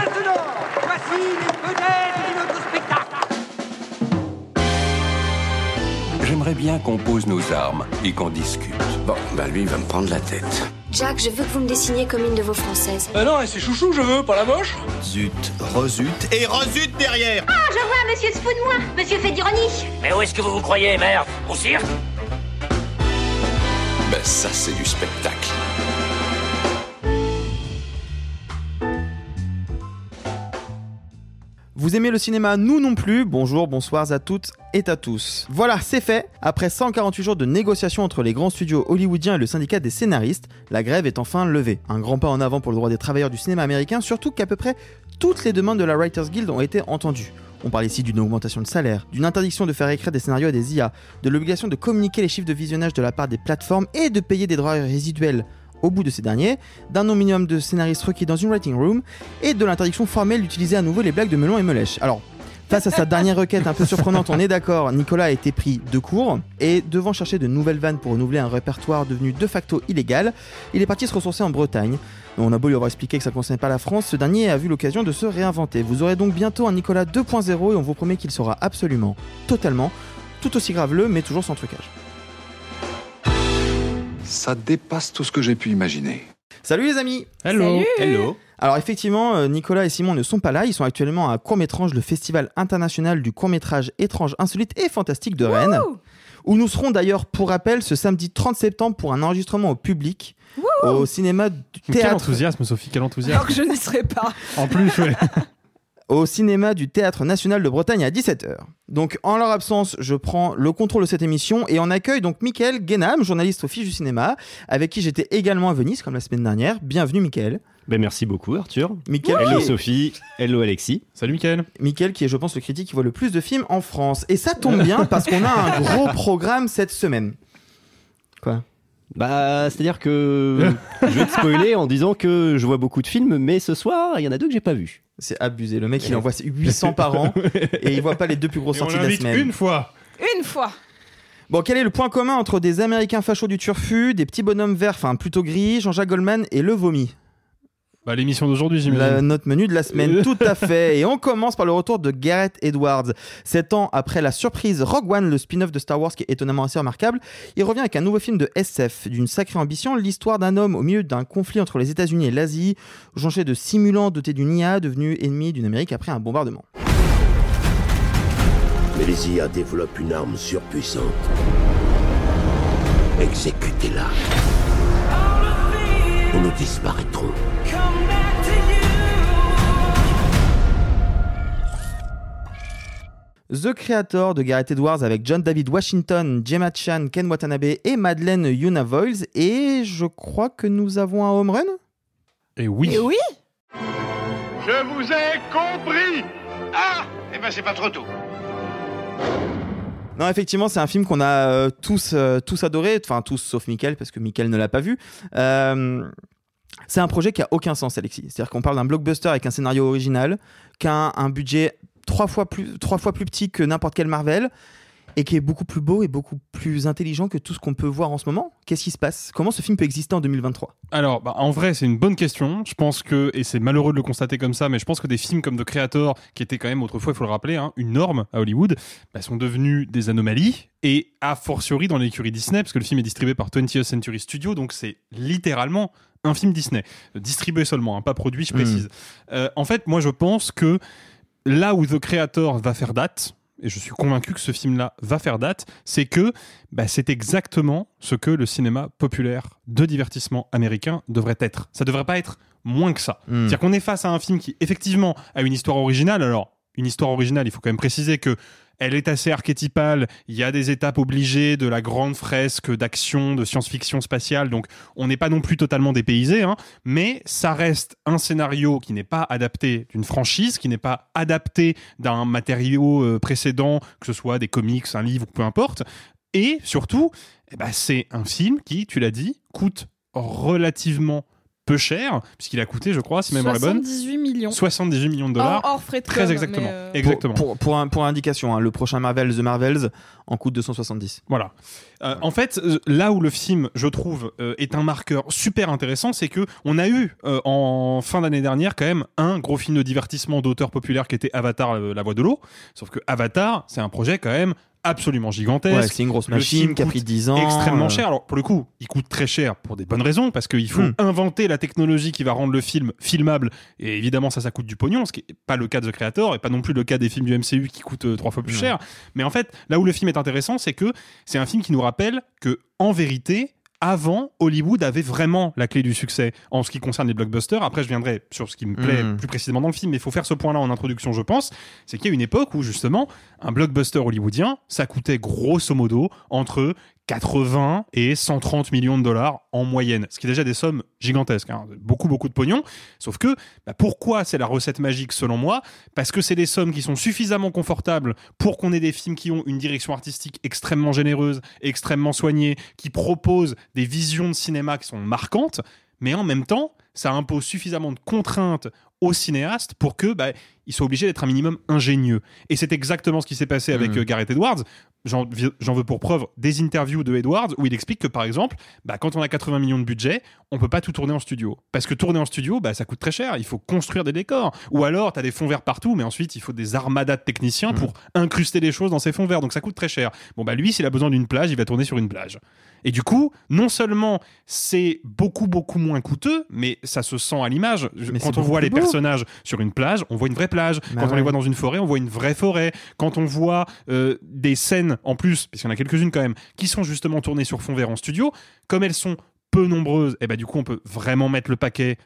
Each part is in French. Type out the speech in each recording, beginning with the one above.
Maintenant, voici les vedettes de notre spectacle. J'aimerais bien qu'on pose nos armes et qu'on discute. Bon, bah lui, il va me prendre la tête. Jack, je veux que vous me dessiniez comme une de vos françaises. Ah non, c'est chouchou, je veux, pas la moche. Zut, rezut et rezut derrière Ah, je vois, monsieur se fout de moi. Monsieur fait d'ironie. Mais où est-ce que vous vous croyez, merde? Au cirque? Ben ça, c'est du spectacle. Vous aimez le cinéma Nous non plus. Bonjour, bonsoir à toutes et à tous. Voilà, c'est fait. Après 148 jours de négociations entre les grands studios hollywoodiens et le syndicat des scénaristes, la grève est enfin levée. Un grand pas en avant pour le droit des travailleurs du cinéma américain, surtout qu'à peu près toutes les demandes de la Writers Guild ont été entendues. On parle ici d'une augmentation de salaire, d'une interdiction de faire écrire des scénarios à des IA, de l'obligation de communiquer les chiffres de visionnage de la part des plateformes et de payer des droits résiduels au bout de ces derniers, d'un nom minimum de scénaristes requis dans une writing room, et de l'interdiction formelle d'utiliser à nouveau les blagues de Melon et Melèche. Alors, face à sa dernière requête un peu surprenante, on est d'accord, Nicolas a été pris de court, et devant chercher de nouvelles vannes pour renouveler un répertoire devenu de facto illégal, il est parti se ressourcer en Bretagne. On a beau lui avoir expliqué que ça ne concernait pas la France, ce dernier a vu l'occasion de se réinventer. Vous aurez donc bientôt un Nicolas 2.0 et on vous promet qu'il sera absolument, totalement, tout aussi graveleux, mais toujours sans trucage. Ça dépasse tout ce que j'ai pu imaginer. Salut les amis Hello Hello Alors effectivement, euh, Nicolas et Simon ne sont pas là, ils sont actuellement à Courmétrange, le festival international du court-métrage étrange, insolite et fantastique de Rennes, où nous serons d'ailleurs, pour rappel, ce samedi 30 septembre pour un enregistrement au public au cinéma du Quel théâtre enthousiasme, Sophie, quel enthousiasme. Alors que je n'y serai pas. En plus, ouais. au cinéma du Théâtre National de Bretagne à 17h. Donc en leur absence, je prends le contrôle de cette émission et on accueille donc Mickaël Guénam, journaliste au Fiche du cinéma, avec qui j'étais également à Venise comme la semaine dernière. Bienvenue Mickaël. Ben merci beaucoup Arthur. Mickaël Hello Sophie, hello Alexis. Salut Mickaël. Mickaël qui est je pense le critique qui voit le plus de films en France. Et ça tombe bien parce qu'on a un gros programme cette semaine. Quoi? Bah, c'est-à-dire que je vais te spoiler en disant que je vois beaucoup de films, mais ce soir, il y en a deux que j'ai pas vus. C'est abusé. Le mec, il en voit 800 par an et il voit pas les deux plus grosses sorties de la semaine. une fois. Une fois. Bon, quel est le point commun entre des Américains fachos du turfu, des petits bonhommes verts, enfin plutôt gris, Jean-Jacques Goldman et le vomi? Bah, l'émission d'aujourd'hui, j'imagine. La- notre menu de la semaine, tout à fait. Et on commence par le retour de Gareth Edwards. Sept ans après la surprise Rogue One, le spin-off de Star Wars qui est étonnamment assez remarquable, il revient avec un nouveau film de SF d'une sacrée ambition, l'histoire d'un homme au milieu d'un conflit entre les États-Unis et l'Asie, jonché de simulants dotés d'une IA devenue ennemi d'une Amérique après un bombardement. Mais les IA développent une arme surpuissante. Exécutez-la. Ou nous disparaîtrons. The Creator de Gareth Edwards avec John David Washington, Gemma Chan, Ken Watanabe et Madeleine Yuna Voiles. Et je crois que nous avons un home run? Et oui. Et oui Je vous ai compris Ah Eh ben c'est pas trop tôt. Non, effectivement, c'est un film qu'on a euh, tous, euh, tous adoré, enfin tous sauf Michael, parce que Michael ne l'a pas vu. Euh, c'est un projet qui a aucun sens, Alexis. C'est-à-dire qu'on parle d'un blockbuster avec un scénario original, qui a un budget trois fois plus, trois fois plus petit que n'importe quel Marvel, et qui est beaucoup plus beau et beaucoup plus intelligent que tout ce qu'on peut voir en ce moment. Qu'est-ce qui se passe? Comment ce film peut exister en 2023 Alors, bah, en vrai, c'est une bonne question. Je pense que, et c'est malheureux de le constater comme ça, mais je pense que des films comme The Creator, qui étaient quand même autrefois, il faut le rappeler, hein, une norme à Hollywood, bah, sont devenus des anomalies. Et a fortiori dans l'écurie Disney, parce que le film est distribué par 20th Century Studios, donc c'est littéralement un film Disney. Euh, Distribué seulement, hein, pas produit, je précise. Euh, en fait, moi, je pense que là où The Creator va faire date, et je suis convaincu que ce film-là va faire date, c'est que bah, c'est exactement ce que le cinéma populaire de divertissement américain devrait être. Ça devrait pas être moins que ça. Hmm. C'est-à-dire qu'on est face à un film qui, effectivement, a une histoire originale. Alors, une histoire originale, il faut quand même préciser que elle est assez archétypale. Il y a des étapes obligées de la grande fresque d'action, de science-fiction spatiale. Donc, on n'est pas non plus totalement dépaysé, hein, mais ça reste un scénario qui n'est pas adapté d'une franchise, qui n'est pas adapté d'un matériau euh, précédent, que ce soit des comics, un livre, peu importe. Et surtout, eh ben, c'est un film qui, tu l'as dit, coûte relativement peu cher, puisqu'il a coûté, je crois, si ma mémoire est bonne, 78 millions. 78 millions de dollars. Hors, hors frais de com, Très exactement. euh, Exactement. Pour, pour, un- pour indication, hein, le prochain Marvel, The Marvels, en coûte 270. Voilà. Euh, En fait, euh, là où le film, je trouve, euh, est un marqueur super intéressant, c'est que on a eu euh, en fin d'année dernière quand même un gros film de divertissement d'auteur populaire qui était Avatar, euh, la voix de l'eau. Sauf que Avatar, c'est un projet quand même absolument gigantesque. Ouais, c'est une grosse Le machine qui a pris 10 ans. extrêmement euh. cher. Alors pour le coup, il coûte très cher pour des bonnes raisons parce qu'il faut Hmm. inventer la technologie qui va rendre le film filmable et évidemment ça ça coûte du pognon, ce qui est pas le cas de The Creator et pas non plus le cas des films du MCU qui coûtent euh, trois fois plus cher. Mais en fait, là où le film est intéressant, c'est que c'est un film qui nous rappelle que en vérité avant, Hollywood avait vraiment la clé du succès en ce qui concerne les blockbusters. Après, je viendrai sur ce qui me plaît Mm. plus précisément dans le film, mais il faut faire ce point-là en introduction, je pense. C'est qu'il y a une époque où, justement, un blockbuster hollywoodien, ça coûtait grosso modo entre 80 et 130 millions de dollars en moyenne, ce qui est déjà des sommes gigantesques, hein. beaucoup beaucoup de pognon. Sauf que bah, pourquoi c'est la recette magique selon moi? Parce que c'est des sommes qui sont suffisamment confortables pour qu'on ait des films qui ont une direction artistique extrêmement généreuse, extrêmement soignée, qui proposent des visions de cinéma qui sont marquantes, mais en même temps, ça impose suffisamment de contraintes aux cinéastes pour que bah, ils soient obligés d'être un minimum ingénieux. Et c'est exactement ce qui s'est passé avec Mhm. euh, Gareth Edwards. J'en veux pour preuve des interviews de Edwards où il explique que par exemple, bah, quand on a 80 millions de budget, on peut pas tout tourner en studio. Parce que tourner en studio, bah, ça coûte très cher. Il faut construire des décors. Ou alors, tu as des fonds verts partout, mais ensuite, il faut des armadas de techniciens pour incruster des choses dans ces fonds verts. Donc ça coûte très cher. Bon, bah lui, s'il a besoin d'une plage, il va tourner sur une plage. Et du coup, non seulement c'est beaucoup, beaucoup moins coûteux, mais ça se sent à l'image. Quand on voit les beau. personnages sur une plage, on voit une vraie plage. Bah Quand on les voit dans une forêt, on voit une vraie forêt. Quand on voit euh, des scènes en plus, puisqu'il y en a quelques-unes quand même, qui sont justement tournées sur fond vert en studio, comme elles sont peu nombreuses, et ben du coup on peut vraiment mettre le paquet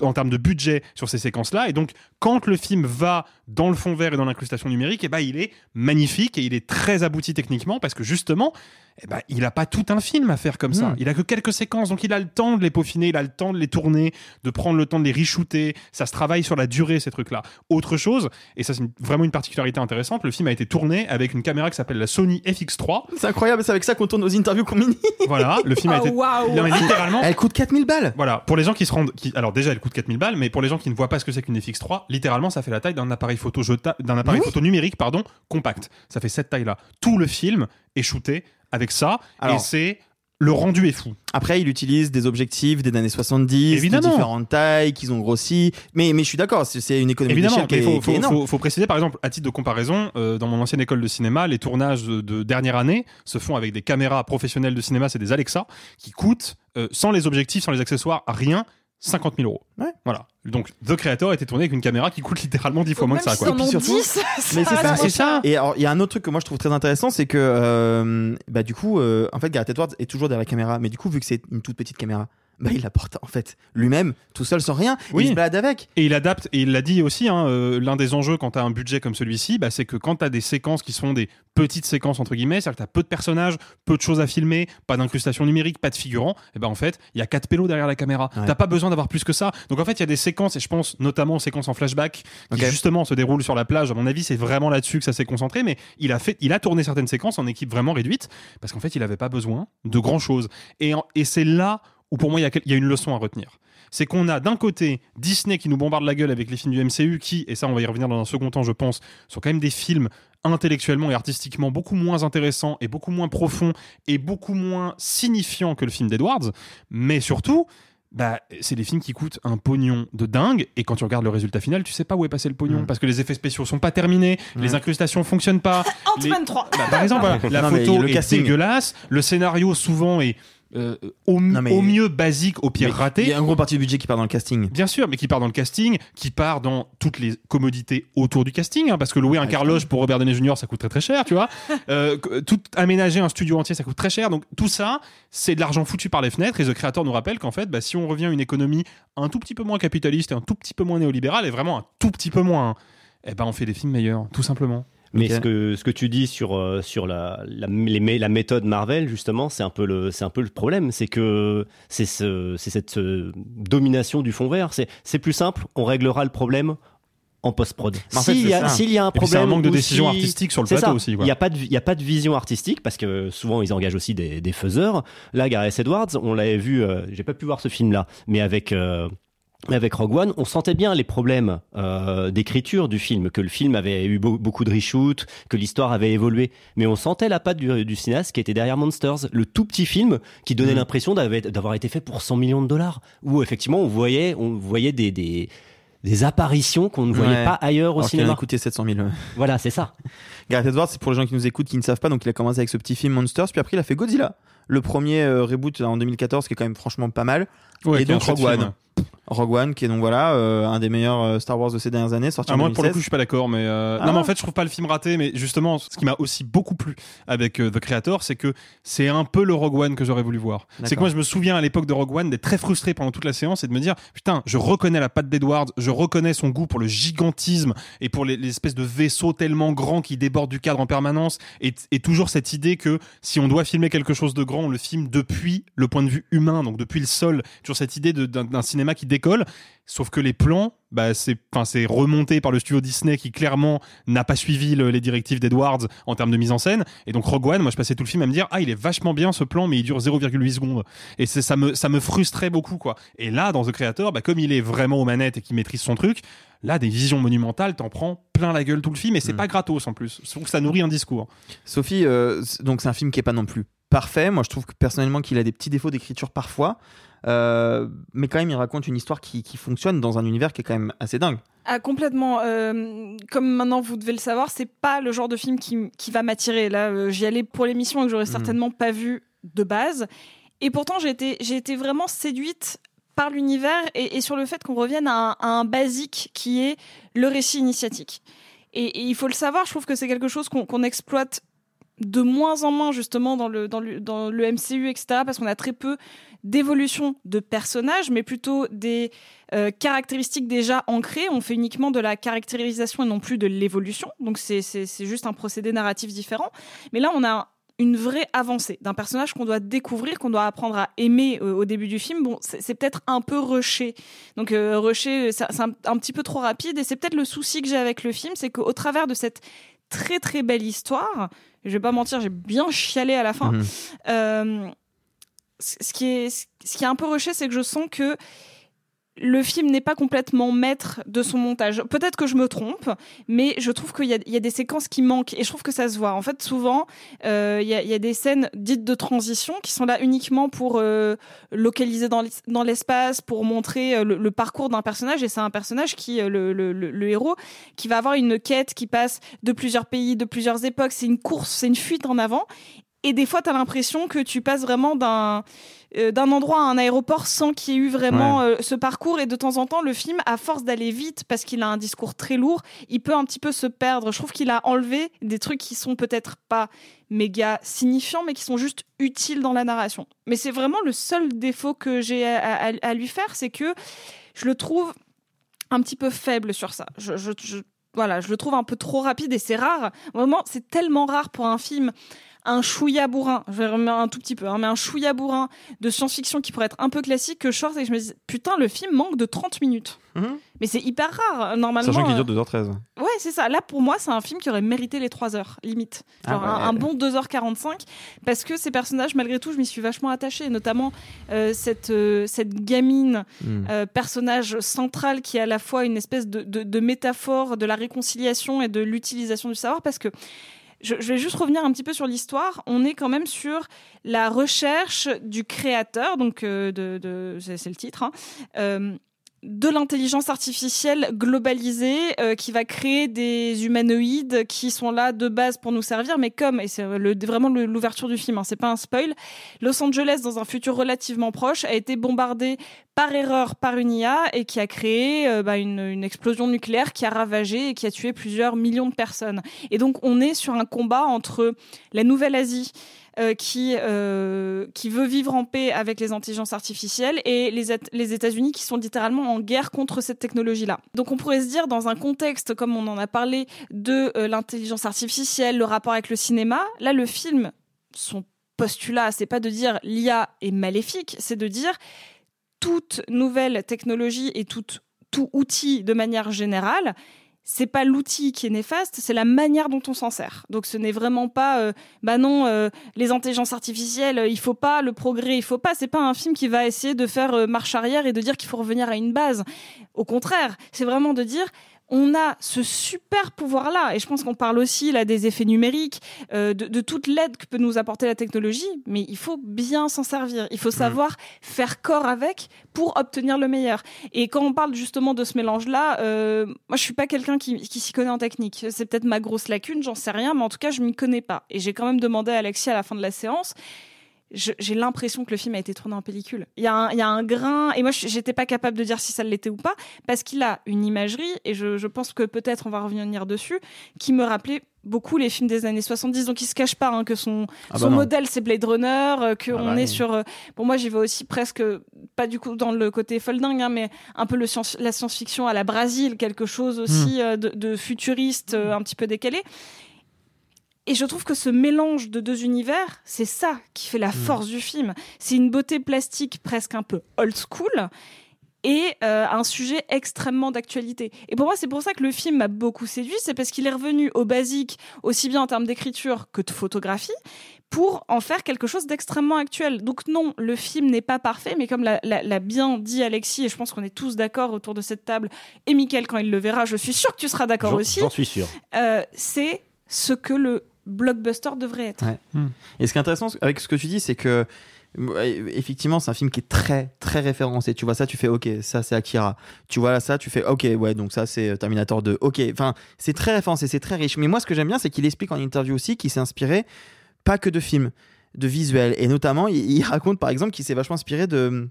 en termes de budget sur ces séquences-là. Et donc quand le film va dans le fond vert et dans l'incrustation numérique, et ben il est magnifique et il est très abouti techniquement parce que justement, eh ben, il a pas tout un film à faire comme ça. Mm. Il a que quelques séquences, donc il a le temps de les peaufiner, il a le temps de les tourner, de prendre le temps de les re-shooter. Ça se travaille sur la durée, ces trucs-là. Autre chose, et ça c'est vraiment une particularité intéressante, le film a été tourné avec une caméra qui s'appelle la Sony FX3. C'est incroyable, c'est avec ça qu'on tourne nos interviews Comini. Voilà, le film a Ah, été waouh. Non, littéralement. Elle coûte 4000 balles. Voilà, pour les gens qui se rendent, qui, alors déjà elle coûte 4000 balles, mais pour les gens qui ne voient pas ce que c'est qu'une FX3, littéralement ça fait la taille d'un appareil photo jeta, d'un appareil Oui. photo numérique, pardon, compact. Ça fait cette taille-là. Tout le film est shooté avec ça, et c'est le rendu est fou. Après, il utilise des objectifs des années 70, Évidemment. de différentes tailles, qu'ils ont grossi. Mais, mais je suis d'accord, c'est- une économie Évidemment, d'échelle qui, est- faut, qui est faut, énorme. faut- faut préciser par exemple, à titre de comparaison, euh, dans mon ancienne école de cinéma, les tournages de, de dernière année se font avec des caméras professionnelles de cinéma, c'est des Alexa, qui coûtent, euh, sans les objectifs, sans les accessoires, rien, 50 000 euros. Ouais. Voilà. Donc, The Creator était tourné avec une caméra qui coûte littéralement 10 fois moins Même que ça. Quoi. en ont surtout- 10, Mais c'est ça, c'est ça. Et alors, il y a un autre truc que moi je trouve très intéressant, c'est que, euh, bah, du coup, euh, en fait, Gareth Edwards est toujours derrière la caméra, mais du coup, vu que c'est une toute petite caméra, bah, il la porte en fait lui-même, tout seul, sans rien. Oui. Il se balade avec. Et il adapte, et il l'a dit aussi, hein, euh, l'un des enjeux quand tu as un budget comme celui-ci, bah, c'est que quand tu as des séquences qui sont des petites séquences, entre guillemets, c'est-à-dire que tu as peu de personnages, peu de choses à filmer, pas d'incrustation numérique, pas de figurants, et ben en fait, il y a quatre pélos derrière la caméra. Ouais. T'as pas besoin d'avoir plus que ça. Donc en fait, il y a des séquences, et je pense notamment aux séquences en flashback, qui justement se déroulent sur la plage. À mon avis, c'est vraiment là-dessus que ça s'est concentré, mais il a fait, il a tourné certaines séquences en équipe vraiment réduite, parce qu'en fait, il avait pas besoin de grand-chose. Et, en- et c'est là où pour moi, il y a y une leçon à retenir c'est qu'on a d'un côté Disney qui nous bombarde la gueule avec les films du MCU qui, et ça on va y revenir dans un second temps je pense, sont quand même des films intellectuellement et artistiquement beaucoup moins intéressants et beaucoup moins profonds et beaucoup moins signifiants que le film d'Edwards, mais surtout bah, c'est des films qui coûtent un pognon de dingue et quand tu regardes le résultat final, tu sais pas où est passé le pognon Mm. parce que les effets spéciaux sont pas terminés, les incrustations fonctionnent pas. les- Ant-Man 3. bah, par exemple, voilà, la Non, photo le est casting. dégueulasse, le scénario souvent est euh, au, Non, mais- au mieux basique, au pire raté. Il y a un gros parti du budget qui part dans le casting. Bien sûr, mais qui part dans le casting, qui part dans toutes les commodités autour du casting, hein, parce que louer un Ah, carloge pour Robert Downey Jr. ça coûte très très cher, tu vois. Euh, tout aménager un studio entier ça coûte très cher, donc tout ça c'est de l'argent foutu par les fenêtres. Et The Creator nous rappelle qu'en fait, bah, si on revient à une économie un tout petit peu moins capitaliste et un tout petit peu moins néolibérale, et vraiment un tout petit peu moins, eh ben on fait des films meilleurs, tout simplement. Mais ce que ce que tu dis sur euh, sur la la, les la méthode Marvel justement, c'est un peu le c'est un peu le problème, c'est que c'est ce c'est cette euh, domination du fond vert. C'est c'est plus simple, on réglera le problème en post-prod. Mais en fait, S'il y, a- ça. s'il y a un puis, c'est un problème, manque de décision si- artistique sur le plateau ça. aussi, quoi. Il n'y a pas de il y a pas de vision artistique parce que souvent ils engagent aussi des, des faiseurs. Là, Gareth Edwards, on l'avait vu, euh, j'ai pas pu voir ce film-là, mais avec euh, avec Rogue One, on sentait bien les problèmes euh, d'écriture du film, que le film avait eu beau- beaucoup de reshoots, que l'histoire avait évolué, mais on sentait la patte du, du cinéaste qui était derrière Monsters, le tout petit film qui donnait Mhm. l'impression d'avoir été fait pour 100 millions de dollars, où effectivement on voyait, on voyait des, des, des apparitions qu'on ne voyait Ouais. pas ailleurs au Alors qu'il en a cinéma. coûté 700 000. ouais. Voilà, c'est ça. Gareth Edwards, c'est pour les gens qui nous écoutent, qui ne savent pas, donc il a commencé avec ce petit film Monsters, puis après il a fait Godzilla, le premier euh, reboot en 2014, qui est quand même franchement pas mal. Ouais, et donc Rogue film, One. Rogue One, qui est donc voilà, euh, un des meilleurs euh, Star Wars de ces dernières années, sorti Ah, en moi, pour le 2016. coup, je suis pas d'accord, mais euh, Ah. non, mais en fait, je trouve pas le film raté, mais justement, ce qui m'a aussi beaucoup plu avec euh, The Creator, c'est que c'est un peu le Rogue One que j'aurais voulu voir. C'est que moi, je me souviens à l'époque de Rogue One d'être très frustré pendant toute la séance et de me dire, putain, je reconnais la patte d'Edwards, je reconnais son goût pour le gigantisme et pour les, les espèces de vaisseaux tellement grands qui débordent du cadre en permanence, et, et toujours cette idée que si on doit filmer quelque chose de grand, on le filme depuis le point de vue humain, donc depuis le sol. Toujours cette idée d'un cinéma qui décolle. Sauf que les plans, bah, c'est, remonté par le studio Disney qui clairement n'a pas suivi le- les directives d'Edwards en termes de mise en scène. Et donc Rogue One, moi je passais tout le film à me dire ah il est vachement bien ce plan, mais il dure 0,8 secondes. Et ça me ça me frustrait beaucoup quoi. Et là dans The Creator, bah, comme il est vraiment aux manettes et qu'il maîtrise son truc, là des visions monumentales, t'en prends plein la gueule tout le film et c'est Mm. pas gratos en plus. Je trouve que ça nourrit un discours. Sophie, euh, donc c'est un film qui est pas non plus parfait. Moi, je trouve que personnellement qu'il a des petits défauts d'écriture parfois, Euh, mais quand même, il raconte une histoire qui, qui fonctionne dans un univers qui est quand même assez dingue. Ah, complètement. Euh, comme maintenant vous devez le savoir, c'est pas le genre de film qui, qui va m'attirer. Là, euh, j'y allais pour l'émission et que j'aurais Mhm. certainement pas vu de base. Et pourtant, j'ai été, j'ai été vraiment séduite par l'univers et, et sur le fait qu'on revienne à un, à un basique qui est le récit initiatique. Et, et il faut le savoir, je trouve que c'est quelque chose qu'on qu'on exploite de moins en moins justement dans le, dans le, dans le MCU, etc. Parce qu'on a très peu d'évolution de personnages, mais plutôt des euh, caractéristiques déjà ancrées. On fait uniquement de la caractérisation et non plus de l'évolution. Donc c'est juste un procédé narratif différent. Mais là, on a une vraie avancée d'un personnage qu'on doit découvrir, qu'on doit apprendre à aimer euh, au début du film. Bon, c'est peut-être un peu rushé. Donc euh, rushé, c'est un, un petit peu trop rapide. Et c'est peut-être le souci que j'ai avec le film, c'est qu'au travers de cette très très belle histoire, je vais pas mentir, j'ai bien chialé à la fin. Mhm. Euh, ce qui est ce qui est un peu rushé, c'est que je sens que le film n'est pas complètement maître de son montage. Peut-être que je me trompe, mais je trouve qu'il y, a- des séquences qui manquent et je trouve que ça se voit. En fait, souvent, euh, il y, a, des scènes dites de transition qui sont là uniquement pour euh, localiser dans l'es- dans l'espace, pour montrer euh, le, parcours d'un personnage. Et c'est un personnage qui, le héros, qui va avoir une quête qui passe de plusieurs pays, de plusieurs époques. C'est une course, c'est une fuite en avant. Et des fois, tu as l'impression que tu passes vraiment d'un euh, d'un endroit à un aéroport sans qu'il y ait eu vraiment euh, ce parcours. Et de temps en temps, le film, à force d'aller vite, parce qu'il a un discours très lourd, il peut un petit peu se perdre. Je trouve qu'il a enlevé des trucs qui sont peut-être pas méga signifiants, mais qui sont juste utiles dans la narration. Mais c'est vraiment le seul défaut que j'ai à, à- à lui faire, c'est que je le trouve un petit peu faible sur ça. Je, je- je- voilà, je le trouve un peu trop rapide et c'est rare. Vraiment, c'est tellement rare pour un film un chouïa bourrin, je vais remettre un tout petit peu, hein, mais un chouïa bourrin de science-fiction qui pourrait être un peu classique que je sors et je me dis putain le film manque de 30 minutes. Mais c'est hyper rare normalement. Sachant qu'il euh, dure 2h13. Ouais, c'est ça. Là, pour moi, c'est un film qui aurait mérité les 3 heures, limite. Ah ouais. un, un bon 2h45, parce que ces personnages, malgré tout, je m'y suis vachement attachée, notamment euh, cette, euh, cette gamine, Mm. euh, personnage central qui est à la fois une espèce de, de- de métaphore de la réconciliation et de l'utilisation du savoir, parce que je, vais juste revenir un petit peu sur l'histoire. On est quand même sur la recherche du créateur, donc euh, c'est le titre, hein, euh, de l'intelligence artificielle globalisée euh, qui va créer des humanoïdes qui sont là de base pour nous servir, mais comme, et c'est vraiment l'ouverture du film, hein, c'est pas un spoil, Los Angeles, dans un futur relativement proche, a été bombardé par erreur par une IA et qui a créé euh, bah, une, une explosion nucléaire qui a ravagé et qui a tué plusieurs millions de personnes. Et donc on est sur un combat entre la Nouvelle-Asie, euh, qui euh, qui veut vivre en paix avec les intelligences artificielles et les les États-Unis qui sont littéralement en guerre contre cette technologie-là. Donc on pourrait se dire dans un contexte comme on en a parlé de euh, l'intelligence artificielle, le rapport avec le cinéma, là le film son postulat, c'est pas de dire l'IA est maléfique, c'est de dire toute nouvelle technologie et tout, tout outil de manière générale, c'est pas l'outil qui est néfaste, c'est la manière dont on s'en sert. Donc ce n'est vraiment pas, euh, bah non, euh, les intelligences artificielles, euh, il faut pas, le progrès, il faut pas. C'est pas un film qui va essayer de faire euh, marche arrière et de dire qu'il faut revenir à une base. Au contraire, c'est vraiment de dire on a ce super pouvoir-là, et je pense qu'on parle aussi là des effets numériques, euh, de, de toute l'aide que peut nous apporter la technologie, mais il faut bien s'en servir. Il faut savoir faire corps avec pour obtenir le meilleur. Et quand on parle justement de ce mélange-là, euh, moi je suis pas quelqu'un qui, qui s'y connaît en technique. C'est peut-être ma grosse lacune, j'en sais rien, mais en tout cas je m'y connais pas. Et j'ai quand même demandé à Alexis à la fin de la séance. J'ai l'impression que le film a été tourné en pellicule. Il y a un, il y a un grain, et moi j'étais pas capable de dire si ça l'était ou pas, parce qu'il a une imagerie, et je, je pense que peut-être on va revenir dessus, qui me rappelait beaucoup les films des années 70. Donc il se cache pas hein, que son, Ah bah son modèle c'est Blade Runner, euh, que Ah on bah est oui. sur. euh, pour moi j'y vais aussi presque pas du coup dans le côté folding, hein, mais un peu le science, la science-fiction à la Brésil, quelque chose aussi euh, de, de futuriste, euh, un petit peu décalé. Et je trouve que ce mélange de deux univers, c'est ça qui fait la force du film. C'est une beauté plastique presque un peu old school et euh, un sujet extrêmement d'actualité. Et pour moi, c'est pour ça que le film m'a beaucoup séduit, c'est parce qu'il est revenu au basique, aussi bien en termes d'écriture que de photographie, pour en faire quelque chose d'extrêmement actuel. Donc non, le film n'est pas parfait, mais comme l'a, bien dit Alexis, et je pense qu'on est tous d'accord autour de cette table, et Mickaël, quand il le verra, je suis sûr que tu seras d'accord aussi, J'en suis sûr. euh, c'est ce que le blockbuster devrait être. Ouais. Et ce qui est intéressant avec ce que tu dis, c'est que effectivement, c'est un film qui est très très référencé. Tu vois ça, tu fais OK, ça c'est Akira. Tu vois ça, tu fais OK, ouais, donc ça c'est Terminator 2. OK, enfin, c'est très référencé, c'est très riche. Mais moi, ce que j'aime bien, c'est qu'il explique en interview aussi qu'il s'est inspiré pas que de films, de visuels. Et notamment, il, il raconte par exemple qu'il s'est vachement inspiré de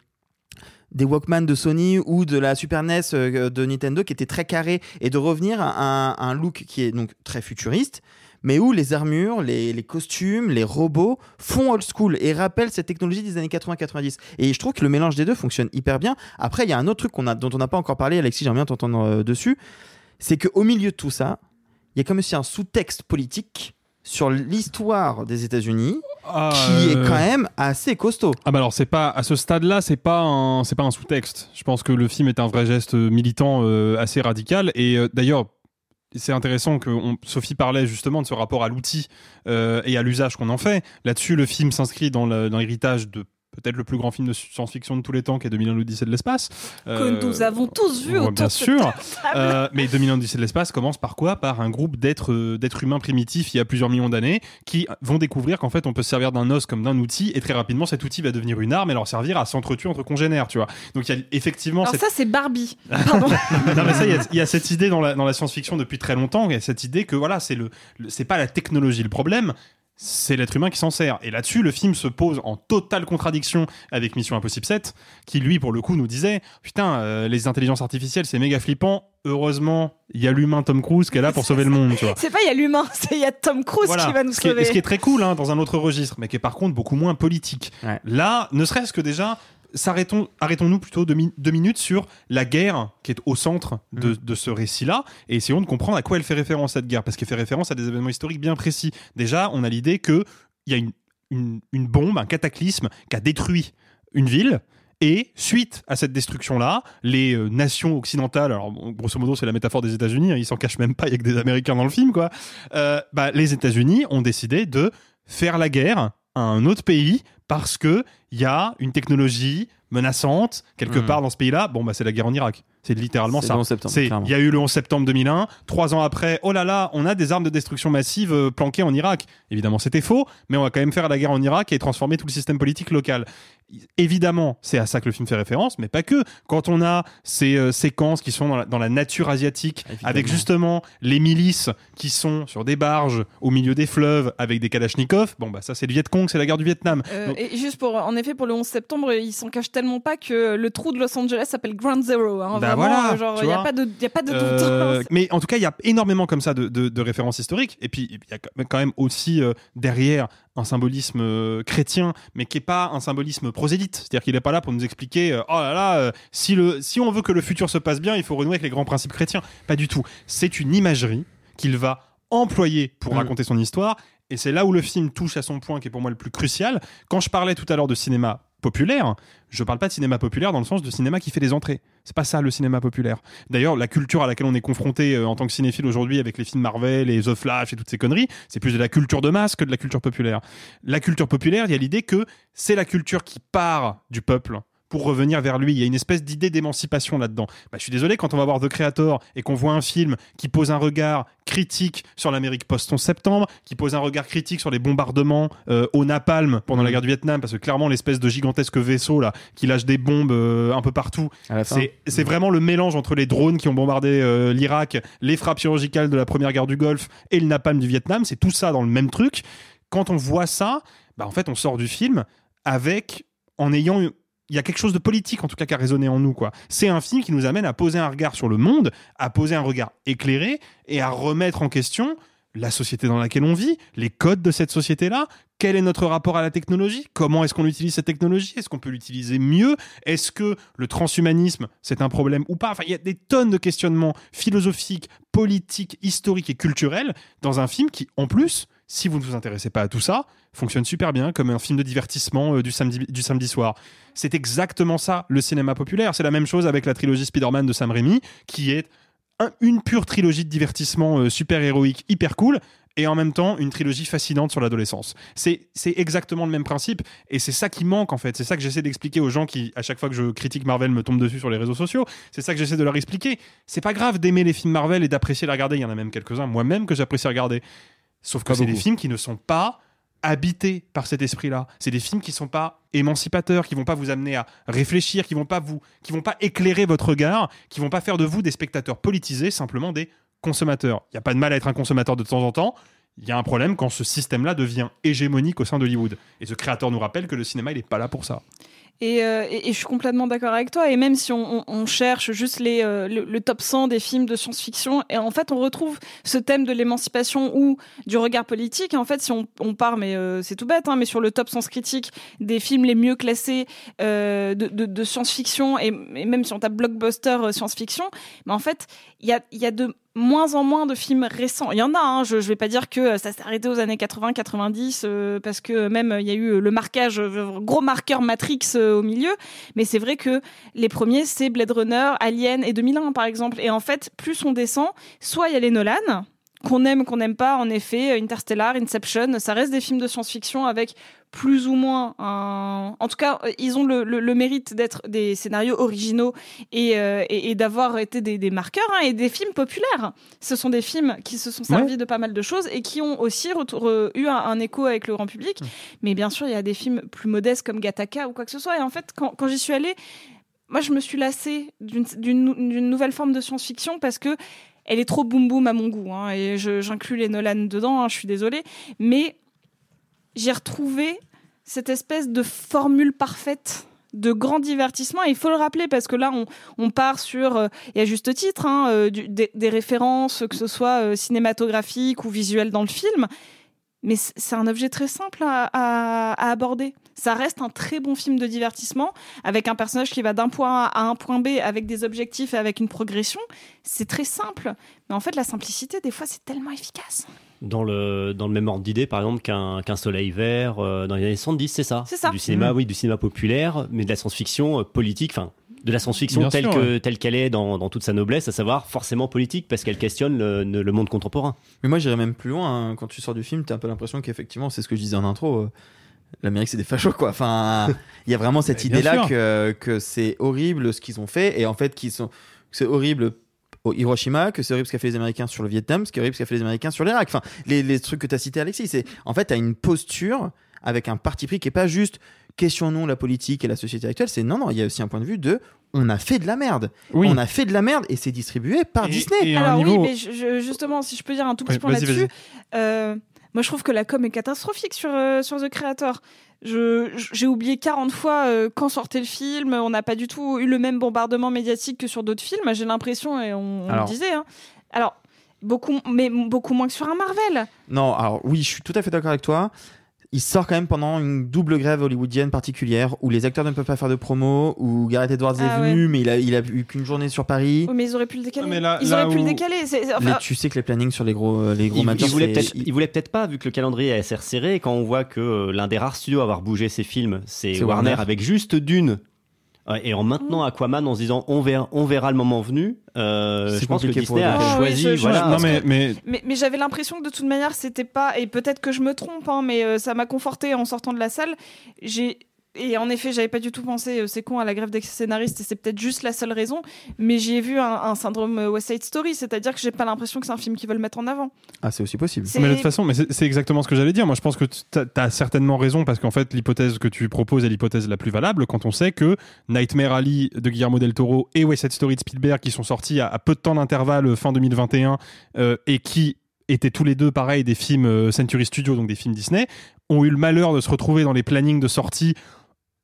des Walkman de Sony ou de la Super NES euh, de Nintendo qui étaient très carrés et de revenir à un, à un look qui est donc très futuriste mais où les armures, les, les costumes, les robots font old school et rappellent cette technologie des années 80-90. Et je trouve que le mélange des deux fonctionne hyper bien. Après, il y a un autre truc a, dont on n'a pas encore parlé, Alexis, j'aimerais bien t'entendre euh, dessus, c'est qu'au milieu de tout ça, il y a comme aussi un sous-texte politique sur l'histoire des États-Unis Ah, qui est euh, quand même assez costaud. Ah bah alors c'est pas à ce stade-là, c'est pas un c'est pas un sous-texte. Je pense que le film est un vrai geste militant euh, assez radical et euh, d'ailleurs c'est intéressant que Sophie parlait justement de ce rapport à l'outil euh, et à l'usage qu'on en fait. Là-dessus, le film s'inscrit dans l'héritage de peut-être le plus grand film de science-fiction de tous les temps, qui est 2001 l'Odyssée de l'espace. Que nous avons tous vu autour bien sûr. Euh, mais 2001 l'Odyssée de l'espace commence par quoi? Par un groupe d'êtres euh, d'êtres humains primitifs il y a plusieurs millions d'années qui vont découvrir qu'en fait on peut se servir d'un os comme d'un outil et très rapidement cet outil va devenir une arme et leur servir à s'entretuer entre congénères, tu vois. Donc il y a effectivement Alors cette ça, c'est Barbie. Pardon. non mais ça, il y a- il y, a cette idée dans la, dans la science-fiction depuis très longtemps. Il y a cette idée que voilà, c'est le, le- c'est pas la technologie le problème, c'est l'être humain qui s'en sert. Et là-dessus, le film se pose en totale contradiction avec Mission Impossible 7, qui lui, pour le coup, nous disait putain, euh, les intelligences artificielles, c'est méga flippant. Heureusement, il y a l'humain Tom Cruise qui est là pour sauver le monde, tu vois. C'est pas il y a l'humain, c'est il y a Tom Cruise Voilà. qui va nous ce qui, est, sauver. ce qui est très cool hein, dans un autre registre, mais qui est par contre beaucoup moins politique. Là, ne serait-ce que déjà, s'arrêtons, arrêtons-nous plutôt deux, mi- deux minutes sur la guerre qui est au centre de, Mm. de ce récit-là, et essayons de comprendre à quoi elle fait référence cette guerre, parce qu'elle fait référence à des événements historiques bien précis. Déjà, on a l'idée que il y a une, une, une bombe, un cataclysme qui a détruit une ville. Et suite à cette destruction-là, les euh, nations occidentales, alors grosso modo c'est la métaphore des États-Unis, hein, ils s'en cachent même pas, il y a que des Américains dans le film, quoi. Euh, bah, les États-Unis ont décidé de faire la guerre à un autre pays parce que il y a une technologie menaçante quelque Mhm. part dans ce pays-là. Bon bah c'est la guerre en Irak. C'est littéralement ça. le 11 septembre, C'est- clairement. il y a eu le 11 septembre 2001. Trois ans après, oh là là, on a des armes de destruction massive euh, planquées en Irak. Évidemment, c'était faux, mais on va quand même faire la guerre en Irak et transformer tout le système politique local. Évidemment, c'est à ça que le film fait référence, mais pas que. Quand on a ces euh, séquences qui sont dans la, dans la nature asiatique, avec justement les milices qui sont sur des barges au milieu des fleuves avec des kalachnikovs, bon bah ça c'est le Viet Cong, c'est la guerre du Vietnam. Euh, Donc- et juste pour, en effet, pour le 11 septembre, ils s'en cachent tellement pas que le trou de Los Angeles s'appelle Ground Zero. hein. Bah vraiment, voilà, genre, il n'y a, vois. pas de- y a pas de doute. Euh, mais en tout cas, il y a énormément comme ça de, de- de références historiques. Et puis, il y a quand même aussi euh, derrière un symbolisme euh, chrétien, mais qui est pas un symbolisme prosélyte. C'est-à-dire qu'il n'est pas là pour nous expliquer, oh là là, si, le, si on veut que le futur se passe bien, il faut renouer avec les grands principes chrétiens. Pas du tout. C'est une imagerie qu'il va employer pour Mm. raconter son histoire. Et c'est là où le film touche à son point qui est pour moi le plus crucial. Quand je parlais tout à l'heure de cinéma populaire, je parle pas de cinéma populaire dans le sens de cinéma qui fait des entrées. C'est pas ça le cinéma populaire. D'ailleurs, la culture à laquelle on est confronté euh, en tant que cinéphile aujourd'hui avec les films Marvel et The Flash et toutes ces conneries, c'est plus de la culture de masse que de la culture populaire. La culture populaire, il y a l'idée que c'est la culture qui part du peuple pour revenir vers lui. Il y a une espèce d'idée d'émancipation là-dedans. Bah, je suis désolé, quand on va voir The Creator et qu'on voit un film qui pose un regard critique sur l'Amérique post-11 septembre, qui pose un regard critique sur les bombardements euh, au napalm pendant la guerre du Vietnam, parce que clairement l'espèce de gigantesque vaisseau là qui lâche des bombes euh, un peu partout, c'est vraiment le mélange entre les drones qui ont bombardé euh, l'Irak, les frappes chirurgicales de la première guerre du Golfe et le napalm du Vietnam. C'est tout ça dans le même truc. Quand on voit ça, bah, en fait, on sort du film avec en ayant il y a quelque chose de politique en tout cas qui a résonné en nous quoi. C'est un film qui nous amène à poser un regard sur le monde, à poser un regard éclairé et à remettre en question la société dans laquelle on vit, les codes de cette société-là, quel est notre rapport à la technologie, comment est-ce qu'on utilise cette technologie, est-ce qu'on peut l'utiliser mieux, est-ce que le transhumanisme c'est un problème ou pas? Enfin, il y a des tonnes de questionnements philosophiques, politiques, historiques et culturels dans un film qui, en plus, si vous ne vous intéressez pas à tout ça, fonctionne super bien comme un film de divertissement euh, du, samedi, soir. C'est exactement ça, le cinéma populaire. C'est la même chose avec la trilogie Spider-Man de Sam Raimi, qui est un- une pure trilogie de divertissement euh, super héroïque, hyper cool, et en même temps une trilogie fascinante sur l'adolescence. C'est exactement le même principe, et c'est ça qui manque en fait. C'est ça que j'essaie d'expliquer aux gens qui, à chaque fois que je critique Marvel, me tombent dessus sur les réseaux sociaux. C'est ça que j'essaie de leur expliquer. C'est pas grave d'aimer les films Marvel et d'apprécier les regarder. Il y en a même quelques-uns, moi-même, que j'apprécie regarder. Sauf que c'est des films qui ne sont pas habités par cet esprit-là. C'est des films qui sont pas émancipateurs, qui vont pas vous amener à réfléchir, qui vont pas vous, qui vont pas éclairer votre regard, qui vont pas faire de vous des spectateurs politisés, simplement des consommateurs. Il y a pas de mal à être un consommateur de temps en temps. Il y a un problème quand ce système-là devient hégémonique au sein d'Hollywood. Et ce créateur nous rappelle que le cinéma, il est pas là pour ça. Et, euh, et- je suis complètement d'accord avec toi. Et même si on, cherche juste euh, le, top 100 des films de science-fiction, et en fait, on retrouve ce thème de l'émancipation ou du regard politique. Et en fait, si on, part, mais euh, c'est tout bête, hein, mais sur le top sens critique des films les mieux classés de, science-fiction, et, et même si on tape blockbuster science-fiction, mais en fait, il y a, y a de moins en moins de films récents. Il y en a, hein, je, je vais pas dire que euh, ça s'est arrêté aux années 80-90 euh, parce que même euh, il y a eu le marquage, euh, gros marqueur Matrix euh, au milieu, mais c'est vrai que les premiers c'est Blade Runner, Alien et 2001 par exemple. Et en fait, plus on descend, soit il y a les Nolan qu'on aime, qu'on n'aime pas, en effet, Interstellar, Inception, ça reste des films de science-fiction avec plus ou moins un... En tout cas, euh, ils ont le, le- le mérite d'être des scénarios originaux et, euh, et, et d'avoir été des, des marqueurs hein, et des films populaires. Ce sont des films qui se sont servis de pas mal de choses et qui ont aussi euh, eu un, un écho avec le grand public. Mais bien sûr, il y a des films plus modestes comme Gattaca ou quoi que ce soit. Et en fait, quand, quand j'y suis allée, moi, je me suis lassée d'une nouvelle forme de science-fiction parce que elle est trop boum boum à mon goût. hein, et j'inclus les Nolan dedans, hein, je suis désolée. Mais j'ai retrouvé cette espèce de formule parfaite de grand divertissement. Il faut le rappeler parce que là, on, part sur, euh, et à juste titre, hein, euh, des, références, que ce soit euh, cinématographiques ou visuelles dans le film. Mais c'est un objet très simple à aborder. Ça reste un très bon film de divertissement avec un personnage qui va d'un point A à un point B avec des objectifs et avec une progression. C'est très simple. Mais en fait, la simplicité, des fois, c'est tellement efficace. Dans le, dans le même ordre d'idée, par exemple, qu'un qu'un soleil vert euh, dans les années 70, c'est ça. C'est ça. Du cinéma, Mhm. oui, du cinéma populaire, mais de la science-fiction euh, politique, enfin, de la science-fiction telle ouais. qu'elle est dans, dans toute sa noblesse, à savoir forcément politique, parce qu'elle questionne le, le monde contemporain. Mais moi, j'irais même plus loin. hein. Quand tu sors du film, t'as un peu l'impression qu'effectivement, c'est ce que je disais en intro. euh, L'Amérique, c'est des fachos, quoi. Enfin, il y a vraiment cette idée-là que, que c'est horrible ce qu'ils ont fait, et en fait, qu'ils sont, que c'est horrible au Hiroshima, que c'est horrible ce qu'a fait les Américains sur le Vietnam, ce qui est horrible ce qu'a fait les Américains sur l'Irak. Enfin, les, les trucs que tu as cités, Alexis, c'est en fait, tu as une posture avec un parti pris qui est pas juste questionnons la politique et la société actuelle, c'est non, non, il y a aussi un point de vue de on a fait de la merde. Oui. On a fait de la merde et c'est distribué par Et- Disney. et Alors niveau- oui, mais je- je- justement, si je peux dire un tout petit point là-dessus, euh, moi je trouve que la com est catastrophique sur, euh, sur The Creator. J'ai oublié 40 fois euh, quand sortait le film. On n'a pas du tout eu le même bombardement médiatique que sur d'autres films. J'ai l'impression, et on, on Alors- le disait. hein. Alors, beaucoup, mais beaucoup moins que sur un Marvel. Non, alors oui, je suis tout à fait d'accord avec toi. Il sort quand même pendant une double grève hollywoodienne particulière où les acteurs ne peuvent pas faire de promo, où Gareth Edwards Ah est venu, mais il a, il a eu qu'une journée sur Paris. Oui, mais ils auraient pu le décaler. mais là- ils là auraient pu le décaler. C'est- enfin, Les- tu sais que les plannings sur les gros, euh, les gros Il, majors, il voulait c'est- peut-être, il voulait peut-être pas, vu que le calendrier est assez resserré, quand on voit que euh, l'un des rares studios à avoir bougé ses films, c'est C'est Warner, Warner. avec juste Dune. Ouais, Et en maintenant Aquaman en se disant on verra, on verra le moment venu, euh, je pense que Disney a oui, choisi. je- je- voilà. je pense Non, mais, que- mais Mais, mais j'avais l'impression que de toute manière, c'était pas. Et peut-être que je me trompe, hein, mais euh, ça m'a conforté en sortant de la salle. J'ai. Et en effet, j'avais pas du tout pensé, euh, c'est con, à la grève des scénaristes, et c'est peut-être juste la seule raison, mais j'y ai vu un, un syndrome euh, West Side Story, c'est-à-dire que j'ai pas l'impression que c'est un film qu'ils veulent mettre en avant. Ah, c'est aussi possible. Mais de toute façon, mais c'est exactement ce que j'allais dire. Moi, je pense que tu as, certainement raison parce qu'en fait, l'hypothèse que tu proposes est l'hypothèse la plus valable quand on sait que Nightmare Alley de Guillermo del Toro et West Side Story de Spielberg, qui sont sortis à, à peu de temps d'intervalle euh, fin 2021 euh, et qui étaient tous les deux pareil des films euh, Century Studios, donc des films Disney, ont eu le malheur de se retrouver dans les plannings de sortie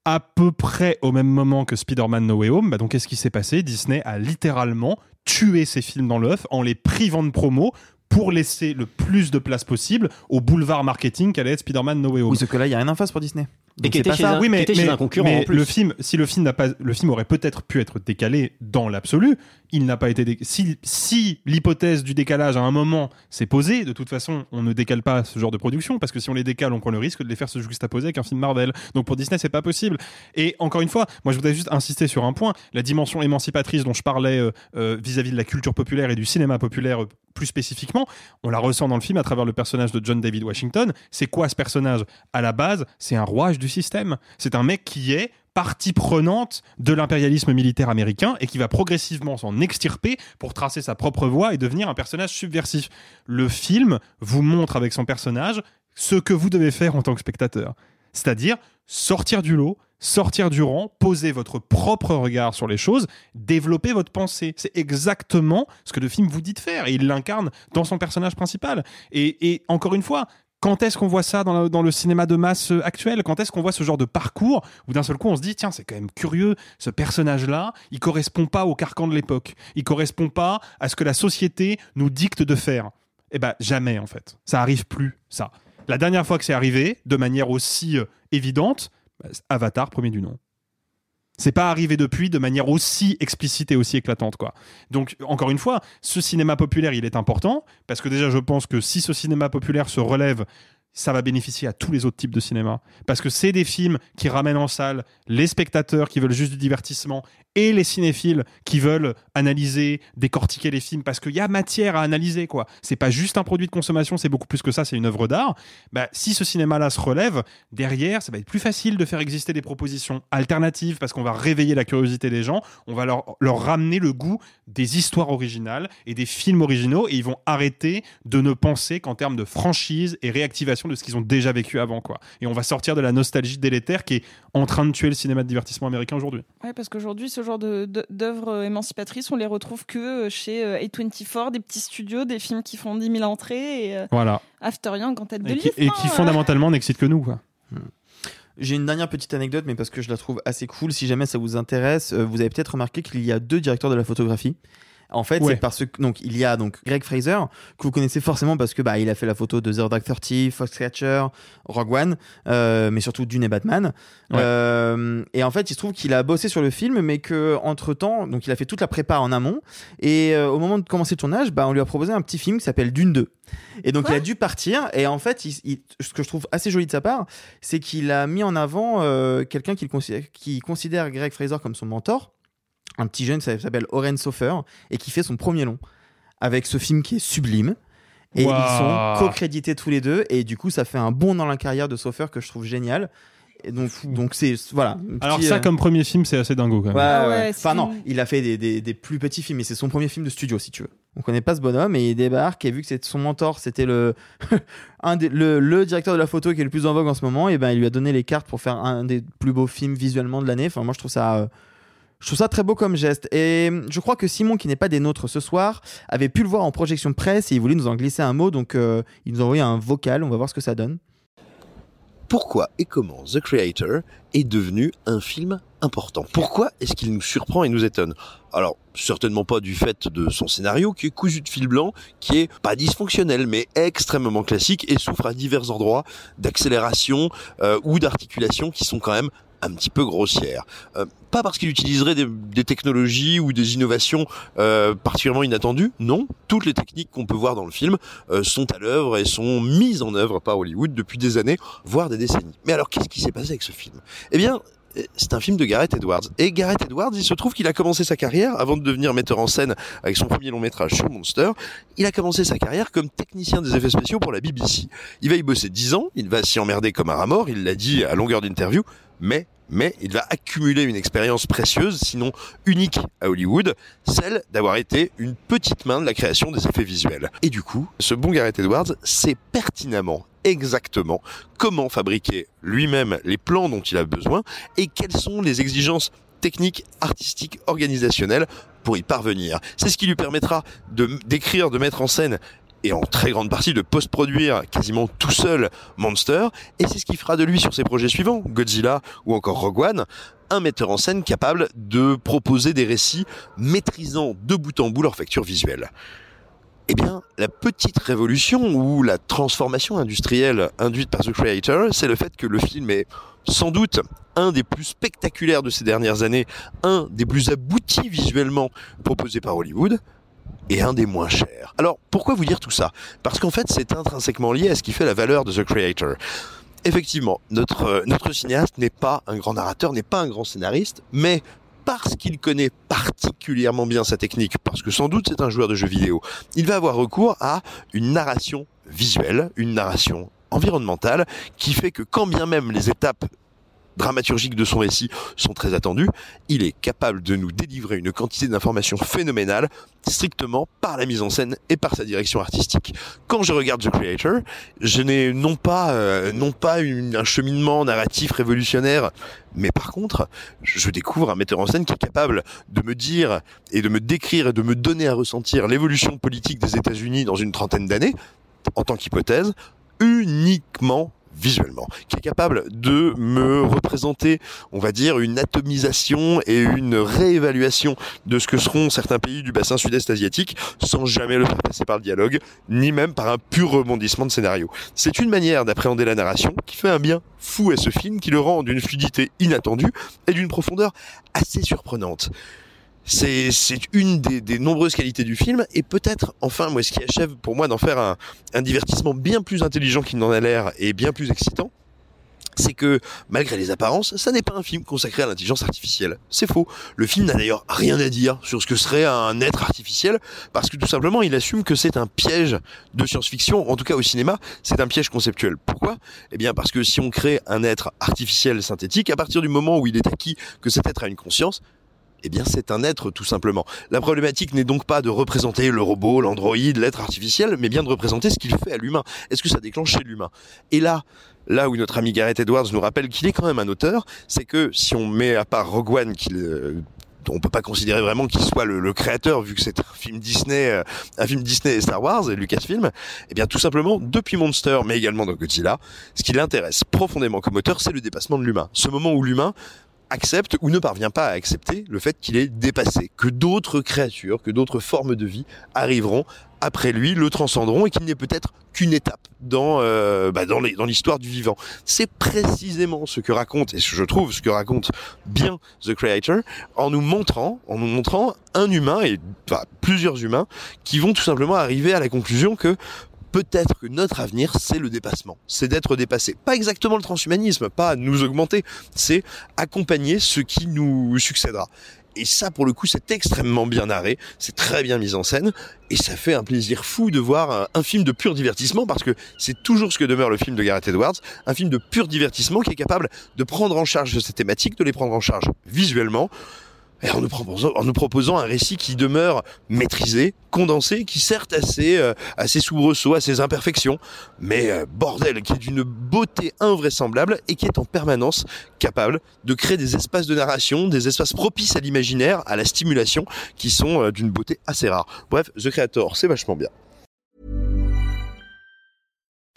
à peu près au même moment que Spider-Man No Way Home. Bah donc, qu'est-ce qui s'est passé? Disney a littéralement tué ces films dans l'œuf en les privant de promo pour laisser le plus de place possible au boulevard marketing qu'allait être Spider-Man No Way Home. Oui, sauf que là, il n'y a rien en face pour Disney. Et qui c'est était pas chez ça. un- oui, mais, qui était chez mais- un concurrent mais en plus. le film, si le film n'a pas, le film aurait peut-être pu être décalé dans l'absolu. Il n'a pas été. dé- Si, si l'hypothèse du décalage à un moment s'est posée, de toute façon, on ne décale pas ce genre de production parce que si on les décale, on prend le risque de les faire se juxtaposer avec un film Marvel. Donc pour Disney, c'est pas possible. Et encore une fois, moi, je voudrais juste insister sur un point la dimension émancipatrice dont je parlais euh, euh, vis-à-vis de la culture populaire et du cinéma populaire. Plus spécifiquement, on la ressent dans le film à travers le personnage de John David Washington. C'est quoi ce personnage? À la base, c'est un rouage du système. C'est un mec qui est partie prenante de l'impérialisme militaire américain et qui va progressivement s'en extirper pour tracer sa propre voie et devenir un personnage subversif. Le film vous montre avec son personnage ce que vous devez faire en tant que spectateur. C'est-à-dire sortir du lot, sortir du rang, poser votre propre regard sur les choses, développer votre pensée. C'est exactement ce que le film vous dit de faire. Et il l'incarne dans son personnage principal. Et, encore une fois, quand est-ce qu'on voit ça dans, le cinéma de masse euh, actuel? Quand est-ce qu'on voit ce genre de parcours où d'un seul coup on se dit tiens c'est quand même curieux ce personnage-là il correspond pas au carcan de l'époque. Il correspond pas à ce que la société nous dicte de faire. Eh ben jamais en fait. Ça arrive plus ça. La dernière fois que c'est arrivé de manière aussi euh, évidente Avatar premier du nom c'est pas arrivé depuis de manière aussi explicite et aussi éclatante quoi. Donc encore une fois, ce cinéma populaire, il est important parce que déjà je pense que si ce cinéma populaire se relève, ça va bénéficier à tous les autres types de cinéma parce que c'est des films qui ramènent en salle les spectateurs qui veulent juste du divertissement et les cinéphiles qui veulent analyser, décortiquer les films parce qu'il y a matière à analyser quoi. C'est pas juste un produit de consommation, c'est beaucoup plus que ça, c'est une œuvre d'art. Bah, si ce cinéma-là se relève, derrière, ça va être plus facile de faire exister des propositions alternatives parce qu'on va réveiller la curiosité des gens, on va leur, leur ramener le goût des histoires originales et des films originaux et ils vont arrêter de ne penser qu'en termes de franchise et réactivation de ce qu'ils ont déjà vécu avant quoi. Et on va sortir de la nostalgie délétère qui est en train de tuer le cinéma de divertissement américain aujourd'hui. Ouais, parce qu'aujourd'hui, ce genre d'œuvres émancipatrices, on les retrouve que euh, chez euh, A24, des petits studios, des films qui font 10 000 entrées, et euh, Voilà. After Young en tête de Et qui, liste. et hein, qui fondamentalement n'excitent que nous quoi. J'ai une dernière petite anecdote, mais parce que je la trouve assez cool. Si jamais ça vous intéresse, euh, vous avez peut-être remarqué qu'il y a deux directeurs de la photographie. En fait, Ouais. c'est parce que donc il y a donc Greg Fraser que vous connaissez forcément parce que bah il a fait la photo de Zero Dark Thirty, Foxcatcher, Rogue One, euh, mais surtout Dune et Batman. Ouais. Euh, et en fait, il se trouve qu'il a bossé sur le film, mais que entre temps, donc il a fait toute la prépa en amont. Et euh, au moment de commencer le tournage, bah on lui a proposé un petit film qui s'appelle Dune 2. Et donc il a dû partir. Et en fait, il- il- ce que je trouve assez joli de sa part, c'est qu'il a mis en avant euh, quelqu'un considère- qui considère Greg Fraser comme son mentor, un petit jeune qui s'appelle Oren Sofer, et qui fait son premier long avec ce film qui est sublime. Et ils sont co-crédités tous les deux, et du coup, ça fait un bond dans la carrière de Sofer que je trouve génial. Et donc, donc c'est voilà. Alors petit, ça euh, comme premier film c'est assez dingo quand même. Ouais, Ah ouais. ouais, Enfin non, il a fait des, des- des plus petits films, mais c'est son premier film de studio si tu veux. On connaît pas ce bonhomme et il débarque et vu que c'est son mentor, c'était le, un des- le le directeur de la photo qui est le plus en vogue en ce moment, et ben il lui a donné les cartes pour faire un des plus beaux films visuellement de l'année. Enfin moi je trouve ça euh, je trouve ça très beau comme geste. Et euh, je crois que Simon, qui n'est pas des nôtres ce soir, avait pu le voir en projection presse et il voulait nous en glisser un mot. Donc, euh, il nous a envoyé un vocal. On va voir ce que ça donne. pourquoi et comment The Creator est devenu un film important? Pourquoi est-ce qu'il nous surprend et nous étonne? Alors, certainement pas du fait de son scénario qui est cousu de fil blanc, qui est pas dysfonctionnel, mais extrêmement classique et souffre à divers endroits d'accélération euh, ou d'articulation qui sont quand même un petit peu grossières. Euh, pas parce qu'il utiliserait des, technologies ou des innovations euh, particulièrement inattendues, non. Toutes les techniques qu'on peut voir dans le film euh, sont à l'œuvre et sont mises en œuvre par Hollywood depuis des années, voire des décennies. Mais alors, qu'est-ce qui s'est passé avec ce film? Eh bien, c'est un film de Gareth Edwards. Et Gareth Edwards, il se trouve qu'il a commencé sa carrière, avant de devenir metteur en scène avec son premier long métrage sur Monster, il a commencé sa carrière comme technicien des effets spéciaux pour la BBC. Il va y bosser 10 ans, il va s'y emmerder comme un rat il l'a dit à longueur d'interview, mais mais il va accumuler une expérience précieuse, sinon unique à Hollywood, celle d'avoir été une petite main de la création des effets visuels. Et du coup, ce bon Gareth Edwards sait pertinemment exactement comment fabriquer lui-même les plans dont il a besoin et quelles sont les exigences techniques, artistiques, organisationnelles pour y parvenir. C'est ce qui lui permettra de d'écrire, de mettre en scène et en très grande partie de post-produire quasiment tout seul Monster, et c'est ce qui fera de lui sur ses projets suivants, Godzilla ou encore Rogue One, un metteur en scène capable de proposer des récits maîtrisant de bout en bout leur facture visuelle. Eh bien, la petite révolution ou la transformation industrielle induite par The Creator, c'est le fait que le film est sans doute un des plus spectaculaires de ces dernières années, un des plus aboutis visuellement proposés par Hollywood, et un des moins chers. Alors, pourquoi vous dire tout ça? Parce qu'en fait, c'est intrinsèquement lié à ce qui fait la valeur de The Creator. Effectivement, notre, notre cinéaste n'est pas un grand narrateur, n'est pas un grand scénariste, mais parce qu'il connaît particulièrement bien sa technique, parce que sans doute c'est un joueur de jeux vidéo, il va avoir recours à une narration visuelle, une narration environnementale, qui fait que quand bien même les étapes dramaturgiques de son récit sont très attendus, il est capable de nous délivrer une quantité d'informations phénoménales strictement par la mise en scène et par sa direction artistique. Quand je regarde The Creator, je n'ai non pas euh, non pas un cheminement narratif révolutionnaire, mais par contre, je découvre un metteur en scène qui est capable de me dire et de me décrire et de me donner à ressentir l'évolution politique des États-Unis dans une trentaine d'années en tant qu'hypothèse uniquement visuellement, qui est capable de me représenter, on va dire, une atomisation et une réévaluation de ce que seront certains pays du bassin sud-est asiatique, sans jamais le faire passer par le dialogue, ni même par un pur rebondissement de scénario. C'est une manière d'appréhender la narration qui fait un bien fou à ce film, qui le rend d'une fluidité inattendue et d'une profondeur assez surprenante. C'est une des, des, nombreuses qualités du film et peut-être enfin moi ce qui achève pour moi d'en faire un, un, divertissement bien plus intelligent qu'il n'en a l'air et bien plus excitant c'est que malgré les apparences, ça n'est pas un film consacré à l'intelligence artificielle. C'est faux. Le film n'a d'ailleurs rien à dire sur ce que serait un être artificiel, parce que tout simplement il assume que c'est un piège de science-fiction, en tout cas au cinéma, c'est un piège conceptuel. Pourquoi? Eh bien parce que si on crée un être artificiel synthétique, à partir du moment où il est acquis que cet être a une conscience, eh bien c'est un être tout simplement. La problématique n'est donc pas de représenter le robot, l'androïde, l'être artificiel, mais bien de représenter ce qu'il fait à l'humain. Est-ce que ça déclenche chez l'humain? Et là, là où notre ami Gareth Edwards nous rappelle qu'il est quand même un auteur, c'est que si on met à part Rogue One qu'il euh, on peut pas considérer vraiment qu'il soit le, le, créateur vu que c'est un film Disney, euh, un film Disney et Star Wars et Lucasfilm. Eh bien, tout simplement, depuis Monster, mais également dans Godzilla, ce qui l'intéresse profondément comme auteur, c'est le dépassement de l'humain. Ce moment où l'humain accepte ou ne parvient pas à accepter le fait qu'il est dépassé, que d'autres créatures, que d'autres formes de vie arriveront après lui, le transcenderont et qu'il n'est peut-être qu'une étape dans euh, bah dans l'histoire du vivant. C'est précisément ce que raconte et je trouve ce que raconte bien The Creator en nous montrant en nous montrant un humain et enfin, plusieurs humains qui vont tout simplement arriver à la conclusion que peut-être que notre avenir, c'est le dépassement, c'est d'être dépassé. Pas exactement le transhumanisme, pas nous augmenter, c'est accompagner ce qui nous succédera. Et ça, pour le coup, c'est extrêmement bien narré, c'est très bien mis en scène, et ça fait un plaisir fou de voir un, un film de pur divertissement, parce que c'est toujours ce que demeure le film de Gareth Edwards, un film de pur divertissement qui est capable de prendre en charge ces thématiques, de les prendre en charge visuellement, en nous, proposant, un récit qui demeure maîtrisé, condensé, qui certes a ses, euh, a ses soubresauts, a ses imperfections, mais euh, bordel, qui est d'une beauté invraisemblable et qui est en permanence capable de créer des espaces de narration, des espaces propices à l'imaginaire, à la stimulation, qui sont euh, d'une beauté assez rare. Bref, The Creator, c'est vachement bien.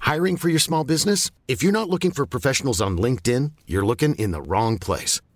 Hiring for your small business? If you're not looking for professionals on LinkedIn, you're looking in the wrong place.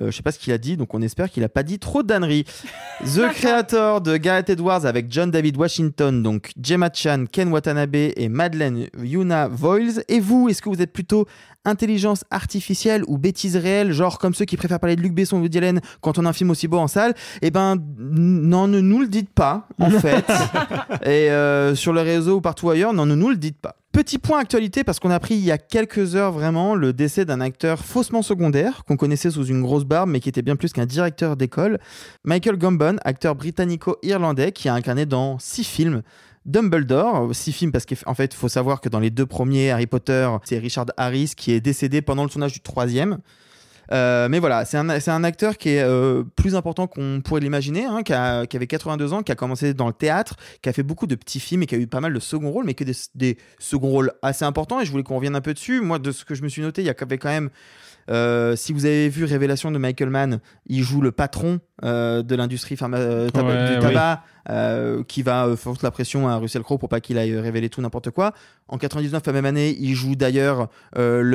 Euh, je sais pas ce qu'il a dit, donc on espère qu'il a pas dit trop d'âneries. The Creator de Gareth Edwards avec John David Washington, donc Gemma Chan, Ken Watanabe et Madeleine Yuna Voiles. Et vous, est-ce que vous êtes plutôt intelligence artificielle ou bêtise réelle, genre comme ceux qui préfèrent parler de Luc Besson ou Woody Allen quand on a un film aussi beau en salle? Eh ben, non, ne nous le dites pas, en fait. et euh, sur le réseau ou partout ailleurs, non, ne nous le dites pas. Petit point actualité parce qu'on a appris il y a quelques heures vraiment le décès d'un acteur faussement secondaire qu'on connaissait sous une grosse barbe mais qui était bien plus qu'un directeur d'école. Michael Gambon, acteur britannico-irlandais qui a incarné dans six films Dumbledore, six films parce qu'en fait il faut savoir que dans les deux premiers Harry Potter c'est Richard Harris qui est décédé pendant le tournage du troisième. Euh, mais voilà, c'est un, un acteur qui est euh, plus important qu'on pourrait l'imaginer, hein, qui, avait 82 ans, qui a commencé dans le théâtre, qui a fait beaucoup de petits films et qui a eu pas mal de second rôles, mais que des, des second rôles assez importants. Et je voulais qu'on revienne un peu dessus. Moi, de ce que je me suis noté, il y avait quand même. euh, si vous avez vu Révélation de Michael Mann, il joue le patron euh, de l'industrie pharma- euh, taba- Ouais, du tabac qui va foutre la pression à Russell Crowe pour pas qu'il aille révéler tout n'importe quoi. En 99, la même année, il joue d'ailleurs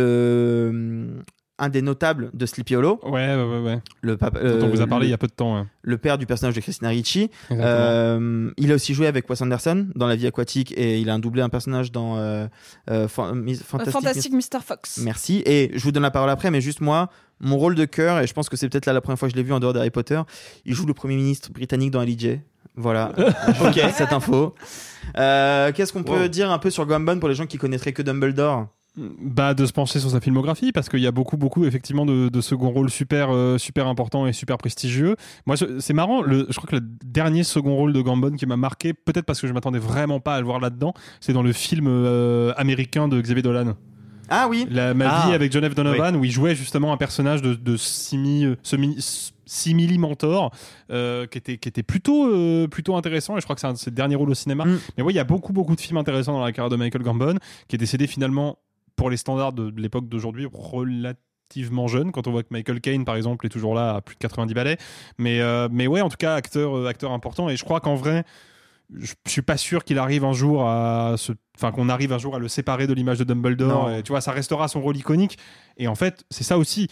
le un des notables de Sleepy Hollow. Ouais, ouais, ouais. ouais. Le papa, Dont on vous a parlé le- il y a peu de temps. ouais. le père du personnage de Christina Ricci. Exactement. Euh, il a aussi joué avec Wes Anderson dans La vie aquatique et il a un doublé un personnage dans euh, euh, Euh, Fantastic, Fantastic Mr. Fox. Merci. Et je vous donne la parole après, mais juste moi, mon rôle de cœur, et je pense que c'est peut-être là la première fois que je l'ai vu en dehors d'Harry Potter, il joue le Premier ministre britannique dans LJ. Voilà, ok, cette info. Euh, Qu'est-ce qu'on peut dire un peu sur Gambon pour les gens qui connaîtraient que Dumbledore? Bah, de se pencher sur sa filmographie parce qu'il y a beaucoup beaucoup effectivement de, de second rôle super euh, super important et super prestigieux moi c'est marrant le, je crois que le dernier second rôle de Gambon qui m'a marqué peut-être parce que je m'attendais vraiment pas à le voir là-dedans c'est dans le film euh, américain de Xavier Dolan Ah oui la, Ma Ah. vie avec John F. Donovan où il jouait justement un personnage de, de simi, euh, semi- simili mentor euh, qui était qui était plutôt euh, plutôt intéressant et je crois que c'est un de ses derniers rôles au cinéma Mm. mais oui il y a beaucoup beaucoup de films intéressants dans la carrière de Michael Gambon qui est décédé finalement pour les standards de l'époque d'aujourd'hui relativement jeune quand on voit que Michael Caine par exemple est toujours là à plus de 90 balais. Mais euh, mais ouais en tout cas acteur euh, acteur important. Et je crois qu'en vrai je suis pas sûr qu'il arrive un jour à se enfin qu'on arrive un jour à le séparer de l'image de Dumbledore. Et, tu vois ça restera son rôle iconique. Et en fait c'est ça aussi.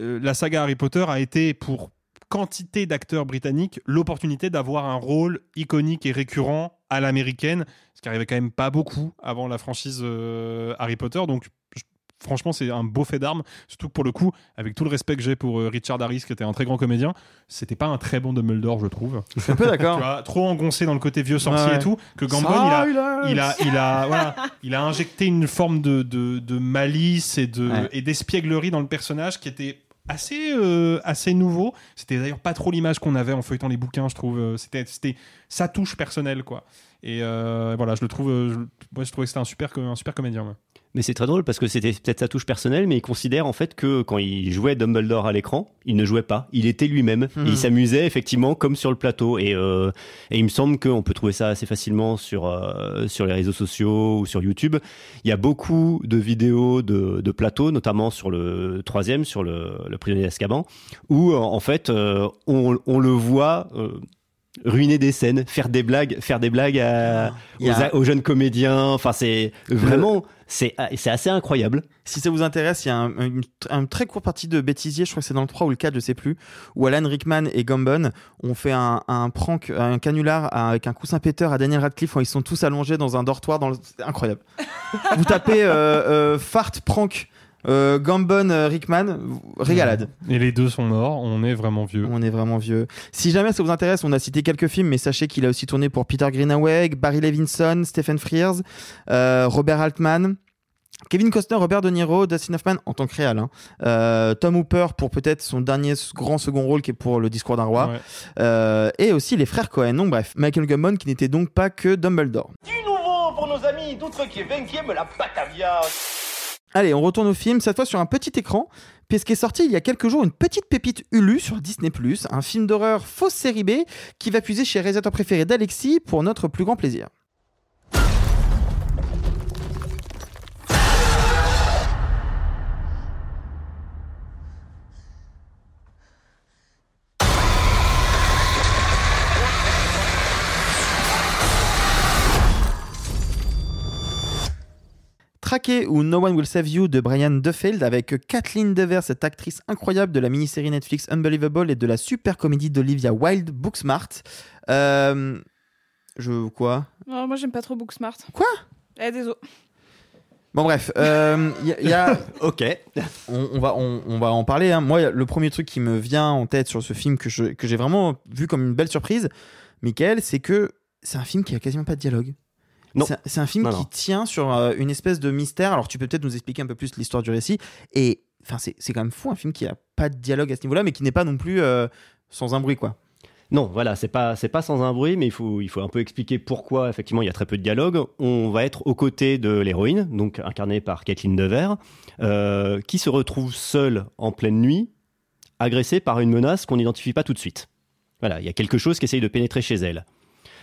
Euh, la saga Harry Potter a été pour quantité d'acteurs britanniques l'opportunité d'avoir un rôle iconique et récurrent à l'américaine ce qui arrivait quand même pas beaucoup avant la franchise euh, Harry Potter donc je- franchement c'est un beau fait d'armes surtout que pour le coup avec tout le respect que j'ai pour euh, Richard Harris qui était un très grand comédien c'était pas un très bon Dumbledore je trouve Je suis un peu d'accord. trop engoncé dans le côté vieux sorcier Ouais, et tout, que Gambon il, a, il a- a, il, a, voilà, il a injecté une forme de, de, de malice et de Ouais. et d'espièglerie dans le personnage qui était assez euh, assez nouveau. C'était d'ailleurs pas trop l'image qu'on avait en feuilletant les bouquins, je trouve. Euh, C'était c'était sa touche personnelle quoi. Et euh, voilà, je le trouve. je, moi, je trouvais que c'était un super un super comédien. ouais. Mais c'est très drôle parce que c'était peut-être sa touche personnelle, mais il considère en fait que quand il jouait Dumbledore à l'écran, il ne jouait pas, il était lui-même. Et il s'amusait effectivement comme sur le plateau. Et, euh, et il me semble qu'on peut trouver ça assez facilement sur, euh, sur les réseaux sociaux ou sur YouTube. Il y a beaucoup de vidéos de, de plateau, notamment sur le troisième, sur le, le prisonnier d'Azkaban, où en fait euh, on, on le voit. Ruiner des scènes, faire des blagues, faire des blagues à- aux, a- aux jeunes comédiens. Enfin, c'est vraiment, c'est c'est assez incroyable. Si ça vous intéresse, il y a un, une, un très court partie de bêtisier, je crois que c'est dans le 3 ou le 4, je sais plus, où Alan Rickman et Gambon ont fait un, un prank, un canular avec un coussin péteur à Daniel Radcliffe où ils sont tous allongés dans un dortoir. Dans le... C'est incroyable. vous tapez euh, euh, fart prank euh, Gambon euh, Rickman, régalade. Et les deux sont morts. On est vraiment vieux. On est vraiment vieux. Si jamais ça vous intéresse, on a cité quelques films, mais sachez qu'il a aussi tourné pour Peter Greenaway, Barry Levinson, Stephen Frears, euh, Robert Altman. Kevin Costner, Robert De Niro, Dustin Hoffman en tant que réal, hein. Euh, Tom Hooper pour peut-être son dernier grand second rôle qui est pour le discours d'un roi, Ouais. Euh, et aussi les frères Cohen. Donc bref, Michael Gambon qui n'était donc pas que Dumbledore. Du nouveau pour nos amis d'outre qui est 20e la Batavia. Allez, on retourne au film, cette fois sur un petit écran, puisqu'est sorti il y a quelques jours une petite pépite Hulu sur Disney+, un film d'horreur fausse série B qui va puiser chez réalisateur préféré d'Alexis pour notre plus grand plaisir. Traqué ou No One Will Save You de Brian Duffield avec Kathleen Dever, cette actrice incroyable de la mini-série Netflix Unbelievable et de la super comédie d'Olivia Wilde, Booksmart. Euh, je. Quoi? Non, moi j'aime pas trop Booksmart. Quoi? Eh, désolé. Bon, bref, euh, il y, a- y a. ok. On, on va, on, on va en parler. hein. Moi, le premier truc qui me vient en tête sur ce film que je- que j'ai vraiment vu comme une belle surprise, Michael, c'est que c'est un film qui a quasiment pas de dialogue. C'est un- film Non, qui non. tient sur euh, une espèce de mystère. Alors, tu peux peut-être nous expliquer un peu plus l'histoire du récit. Et enfin, c'est quand même fou un film qui a pas de dialogue à ce niveau-là, mais qui n'est pas non plus euh, sans un bruit, quoi. Non, voilà, c'est pas c'est pas sans un bruit, mais il faut il faut un peu expliquer pourquoi effectivement il y a très peu de dialogue. On va être aux côtés de l'héroïne, donc incarnée par Kathleen Dever, euh, qui se retrouve seule en pleine nuit, agressée par une menace qu'on n'identifie pas tout de suite. Voilà, il y a quelque chose qui essaye de pénétrer chez elle.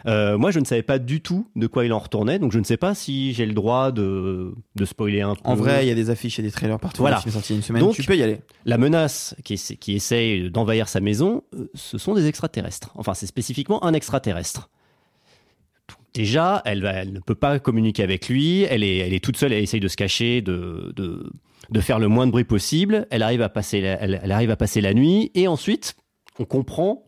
Euh, moi, je ne savais pas du tout de quoi il en retournait, donc je ne sais pas si j'ai le droit de, de spoiler un peu. En vrai, il y a des affiches et des trailers partout. Voilà. Une semaine. Donc, tu peux y aller. La menace qui, essa- qui essaye d'envahir sa maison, euh, ce sont des extraterrestres. Enfin, c'est spécifiquement un extraterrestre. Déjà, elle, ne peut pas communiquer avec lui. Elle est, elle est toute seule. Elle essaye de se cacher, de, de, de faire le moins de bruit possible. Elle arrive à passer, la, elle, elle arrive à passer la nuit. Et ensuite, on comprend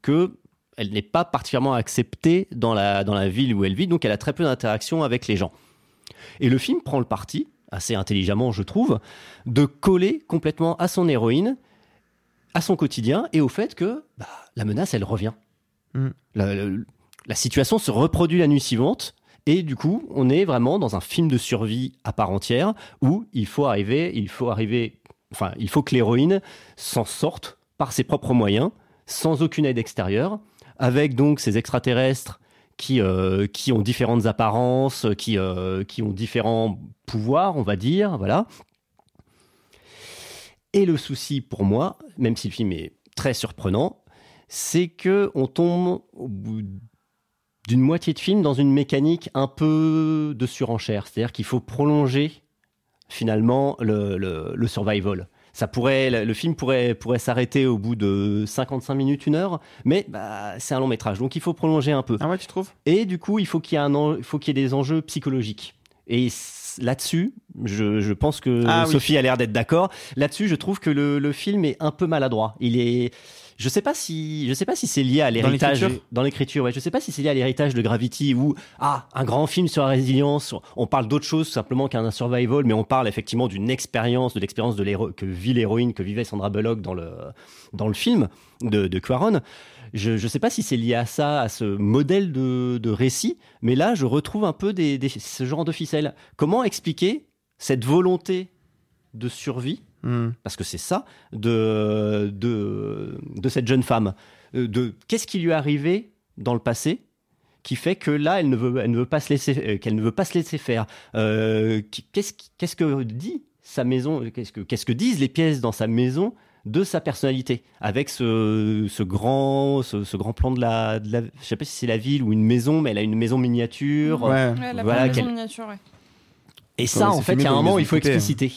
que elle n'est pas particulièrement acceptée dans la, dans la ville où elle vit. Donc, elle a très peu d'interaction avec les gens. Et le film prend le parti, assez intelligemment je trouve, de coller complètement à son héroïne, à son quotidien et au fait que bah, la menace, elle revient. Mm. La, la- la situation se reproduit la nuit suivante. Et du coup, on est vraiment dans un film de survie à part entière où il faut arriver, il faut arriver, enfin, il faut que l'héroïne s'en sorte par ses propres moyens, sans aucune aide extérieure, avec donc ces extraterrestres qui, euh, qui ont différentes apparences, qui, euh, qui ont différents pouvoirs, on va dire, voilà. Et le souci pour moi, même si le film est très surprenant, c'est que on tombe au bout d'une moitié de film dans une mécanique un peu de surenchère. C'est-à-dire qu'il faut prolonger finalement le, le- le survival. Ça pourrait, le film pourrait, pourrait s'arrêter au bout de 55 minutes, une heure, mais bah, c'est un long métrage, donc il faut prolonger un peu. Ah ouais, tu trouves? Et du coup, il faut qu'il y ait, un en- il faut qu'il y ait des enjeux psychologiques. Et là-dessus, je, je pense que Ah oui. Sophie a l'air d'être d'accord. Là-dessus, je trouve que le, le film est un peu maladroit. Il est, je sais pas si, je sais pas si c'est lié à l'héritage dans l'écriture. Ouais, je sais pas si c'est lié à l'héritage de Gravity ou ah un grand film sur la résilience. On parle d'autre chose simplement qu'un survival, mais on parle effectivement d'une expérience, de l'expérience de l'héro que vit l'héroïne, que vivait Sandra Bullock dans le dans le film de, de Quaron. Je ne sais pas si c'est lié à ça, à ce modèle de, de récit, mais là, je retrouve un peu des, des- ce genre de ficelle. Comment expliquer cette volonté de survie, Hmm. parce que c'est ça, de, de, de cette jeune femme Euh, de Qu'est-ce qui lui est arrivé dans le passé qui fait que là, elle ne veut, elle ne veut pas se laisser, euh, qu'elle ne veut pas se laisser faire? Euh, qu'est-ce, qu'est-ce que dit sa maison Qu'est-ce que, qu'est-ce que disent les pièces dans sa maison de sa personnalité? Avec ce, ce grand, ce, ce grand plan de la, de la, je sais pas si c'est la ville ou une maison, mais elle a une maison miniature. Ouais. Ouais, la Voilà, maison qu'elle- miniature, ouais. et ça, Ouais, en fait, il y a un moment, maison il faut hein. expliciter.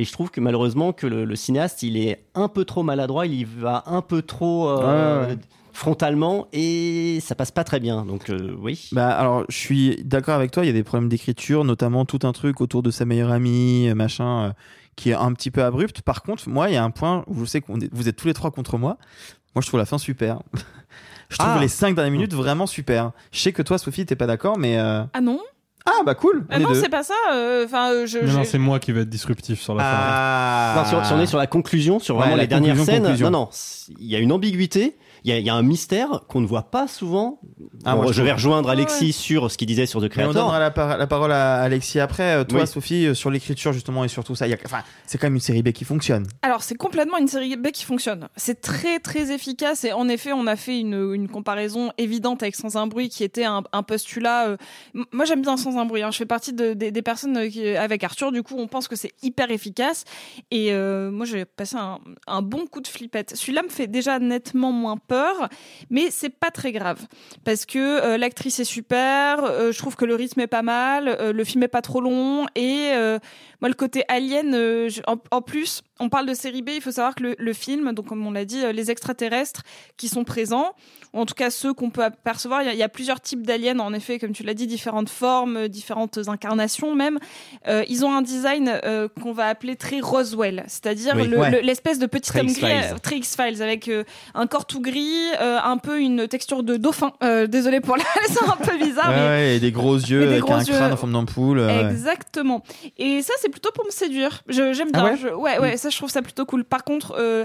Et je trouve que malheureusement que le, le cinéaste, il est un peu trop maladroit, il y va un peu trop euh, Ouais, ouais. frontalement et ça passe pas très bien. Donc euh, oui. Bah alors, je suis d'accord avec toi. Il y a des problèmes d'écriture, notamment tout un truc autour de sa meilleure amie, euh, machin, euh, qui est un petit peu abrupt. Par contre, moi, il y a un point où je sais que vous êtes tous les trois contre moi. Moi, je trouve la fin super. je trouve Ah. les cinq dernières minutes vraiment super. Je sais que toi, Sophie, t'es pas d'accord, mais euh, Ah non? Ah bah cool. Ah non, c'est pas ça. euh, Enfin, euh, je. Non, c'est moi qui vais être disruptif sur la Ah. Non, si, on, si on est sur la conclusion, sur Ouais, vraiment la les dernières conclusion, scènes, conclusion. non, non, il y a une ambiguïté, il y a, il y a un mystère qu'on ne voit pas souvent Ah, bon, moi, je je vais rejoindre Alexis Ouais. sur ce qu'il disait sur The Mais on Creator. donnera la, par- la parole à Alexis après. Euh, Toi, Oui. Sophie, euh, sur l'écriture justement et sur tout ça, il y a- enfin, c'est quand même une série B qui fonctionne. Alors, c'est complètement une série B qui fonctionne. C'est très, très efficace. Et en effet, on a fait une, une comparaison évidente avec Sans un bruit, qui était un, un postulat. euh, Moi, j'aime bien Sans un bruit. hein. Je fais partie de- des- des personnes qui, avec Arthur. Du coup, on pense que c'est hyper efficace. Et euh, moi, j'ai passé un, un bon coup de flippette. Celui-là me fait déjà nettement moins peur, mais c'est pas très grave. Parce que euh, l'actrice est super. euh, je trouve que le rythme est pas mal. euh, le film est pas trop long. Et moi, le côté alien, euh, je- en, en plus, on parle de série B, il faut savoir que le, le film, donc comme on l'a dit, euh, les extraterrestres qui sont présents, ou en tout cas ceux qu'on peut apercevoir, il y, a- il y a plusieurs types d'aliens, en effet, comme tu l'as dit, différentes formes, euh, différentes incarnations même. Euh, ils ont un design qu'on va appeler très Roswell, c'est-à-dire Oui. le- Ouais. le- l'espèce de petit homme gris, très X-Files, avec un corps tout gris, un peu une texture de dauphin. Désolé pour la, c'est un peu bizarre, ouais, mais ouais, et des gros yeux des avec gros un yeux. crâne en forme d'ampoule. Exactement. Et ça, c'est plutôt pour me séduire. J'aime Ah bien. ouais Je- ouais, ouais, ça, je trouve ça plutôt cool. Par contre, euh,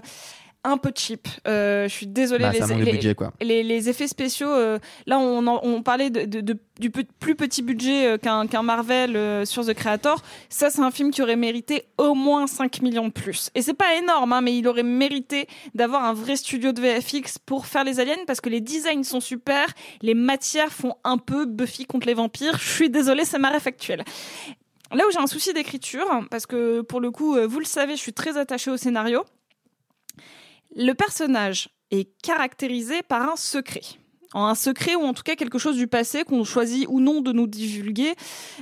un peu cheap. Euh, je suis désolée. Bah, les, budget, quoi. les, les effets spéciaux, euh, là, on, en- on parlait de, de- de- du plus petit budget euh, qu'un qu'un Marvel sur The Creator. Ça, c'est un film qui aurait mérité au moins 5 millions de plus. Et c'est pas énorme, hein, mais il aurait mérité d'avoir un vrai studio de VFX pour faire les aliens parce que les designs sont super, les matières font un peu Buffy contre les vampires. Je suis désolée, c'est ma ref actuelle. Là où j'ai un souci d'écriture, parce que pour le coup, euh, vous le savez, je suis très attachée au scénario. Le personnage est caractérisé par un secret. Un secret ou en tout cas quelque chose du passé qu'on choisit ou non de nous divulguer.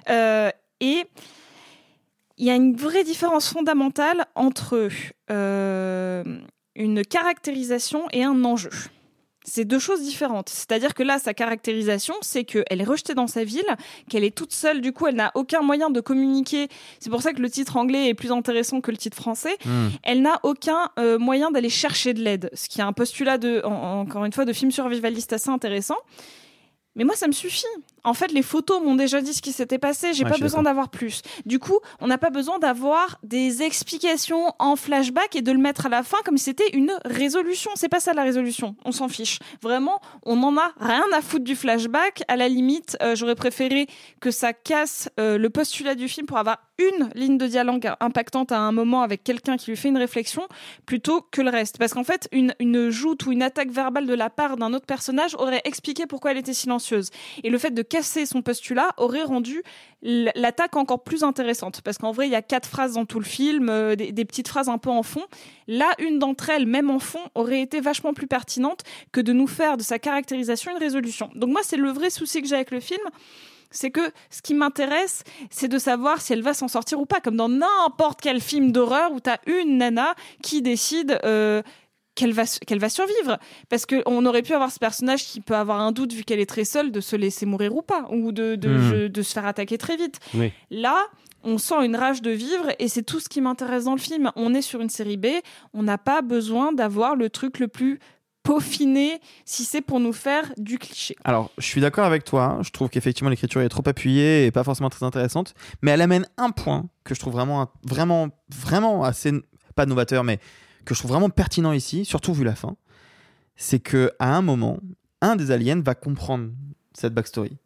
Euh, et il y a une vraie différence fondamentale entre euh, une caractérisation et un enjeu. C'est deux choses différentes. C'est-à-dire que là, sa caractérisation, c'est qu'elle est rejetée dans sa ville, qu'elle est toute seule, du coup, elle n'a aucun moyen de communiquer. C'est pour ça que le titre anglais est plus intéressant que le titre français. Hmm. Elle n'a aucun euh, moyen d'aller chercher de l'aide, ce qui est un postulat, de, en- encore une fois, de film survivaliste assez intéressant. Mais moi, ça me suffit. En fait, les photos m'ont déjà dit ce qui s'était passé. J'ai Ouais, pas besoin d'avoir plus. Du coup, on n'a pas besoin d'avoir des explications en flashback et de le mettre à la fin comme si c'était une résolution. C'est pas ça la résolution. On s'en fiche. Vraiment, on en a rien à foutre du flashback. À la limite, euh, j'aurais préféré que ça casse euh, le postulat du film pour avoir une ligne de dialogue impactante à un moment avec quelqu'un qui lui fait une réflexion plutôt que le reste. Parce qu'en fait, une, une joute ou une attaque verbale de la part d'un autre personnage aurait expliqué pourquoi elle était silencieuse. Et le fait de casser son postulat aurait rendu l'attaque encore plus intéressante. Parce qu'en vrai, il y a quatre phrases dans tout le film, euh, des, petites phrases un peu en fond. Là, une d'entre elles, même en fond, aurait été vachement plus pertinente que de nous faire de sa caractérisation une résolution. Donc moi, c'est le vrai souci que j'ai avec le film c'est que ce qui m'intéresse, c'est de savoir si elle va s'en sortir ou pas, comme dans n'importe quel film d'horreur où tu as une nana qui décide euh, qu'elle va, qu'elle va survivre. Parce qu'on aurait pu avoir ce personnage qui peut avoir un doute, vu qu'elle est très seule, de se laisser mourir ou pas, ou de, de, de se faire attaquer très vite. Oui. Là, on sent une rage de vivre et c'est tout ce qui m'intéresse dans le film. On est sur une série B, on n'a pas besoin d'avoir le truc le plus peaufiné si c'est pour nous faire du cliché. Alors, je suis d'accord avec toi. Je trouve qu'effectivement l'écriture est trop appuyée et pas forcément très intéressante, mais elle amène un point que je trouve vraiment, vraiment, vraiment assez pas novateur, mais que je trouve vraiment pertinent ici, surtout vu la fin. C'est que à un moment, un des aliens va comprendre cette backstory.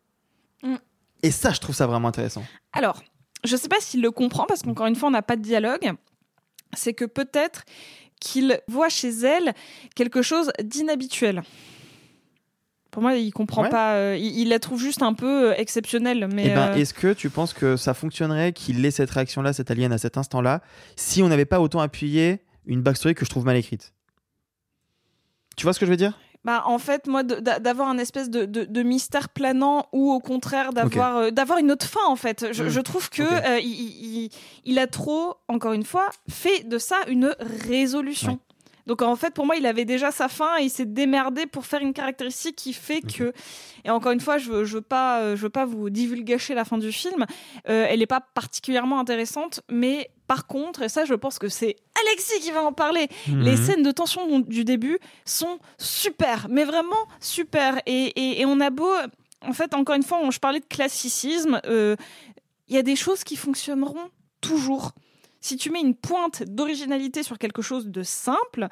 Mm. Et ça, je trouve ça vraiment intéressant. Alors, je sais pas s'il le comprend parce qu'encore une fois, on n'a pas de dialogue. C'est que peut-être qu'il voit chez elle quelque chose d'inhabituel. Pour moi, il comprend Ouais. pas. euh, il, il la trouve juste un peu euh, exceptionnelle. Mais Eh ben, euh, est-ce que tu penses que ça fonctionnerait qu'il ait cette réaction-là, cet alien à cet instant-là, si on n'avait pas autant appuyé une backstory que je trouve mal écrite Tu vois ce que je veux dire? Bah, en fait, moi, d'avoir un espèce de, de- de mystère planant ou au contraire d'avoir euh, d'avoir une autre fin, en fait. Je, Mm. je trouve que euh, il, il- il a trop, encore une fois, fait de ça une résolution. Ouais. Donc en fait, pour moi, il avait déjà sa fin et il s'est démerdé pour faire une caractéristique qui fait que. Et encore une fois, je veux, je veux pas, euh, je veux pas vous divulgacher la fin du film. Euh, elle n'est pas particulièrement intéressante, mais par contre, et ça, je pense que c'est Alexis qui va en parler. Mhm. Les scènes de tension du début sont super, mais vraiment super. Et, et- et on a beau, en fait, encore une fois, on- je parlais de classicisme. euh, Il y a des choses qui fonctionneront toujours. Si tu mets une pointe d'originalité sur quelque chose de simple,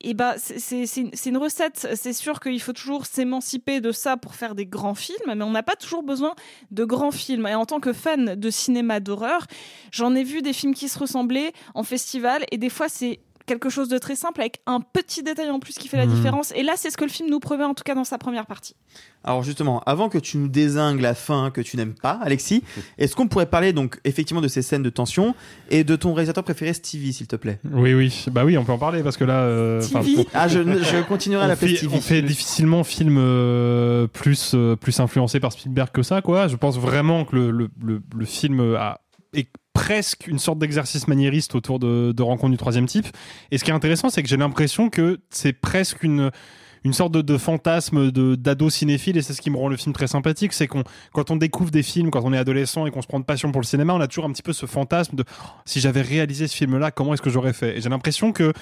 et bah c'est- c'est c'est une- c'est une recette. C'est sûr qu'il faut toujours s'émanciper de ça pour faire des grands films, mais on n'a pas toujours besoin de grands films. Et en tant que fan de cinéma d'horreur, j'en ai vu des films qui se ressemblaient en festival, et des fois c'est quelque chose de très simple avec un petit détail en plus qui fait la Mhm. différence. Et là, c'est ce que le film nous promet en tout cas dans sa première partie. Alors justement, avant que tu nous désingues la fin que tu n'aimes pas, Alexis, est-ce qu'on pourrait parler donc effectivement de ces scènes de tension et de ton réalisateur préféré Stevie, s'il te plaît? Oui, oui, bah oui, on peut en parler parce que là. euh, Stevie Ah, je, je continuerai à l'appeler fait, Stevie. on fait difficilement film euh, plus, euh, plus influencé par Spielberg que ça, quoi. Je pense vraiment que le, le, le, le film a, est presque une sorte d'exercice maniériste autour de, de rencontres du troisième type. Et ce qui est intéressant, c'est que j'ai l'impression que c'est presque une une sorte de, de fantasme de d'ado cinéphile et c'est ce qui me rend le film très sympathique c'est qu'on quand on découvre des films quand on est adolescent et qu'on se prend de passion pour le cinéma on a toujours un petit peu ce fantasme de oh, si j'avais réalisé ce film là comment est-ce que j'aurais fait? Et j'ai l'impression que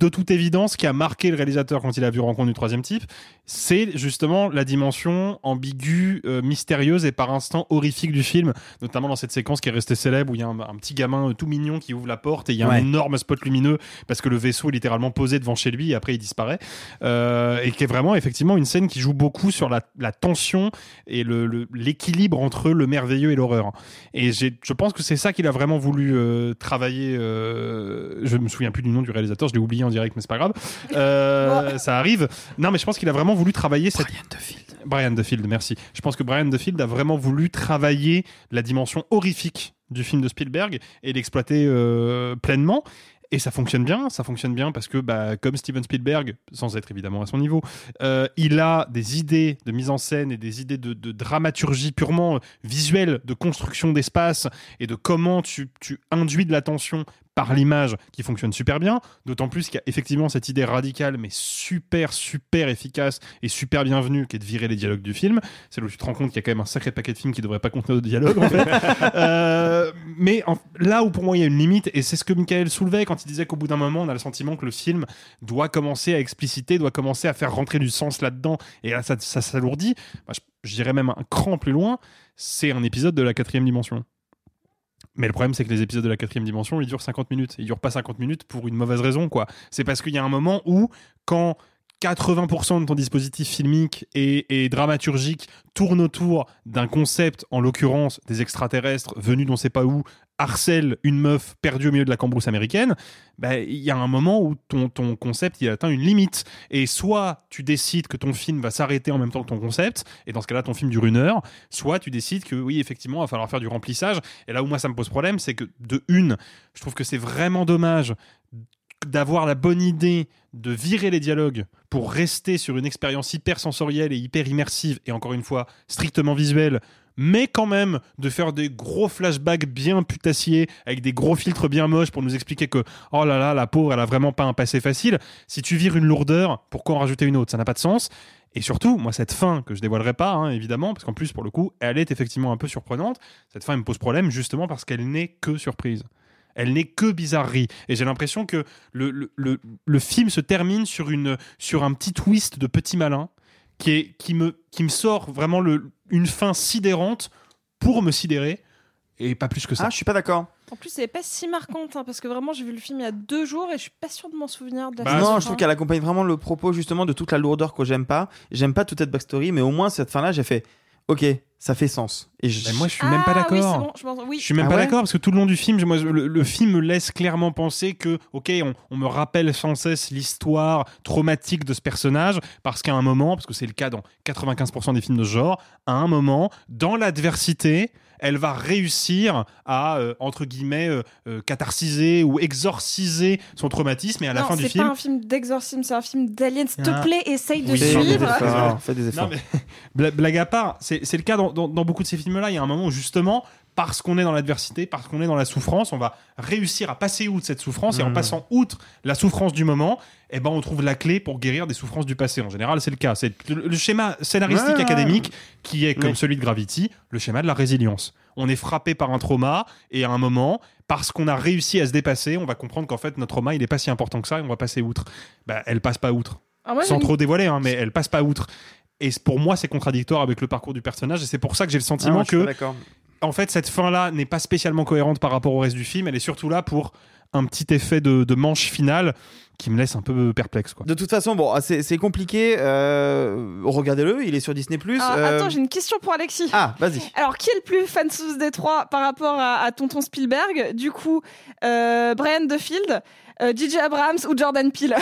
de toute évidence ce qui a marqué le réalisateur quand il a vu Rencontre du troisième type c'est justement la dimension ambiguë euh, mystérieuse et par instant horrifique du film notamment dans cette séquence qui est restée célèbre où il y a un, un petit gamin euh, tout mignon qui ouvre la porte et il y a Ouais. un énorme spot lumineux parce que le vaisseau est littéralement posé devant chez lui et après il disparaît Euh, et qui est vraiment effectivement une scène qui joue beaucoup sur la, la tension et le- le- l'équilibre entre le merveilleux et l'horreur. Et je pense que c'est ça qu'il a vraiment voulu euh, travailler euh, je me souviens plus du nom du réalisateur je l'ai oublié en direct mais c'est pas grave. Euh, ça arrive. Non mais je pense qu'il a vraiment voulu travailler cette Brian DeField Brian DeField merci. Je pense que Brian DeField a vraiment voulu travailler la dimension horrifique du film de Spielberg et l'exploiter euh, pleinement et ça fonctionne bien, ça fonctionne bien parce que, bah, comme Steven Spielberg, sans être évidemment à son niveau, euh, il a des idées de mise en scène et des idées de, dramaturgie purement visuelle, de construction d'espace et de comment tu, tu induis de l'attention par l'image qui fonctionne super bien, d'autant plus qu'il y a effectivement cette idée radicale mais super super efficace et super bienvenue qui est de virer les dialogues du film. C'est là où tu te rends compte qu'il y a quand même un sacré paquet de films qui devraient pas contenir de dialogue en fait. Euh, mais en- là où pour moi il y a une limite et c'est ce que Michael soulevait quand il disait qu'au bout d'un moment on a le sentiment que le film doit commencer à expliciter, doit commencer à faire rentrer du sens là-dedans et là ça, ça s'alourdit. Bah, je, je dirais même un cran plus loin, c'est un épisode de la quatrième dimension. Mais le problème, c'est que les épisodes de la quatrième dimension, ils durent 50 minutes. Ils durent pas 50 minutes pour une mauvaise raison, quoi. C'est parce qu'il y a un moment où, quand 80% de ton dispositif filmique et, dramaturgique tourne autour d'un concept, en l'occurrence des extraterrestres venus d'on sait pas où, harcèlent une meuf perdue au milieu de la cambrousse américaine, bah, il y a un moment où ton, ton concept il atteint une limite. Et soit tu décides que ton film va s'arrêter en même temps que ton concept, et dans ce cas-là, ton film dure une heure, soit tu décides que oui, effectivement, il va falloir faire du remplissage. Et là où moi ça me pose problème, c'est que de une, je trouve que c'est vraiment dommage d'avoir la bonne idée de virer les dialogues pour rester sur une expérience hyper sensorielle et hyper immersive, et encore une fois, strictement visuelle, mais quand même de faire des gros flashbacks bien putassiers, avec des gros filtres bien moches pour nous expliquer que, oh là là, la pauvre, elle a vraiment pas un passé facile. Si tu vires une lourdeur, pourquoi en rajouter une autre? Ça n'a pas de sens. Et surtout, moi, cette fin, que je dévoilerai pas, hein, évidemment, parce qu'en plus, pour le coup, elle est effectivement un peu surprenante. Cette fin, elle me pose problème justement parce qu'elle n'est que surprise. Elle n'est que bizarrerie. Et j'ai l'impression que le, le, le, le film se termine sur, une, sur un petit twist de petit malin qui, est, qui, me, qui me sort vraiment le, une fin sidérante pour me sidérer et pas plus que ça. Ah, je suis pas d'accord. En plus, elle est pas si marquante, hein, parce que vraiment, j'ai vu le film il y a deux jours et je suis pas sûre de m'en souvenir. De la non, fin. je trouve qu'elle accompagne vraiment le propos justement de toute la lourdeur que j'aime pas. J'aime pas toute cette backstory, mais au moins cette fin-là, j'ai fait OK, ça fait sens. Et je... Mais moi, je suis même pas Ah, oui, d'accord. c'est bon, je pense- oui. Je suis même Ah pas ouais d'accord parce que tout le long du film, je- moi, le, le film me laisse clairement penser que, ok, on, on me rappelle sans cesse l'histoire traumatique de ce personnage parce qu'à un moment, parce que c'est le cas dans 95% des films de ce genre, à un moment, dans l'adversité, elle va réussir à, euh, entre guillemets, euh, euh, catharsiser ou exorciser son traumatisme et à la non, fin du c'est film. pas un film d'exorcisme, c'est un film d'alien. S'il te Ah. plaît, essaye de Oui, fais des suivre. efforts. Fais des Non, efforts. mais bla- blague à part, c'est c'est le cas dans, dans- dans beaucoup de ces films-là. Il y a un moment où justement, parce qu'on est dans l'adversité, parce qu'on est dans la souffrance, on va réussir à passer outre cette souffrance et en Mhm. passant outre la souffrance du moment, eh ben on trouve la clé pour guérir des souffrances du passé. En général, c'est le cas. C'est le, le schéma scénaristique Ouais. académique qui est comme Oui. celui de Gravity, le schéma de la résilience. On est frappé par un trauma et à un moment, parce qu'on a réussi à se dépasser, on va comprendre qu'en fait notre trauma il est pas si important que ça et on va passer outre. Bah, elle passe pas outre Ah, sans trop dévoiler, hein, mais elle passe pas outre. Et pour moi, c'est contradictoire avec le parcours du personnage, et c'est pour ça que j'ai le Ah, sentiment moi, je suis pas que d'accord. en fait, cette fin-là n'est pas spécialement cohérente par rapport au reste du film. Elle est surtout là pour un petit effet de, de manche finale qui me laisse un peu perplexe. Quoi. De toute façon, bon, c'est c'est compliqué. euh, Regardez-le, il est sur Disney+. Ah, euh, Attends, j'ai une question pour Alexis. Ah, vas-y. Alors, qui est le plus fansous des trois par rapport à, à Tonton Spielberg? Du coup, euh, Brian DeField, euh, DJ Abrams ou Jordan Peele?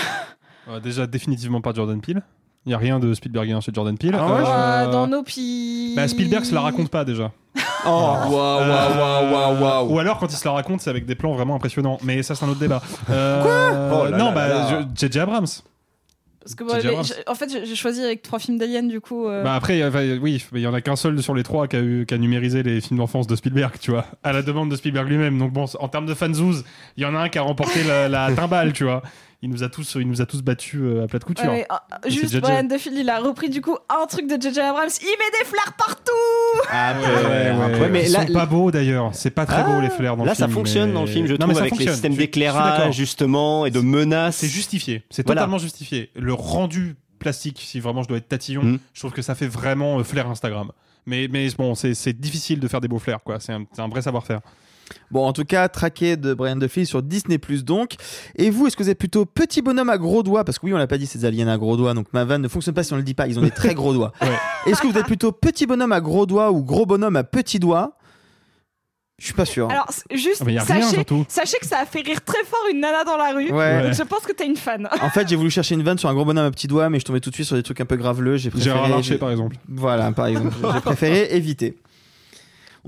Euh, déjà, définitivement pas Jordan Peele. Il n'y a rien de Spielbergien chez Jordan Peele. Ah ouais, Euh, Euh, Dans nos pi... bah, Spielberg se la raconte pas déjà. Oh, waouh, waouh, waouh, waouh, waouh. Ou alors quand il se la raconte, c'est avec des plans vraiment impressionnants. Mais ça, c'est un autre débat. Euh, Quoi Oh là Non, là bah, J.J. Abrams. Parce que moi, les- en fait, j'ai choisi avec trois films d'aliens, du coup. euh, Bah après, euh, oui, mais il y en a qu'un seul sur les trois qui a, eu, qui a numérisé les films d'enfance de Spielberg, tu vois, à la demande de Spielberg lui-même. Donc bon, en termes de fanzouz, il y en a un qui a remporté la, la timbale, tu vois. Il nous a tous, il nous a tous battus euh, à plat de couture. ouais, euh, juste. Brian DeField, il a repris du coup un truc de JJ Abrams. Il met des flares partout Ah, Ouais, ouais, ouais. Ouais, mais Ils là- sont pas beaux d'ailleurs. C'est pas très Ah, beau les flares dans Là, le film. ça fonctionne mais- dans le film, je Non, trouve, mais ça avec les fonctionne. systèmes suis d'accord. d'éclairage, justement, et de menaces. C'est justifié. C'est Voilà. totalement justifié. Le rendu plastique, si vraiment je dois être tatillon, Mm. je trouve que ça fait vraiment euh, flair Instagram. Mais, mais bon, c'est difficile de faire des beaux flairs, quoi. C'est un, c'est un vrai savoir-faire. Bon, en tout cas, traqué de Brian DeField sur Disney+, donc. Et vous, est-ce que vous êtes plutôt petit bonhomme à gros doigts? Parce que oui, on l'a pas dit, ces aliens à gros doigts, donc ma vanne ne fonctionne pas si on le dit pas, ils ont des très gros doigts. Est-ce que vous êtes plutôt petit bonhomme à gros doigts ou gros bonhomme à petits doigts? Je suis pas sûr. Alors, juste, Ah, rien, sachez, que ça a fait rire très fort une nana dans la rue. Ouais. Donc Ouais. je pense que t'es une fan. En fait, j'ai voulu chercher une vanne sur un gros bonhomme à petits doigts, mais je tombais tout de suite sur des trucs un peu graveleux. J'ai préféré. Gérard Larcher, par exemple. Voilà, par exemple. j'ai préféré éviter.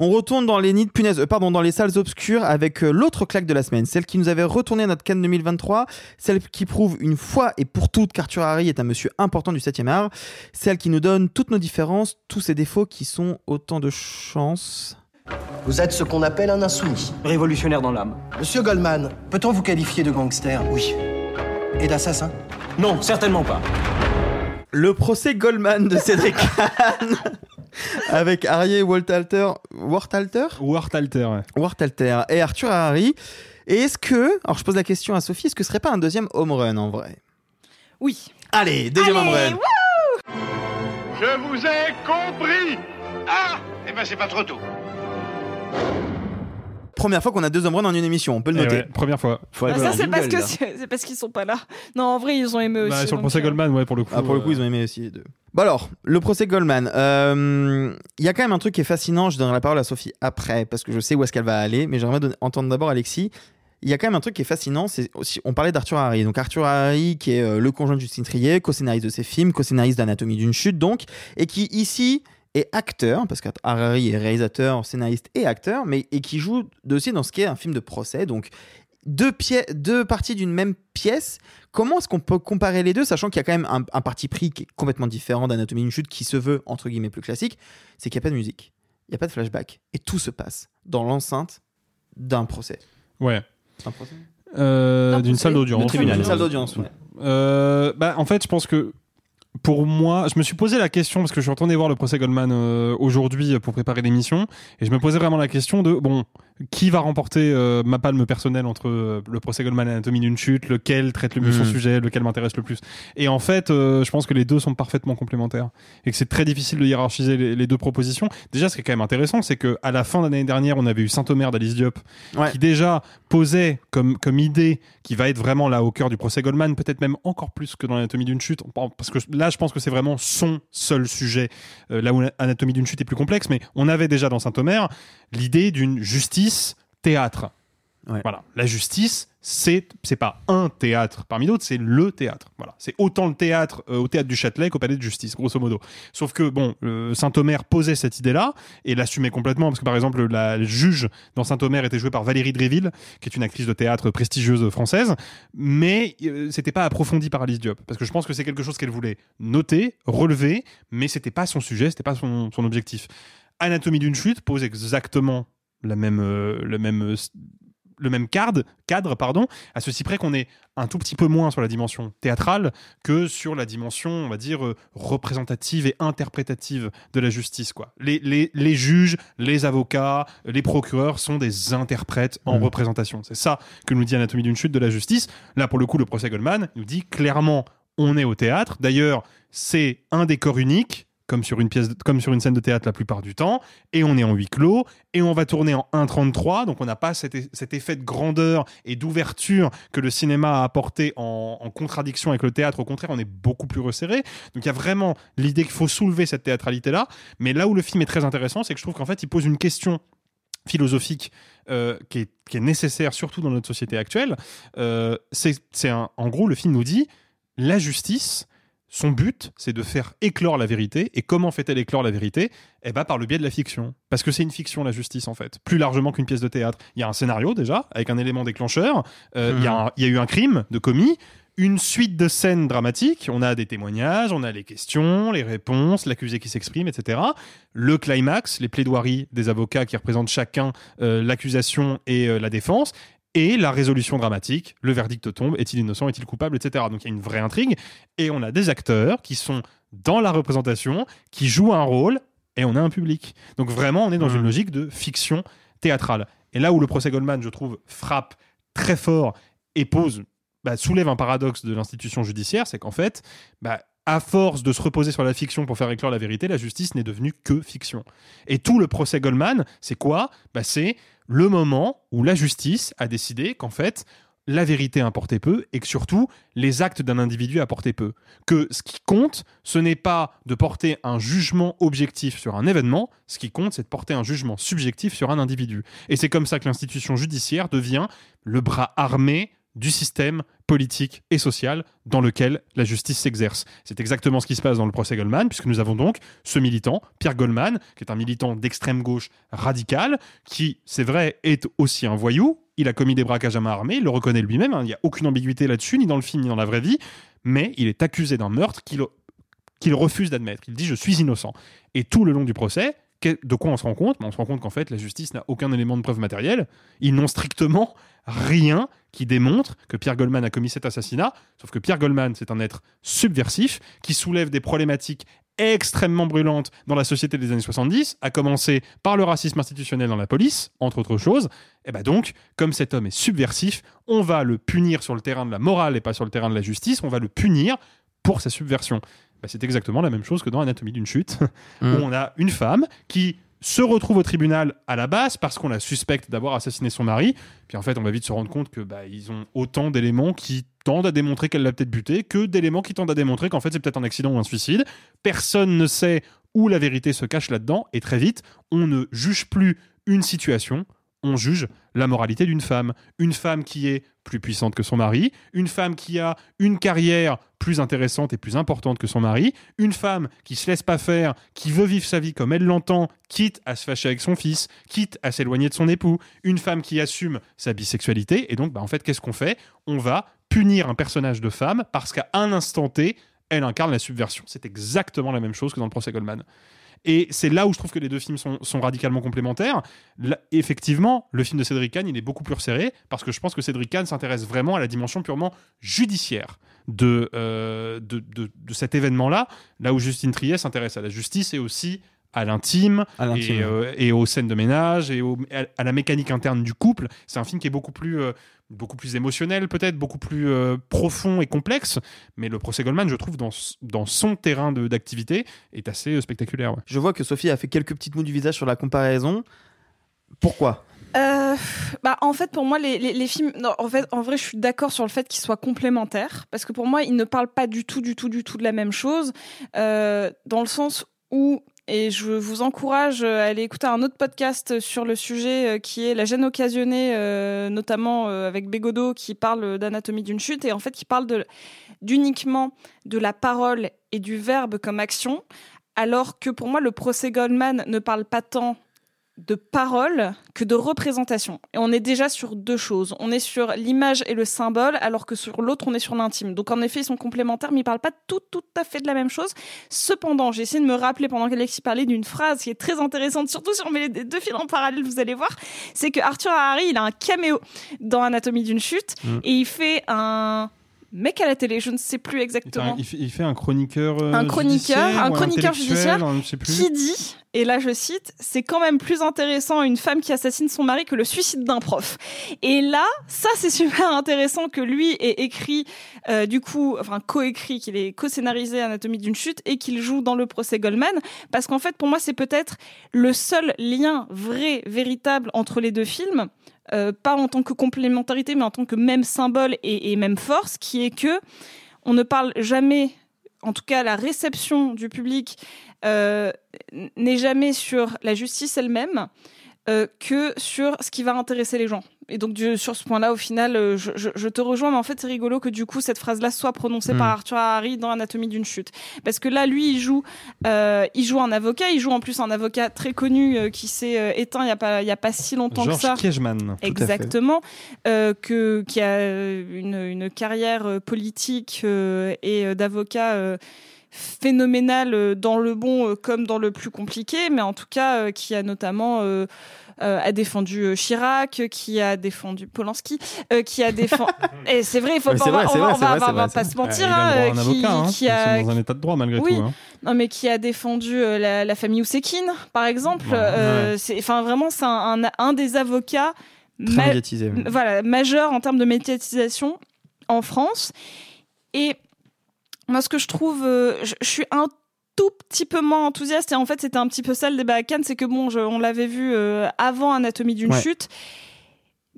On retourne dans les nids de punaises, euh, pardon, dans les salles obscures avec euh, l'autre claque de la semaine, celle qui nous avait retourné à notre Cannes 2023, celle qui prouve une fois et pour toutes qu'Arthur Harry est un monsieur important du 7e art, celle qui nous donne toutes nos différences, tous ses défauts qui sont autant de chances. Vous êtes ce qu'on appelle un insoumis. Révolutionnaire dans l'âme. Monsieur Goldman, peut-on vous qualifier de gangster? Oui. Et d'assassin? Non, certainement pas. Le procès Goldman de Cédric Kahn avec Harry Waltalter, Wartalter Wartalter, ouais. Wartalter et Arthur Harry. Et est-ce que, alors je pose la question à Sophie, est-ce que ce serait pas un deuxième home run en vrai? Oui. Allez, deuxième home run. Je vous ai compris Ah Eh ben c'est pas trop tôt. Première fois qu'on a deux home runs en une émission, on peut le Eh noter. ouais, première fois. Bah, ça, c'est parce que c'est parce qu'ils sont pas là. Non, en vrai, ils ont aimé aussi. Bah, sur le procès euh, Goldman, ouais, pour le coup. Ah, pour le coup, euh, ils ont aimé aussi les deux. Bon alors, le procès Goldman. euh, Il y a quand même un truc qui est fascinant. Je donnerai la parole à Sophie après parce que je sais où est-ce qu'elle va aller, mais j'aimerais entendre d'abord Alexis. Il y a quand même un truc qui est fascinant, c'est aussi, on parlait d'Arthur Harry. Donc Arthur Harry, qui est euh, le conjoint de Justine Trier, co-scénariste de ses films, co-scénariste d'Anatomie d'une chute, donc, et qui ici est acteur, parce qu'Harry est réalisateur, scénariste et acteur, mais et qui joue aussi dans ce qui est un film de procès. Donc deux, pièces, deux parties d'une même pièce. Comment est-ce qu'on peut comparer les deux, sachant qu'il y a quand même un, un parti pris qui est complètement différent d'Anatomie d'une chute, qui se veut entre guillemets plus classique, c'est qu'il n'y a pas de musique, il n'y a pas de flashback, et tout se passe dans l'enceinte d'un procès. Ouais. Un procès? Euh, D'un d'une salle d'audience. De tribunal. Une salle d'audience, ouais. Euh, bah, en fait, je pense que pour moi, je me suis posé la question parce que je suis retourné voir le procès Goldman euh, aujourd'hui pour préparer l'émission et je me posais vraiment la question de bon, qui va remporter euh, ma palme personnelle entre euh, le procès Goldman et Anatomie d'une chute, lequel traite le mieux son Mhm. sujet, lequel m'intéresse le plus. Et en fait, euh, je pense que les deux sont parfaitement complémentaires et que c'est très difficile de hiérarchiser les, les deux propositions. Déjà, ce qui est quand même intéressant, c'est que à la fin de l'année dernière, on avait eu Saint-Omer d'Alice Diop Ouais. qui déjà posait comme, comme idée qui va être vraiment là au cœur du procès Goldman, peut-être même encore plus que dans l'anatomie d'une chute, parce que là je pense que c'est vraiment son seul sujet, là où l'anatomie d'une chute est plus complexe, mais on avait déjà dans Saint-Omer l'idée d'une justice théâtre. Voilà, la justice, c'est c'est pas un théâtre parmi d'autres, c'est le théâtre. Voilà, c'est autant le théâtre euh, au théâtre du Châtelet qu'au palais de justice, grosso modo. Sauf que bon, euh, Saint-Omer posait cette idée-là et l'assumait complètement parce que par exemple la juge dans Saint-Omer était jouée par Valérie Dréville, qui est une actrice de théâtre prestigieuse française, mais euh, c'était pas approfondi par Alice Diop parce que je pense que c'est quelque chose qu'elle voulait noter, relever, mais c'était pas son sujet, c'était pas son, son objectif. Anatomie d'une chute pose exactement la même, euh, le même euh, le même cadre, cadre pardon, à ceci près qu'on est un tout petit peu moins sur la dimension théâtrale que sur la dimension, on va dire, euh, représentative et interprétative de la justice. Quoi. Les, les, les juges, les avocats, les procureurs sont des interprètes en Mhm. représentation. C'est ça que nous dit Anatomie d'une chute de la justice. Là, pour le coup, le procès Goldman nous dit clairement, on est au théâtre. D'ailleurs, c'est un décor unique comme sur une pièce, comme sur une scène de théâtre la plupart du temps, et on est en huis clos, et on va tourner en 1.33, donc on n'a pas cet, effet de grandeur et d'ouverture que le cinéma a apporté en, contradiction avec le théâtre. Au contraire, on est beaucoup plus resserré. Donc il y a vraiment l'idée qu'il faut soulever cette théâtralité-là. Mais là où le film est très intéressant, c'est que je trouve qu'en fait, il pose une question philosophique euh, qui, est, nécessaire, surtout dans notre société actuelle. Euh, c'est en gros, le film nous dit la justice. Son but, c'est de faire éclore la vérité. Et comment fait-elle éclore la vérité? Eh ben, par le biais de la fiction. Parce que c'est une fiction, la justice, en fait. Plus largement qu'une pièce de théâtre. Il y a un scénario, déjà, avec un élément déclencheur. Euh, il y a un- il y a eu un crime de commis une suite de scènes dramatiques. On a des témoignages, on a les questions, les réponses, l'accusé qui s'exprime, etc. Le climax, les plaidoiries des avocats qui représentent chacun euh, l'accusation et euh, la défense. Et la résolution dramatique, le verdict tombe, est-il innocent, est-il coupable, etc. Donc il y a une vraie intrigue. Et on a des acteurs qui sont dans la représentation, qui jouent un rôle, et on a un public. Donc vraiment, on est dans une logique de fiction théâtrale. Et là où le procès Goldman, je trouve, frappe très fort et pose bah, soulève un paradoxe de l'institution judiciaire, c'est qu'en fait, bah, à force de se reposer sur la fiction pour faire éclore la vérité, la justice n'est devenue que fiction. Et tout le procès Goldman, c'est quoi? Bah, C'est le moment où la justice a décidé qu'en fait, la vérité importait peu et que surtout, les actes d'un individu apportaient peu. Que ce qui compte, ce n'est pas de porter un jugement objectif sur un événement, ce qui compte, c'est de porter un jugement subjectif sur un individu. Et c'est comme ça que l'institution judiciaire devient le bras armé du système politique et social dans lequel la justice s'exerce. C'est exactement ce qui se passe dans le procès Goldman, puisque nous avons donc ce militant, Pierre Goldman, qui est un militant d'extrême gauche radical, qui, c'est vrai, est aussi un voyou. Il a commis des braquages à main armée, il le reconnaît lui-même, hein, il n'y a aucune ambiguïté là-dessus, ni dans le film, ni dans la vraie vie, mais il est accusé d'un meurtre qu'il qu'il refuse d'admettre. Il dit je suis innocent. Et tout le long du procès, de quoi on se rend compte? On se rend compte qu'en fait, la justice n'a aucun élément de preuve matérielle. Ils n'ont strictement rien qui démontre que Pierre Goldman a commis cet assassinat. Sauf que Pierre Goldman, c'est un être subversif qui soulève des problématiques extrêmement brûlantes dans la société des années 70, à commencer par le racisme institutionnel dans la police, entre autres choses. Et ben donc, comme cet homme est subversif, on va le punir sur le terrain de la morale et pas sur le terrain de la justice, on va le punir pour sa subversion. Ben, c'est exactement la même chose que dans Anatomie d'une chute, où on a une femme qui se retrouve au tribunal à la base parce qu'on la suspecte d'avoir assassiné son mari. Puis en fait, on va vite se rendre compte que bah, ils ont autant d'éléments qui tendent à démontrer qu'elle l'a peut-être buté que d'éléments qui tendent à démontrer qu'en fait c'est peut-être un accident ou un suicide. Personne ne sait où la vérité se cache là-dedans et très vite, on ne juge plus une situation, on juge la moralité d'une femme. Une femme qui est plus puissante que son mari, une femme qui a une carrière plus intéressante et plus importante que son mari, une femme qui se laisse pas faire, qui veut vivre sa vie comme elle l'entend, quitte à se fâcher avec son fils, quitte à s'éloigner de son époux, une femme qui assume sa bisexualité. Et donc, bah, en fait, qu'est-ce qu'on fait? On va punir un personnage de femme parce qu'à un instant T, elle incarne la subversion. C'est exactement la même chose que dans le procès Goldman. Et c'est là où je trouve que les deux films sont, sont radicalement complémentaires. Là, effectivement, le film de Cédric Kahn, il est beaucoup plus resserré, parce que je pense que Cédric Kahn s'intéresse vraiment à la dimension purement judiciaire de, euh, de, de- de cet événement-là, là où Justine Triet s'intéresse à la justice et aussi à l'intime et, euh, et aux scènes de ménage et au- à, à la mécanique interne du couple. C'est un film qui est beaucoup plus, euh, beaucoup plus émotionnel peut-être, beaucoup plus euh, profond et complexe. Mais le procès Goldman, je trouve, dans, dans son terrain de- d'activité, est assez euh, spectaculaire. ouais. Je vois que Sophie a fait quelques petites moues du visage sur la comparaison. Pourquoi? Euh, bah, en fait, pour moi, les, les, les films. non, en, fait, en vrai, je suis d'accord sur le fait qu'ils soient complémentaires. Parce que pour moi, ils ne parlent pas du tout, du tout, du tout de la même chose. euh, dans le sens où. Et je vous encourage à aller écouter un autre podcast sur le sujet euh, qui est La gêne occasionnée, euh, notamment euh, avec Bégodeau, qui parle d'anatomie d'une chute et en fait qui parle de- d'uniquement de la parole et du verbe comme action, alors que pour moi, le procès Goldman ne parle pas tant de parole que de représentation. Et on est déjà sur deux choses. On est sur l'image et le symbole, alors que sur l'autre, on est sur l'intime. Donc en effet, ils sont complémentaires, mais ils parlent pas tout, tout à fait de la même chose. Cependant, j'ai essayé de me rappeler pendant qu'Alexis parlait d'une phrase qui est très intéressante, surtout si on met les deux films en parallèle, vous allez voir. C'est que Arthur Harry, il a un caméo dans Anatomie d'une chute, Mm. et il fait un mec à la télé, je ne sais plus exactement Il fait, il fait un chroniqueur, euh, un chroniqueur, judiciaire un chroniqueur judiciaire je sais plus. qui dit Et là, je cite, c'est quand même plus intéressant une femme qui assassine son mari que le suicide d'un prof. Et là, ça, c'est super intéressant que lui ait écrit, euh, du coup, enfin, co-écrit, qu'il ait co-scénarisé Anatomie d'une chute et qu'il joue dans le procès Goldman. Parce qu'en fait, pour moi, c'est peut-être le seul lien vrai, véritable entre les deux films. Euh, pas en tant que complémentarité, mais en tant que même symbole et, même force, qui est que on ne parle jamais, en tout cas la réception du public euh, n'est jamais sur la justice elle-même euh, que sur ce qui va intéresser les gens. Et donc du- sur ce point-là, au final, euh, je, je- je te rejoins, mais en fait c'est rigolo que du coup cette phrase-là soit prononcée Mm. par Arthur Harry dans Anatomie d'une chute, parce que là lui il joue, euh, il joue un avocat, il joue en plus un avocat très connu euh, qui s'est euh, éteint il y a pas il y a pas si longtemps que Georges ça. Kiechman. Exactement, euh, que qui a une, une carrière politique euh, et euh, d'avocat phénoménale euh, dans le bon euh, comme dans le plus compliqué, mais en tout cas euh, qui a notamment euh, euh, a défendu Chirac, qui a défendu Polanski, euh, qui a défendu. Et c'est vrai, il faut pas, on va, vrai, c'est on va- vrai, on va- c'est on va- vrai, on va c'est pas se mentir, hein, hein. qui Ils a sont dans un état de droit malgré Oui. tout. hein. non, mais qui a défendu euh, la, la famille Oussekine, par exemple. Ouais. Euh, Ouais. c'est, enfin, vraiment, c'est un, un, un des avocats voilà, majeur en termes de médiatisation en France. Et moi, ce que je trouve, euh, je, je suis un tout petit peu moins enthousiaste. Et en fait, c'était un petit peu ça le débat à Cannes, c'est que bon, je- on l'avait vu euh, avant Anatomie d'une Ouais. chute.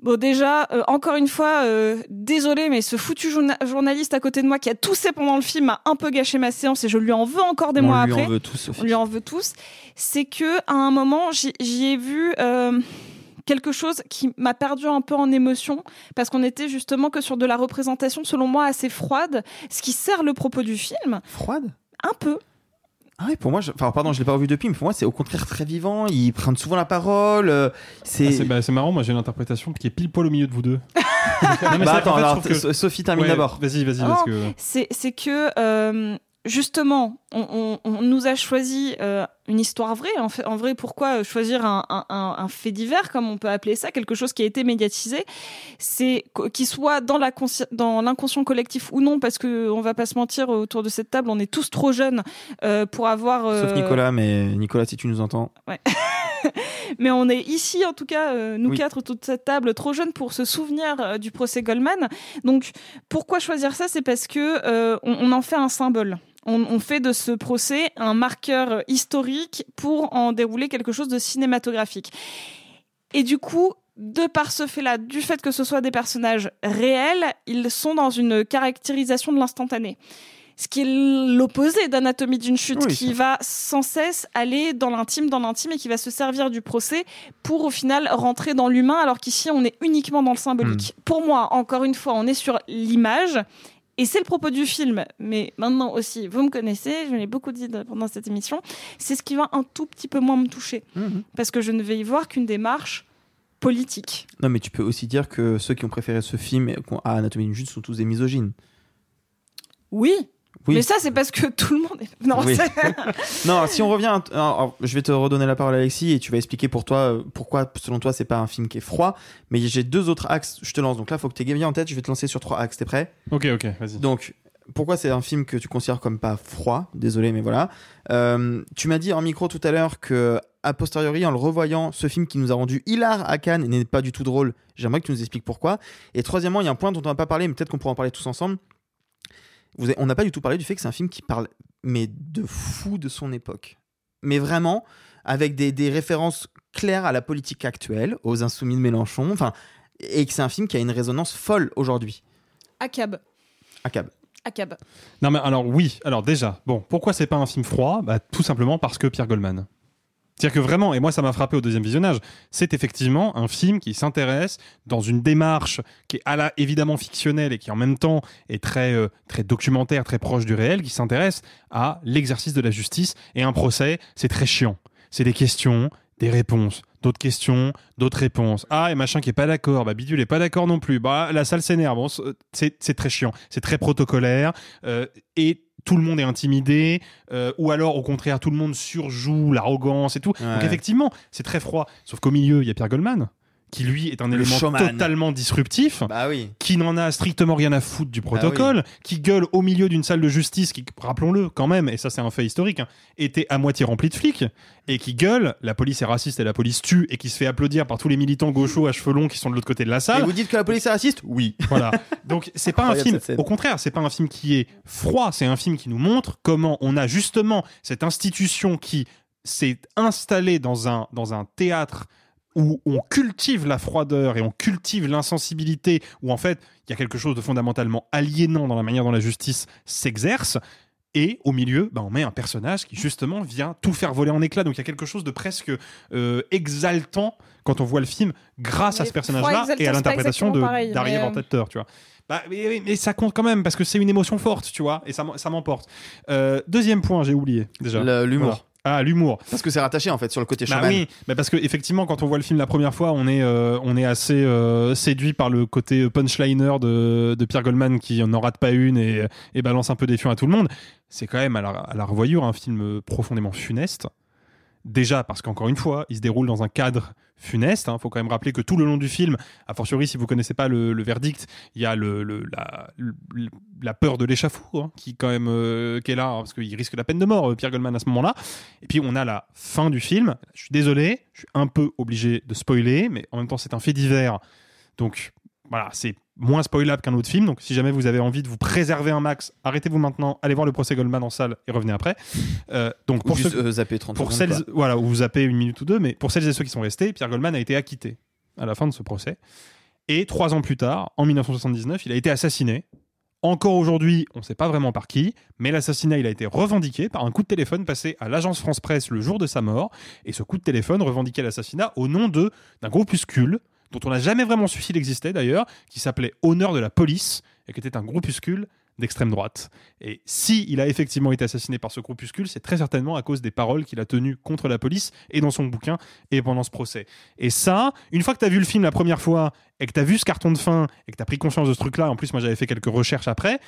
Bon, déjà, euh, encore une fois, euh, désolé, mais ce foutu journa- journaliste à côté de moi qui a toussé pendant le film a un peu gâché ma séance et je lui en veux encore des On mois lui en après. veut tous. On lui en veut tous. C'est que à un moment, j'y ai vu quelque chose qui m'a perdu un peu en émotion parce qu'on était justement que sur de la représentation, selon moi, assez froide, ce qui sert le propos du film. Froide? Un peu. Ah ouais, pour moi, je... enfin, pardon, je l'ai pas revu depuis, mais pour moi, c'est au contraire très vivant. Ils prennent souvent la parole. euh, c'est. Ah, c'est bah, c'est marrant, moi j'ai une interprétation qui est pile poil au milieu de vous deux. Non, mais c'est- bah en attends, fait, alors que- Sophie termine Ouais, d'abord. Vas-y, vas-y, Non, parce que. c'est c'est que euh, justement, on, on- on nous a choisi euh, une histoire vraie. En, fait, en vrai, pourquoi euh, choisir un, un- un- un fait divers, comme on peut appeler ça, quelque chose qui a été médiatisé? C'est qu- qu'il soit dans l'inconscient collectif ou non, parce que on va pas se mentir autour de cette table, on est tous trop jeunes euh, pour avoir. euh, Sauf Nicolas, mais Nicolas, si tu nous entends. Ouais. Mais on est ici, en tout cas, euh, nous Oui. quatre autour de cette table, trop jeunes pour se souvenir euh, du procès Goldman. Donc, pourquoi choisir ça? C'est parce que euh, on, on en fait un symbole. On, on fait de ce procès un marqueur historique pour en dérouler quelque chose de cinématographique. Et du coup, de par ce fait-là, du fait que ce soit des personnages réels, ils sont dans une caractérisation de l'instantané. Ce qui est l'opposé d'Anatomie d'une chute, Oui, qui va sans cesse aller dans l'intime, dans l'intime, et qui va se servir du procès pour au final rentrer dans l'humain, alors qu'ici on est uniquement dans le symbolique. Pour moi, encore une fois, on est sur l'image. Et c'est le propos du film, mais maintenant aussi, vous me connaissez, je l'ai beaucoup dit pendant cette émission, c'est ce qui va un tout petit peu moins me toucher. Mhm. Parce que je ne vais y voir qu'une démarche politique. Non, mais tu peux aussi dire que ceux qui ont préféré ce film à Anatomie d'une chute sont tous des misogynes. Oui, Oui. mais ça c'est parce que tout le monde est... Non, Oui. c'est- non, si on revient, alors, je vais te redonner la parole Alexis et tu vas expliquer pour toi euh, pourquoi selon toi c'est pas un film qui est froid, mais j'ai deux autres axes, je te lance. Donc là, faut que tu aies bien en tête, je vais te lancer sur trois axes, t'es prêt? Ok, ok, vas-y. Donc pourquoi c'est un film que tu considères comme pas froid? Désolé, mais voilà. Euh, tu m'as dit en micro tout à l'heure que a posteriori, en le revoyant, ce film qui nous a rendu hilar à Cannes n'est pas du tout drôle. J'aimerais que tu nous expliques pourquoi. Et troisièmement, il y a un point dont on n'a pas parlé, mais peut-être qu'on pourra en parler tous ensemble. Vous avez- on n'a pas du tout parlé du fait que c'est un film qui parle, mais de fou de son époque. Mais vraiment, avec des, des références claires à la politique actuelle, aux insoumis de Mélenchon, enfin, et que c'est un film qui a une résonance folle aujourd'hui. Acab. Acab. Acab. Non, mais alors oui, alors déjà, bon, pourquoi c'est pas un film froid? Bah, Tout simplement parce que Pierre Goldman. C'est-à-dire que vraiment, et moi ça m'a frappé au deuxième visionnage, c'est effectivement un film qui s'intéresse dans une démarche qui est à la évidemment fictionnelle et qui en même temps est très, euh, très documentaire, très proche du réel, qui s'intéresse à l'exercice de la justice. Et un procès, c'est très chiant. C'est des questions, des réponses, d'autres questions, d'autres réponses. Ah, et machin qui est pas d'accord, bah Bidule est pas d'accord non plus. Bah la salle s'énerve. Bon, c'est très chiant, c'est très protocolaire euh, et tout le monde est intimidé, euh, ou alors au contraire tout le monde surjoue l'arrogance et tout. Donc effectivement, c'est très froid. Sauf qu'au milieu, il y a Pierre Goldman qui lui est un Le élément showman. totalement disruptif, Bah oui. qui n'en a strictement rien à foutre du protocole, qui gueule au milieu d'une salle de justice qui, rappelons-le quand même, et ça c'est un fait historique, hein, était à moitié remplie de flics, et qui gueule, la police est raciste et la police tue, et qui se fait applaudir par tous les militants gauchos à cheveux longs qui sont de l'autre côté de la Et salle. vous dites que la police est raciste? Oui. Voilà. Donc c'est pas un film. Au contraire, c'est pas un film qui est froid. C'est un film qui nous montre comment on a justement cette institution qui s'est installée dans un dans un théâtre où on cultive la froideur et on cultive l'insensibilité, où en fait il y a quelque chose de fondamentalement aliénant dans la manière dont la justice s'exerce. Et au milieu, bah, on met un personnage qui justement vient tout faire voler en éclats. Donc il y a quelque chose de presque euh, exaltant quand on voit le film grâce à ce personnage-là et à l'interprétation d'Harry mais, euh, tu vois. Bah, mais, mais- mais ça compte quand même parce que c'est une émotion forte, tu vois, et ça, m'emporte. Euh, deuxième point, j'ai oublié déjà. L'humour. Ah, l'humour. Parce que c'est rattaché en fait sur le côté Bah oui, bah parce que effectivement, quand on voit le film la première fois, on est, euh, on est assez euh, séduit par le côté punchliner de, de Pierre Goldman qui n'en rate pas une et, et balance un peu des fions à tout le monde. C'est quand même à la, à la revoyure un film profondément funeste. Déjà parce qu'encore une fois, il se déroule dans un cadre funeste. Il faut quand même rappeler que tout le long du film, a fortiori si vous connaissez pas le, verdict, il y a le, la, peur de l'échafaud hein, qui quand même euh, est là hein, parce qu'il risque la peine de mort, euh, Pierre Goldman à ce moment-là. Et puis on a la fin du film. Je suis désolé, je suis un peu obligé de spoiler, mais en même temps c'est un fait divers. Donc voilà, c'est moins spoilable qu'un autre film. Donc si jamais vous avez envie de vous préserver un max, arrêtez-vous maintenant, allez voir le procès Goldman en salle et revenez après. Euh, donc Ou pour juste ceux- euh, zapper 30 pour secondes, celles, quoi. voilà, vous zappez une minute ou deux, mais pour celles et ceux qui sont restés, Pierre Goldman a été acquitté à la fin de ce procès. Et trois ans plus tard, en 1979, il a été assassiné. Encore aujourd'hui, on ne sait pas vraiment par qui, mais l'assassinat, il a été revendiqué par un coup de téléphone passé à l'agence France Presse le jour de sa mort. Et ce coup de téléphone revendiquait l'assassinat au nom de d'un groupuscule dont on n'a jamais vraiment su s'il existait d'ailleurs, qui s'appelait Honneur de la police et qui était un groupuscule d'extrême droite. Et si il a effectivement été assassiné par ce groupuscule, c'est très certainement à cause des paroles qu'il a tenues contre la police et dans son bouquin et pendant ce procès. Et ça, une fois que tu as vu le film la première fois et que tu as vu ce carton de fin et que tu as pris conscience de ce truc-là, en plus moi j'avais fait quelques recherches après,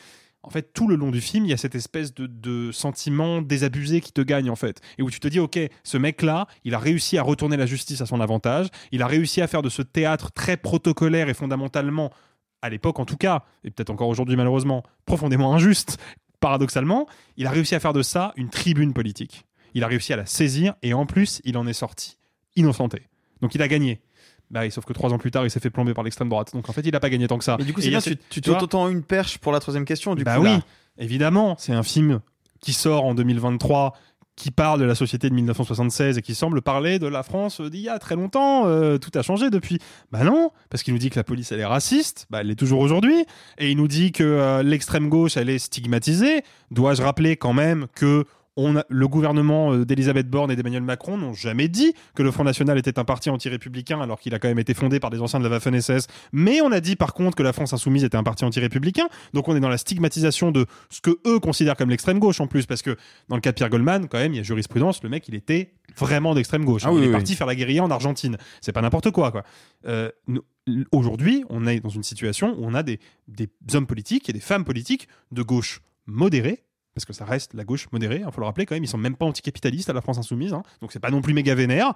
en fait, tout le long du film, il y a cette espèce de, sentiment désabusé qui te gagne, en fait. Et où tu te dis, OK, ce mec-là, il a réussi à retourner la justice à son avantage. Il a réussi à faire de ce théâtre très protocolaire et fondamentalement, à l'époque en tout cas, et peut-être encore aujourd'hui malheureusement, profondément injuste, paradoxalement, il a réussi à faire de ça une tribune politique. Il a réussi à la saisir et en plus, il en est sorti innocenté. Donc il a gagné. Bah, oui, sauf que trois ans plus tard, il s'est fait plomber par l'extrême droite. Donc en fait, il a pas gagné tant que ça. Mais du coup, c'est bien, tu, tu tu t'entends une perche pour la troisième question. Du bah coup, oui, là. évidemment, c'est un film qui sort en 2023 qui parle de la société de 1976 et qui semble parler de la France d'il y a très longtemps. euh, tout a changé depuis. Bah non, parce qu'il nous dit que la police elle est raciste, bah elle l'est toujours aujourd'hui, et il nous dit que euh, l'extrême gauche elle est stigmatisée. Dois-je rappeler quand même que on a- le gouvernement euh, d'Elisabeth Borne et d'Emmanuel Macron n'ont jamais dit que le Front National était un parti anti-républicain alors qu'il a quand même été fondé par des anciens de la Waffen-SS. Mais on a dit par contre que la France Insoumise était un parti anti-républicain. Donc on est dans la stigmatisation de ce que eux considèrent comme l'extrême gauche en plus. Parce que dans le cas de Pierre Goldman, quand même, il y a jurisprudence, le mec il était vraiment d'extrême gauche. Ah il est oui, parti oui. faire la guérilla en Argentine. C'est pas n'importe quoi quoi. Euh, Aujourd'hui, on est dans une situation où on a des, des hommes politiques et des femmes politiques de gauche modérée parce que ça reste la gauche modérée, il faut le rappeler quand même, ils sont même pas anticapitalistes à la France insoumise, hein, donc c'est pas non plus méga vénère,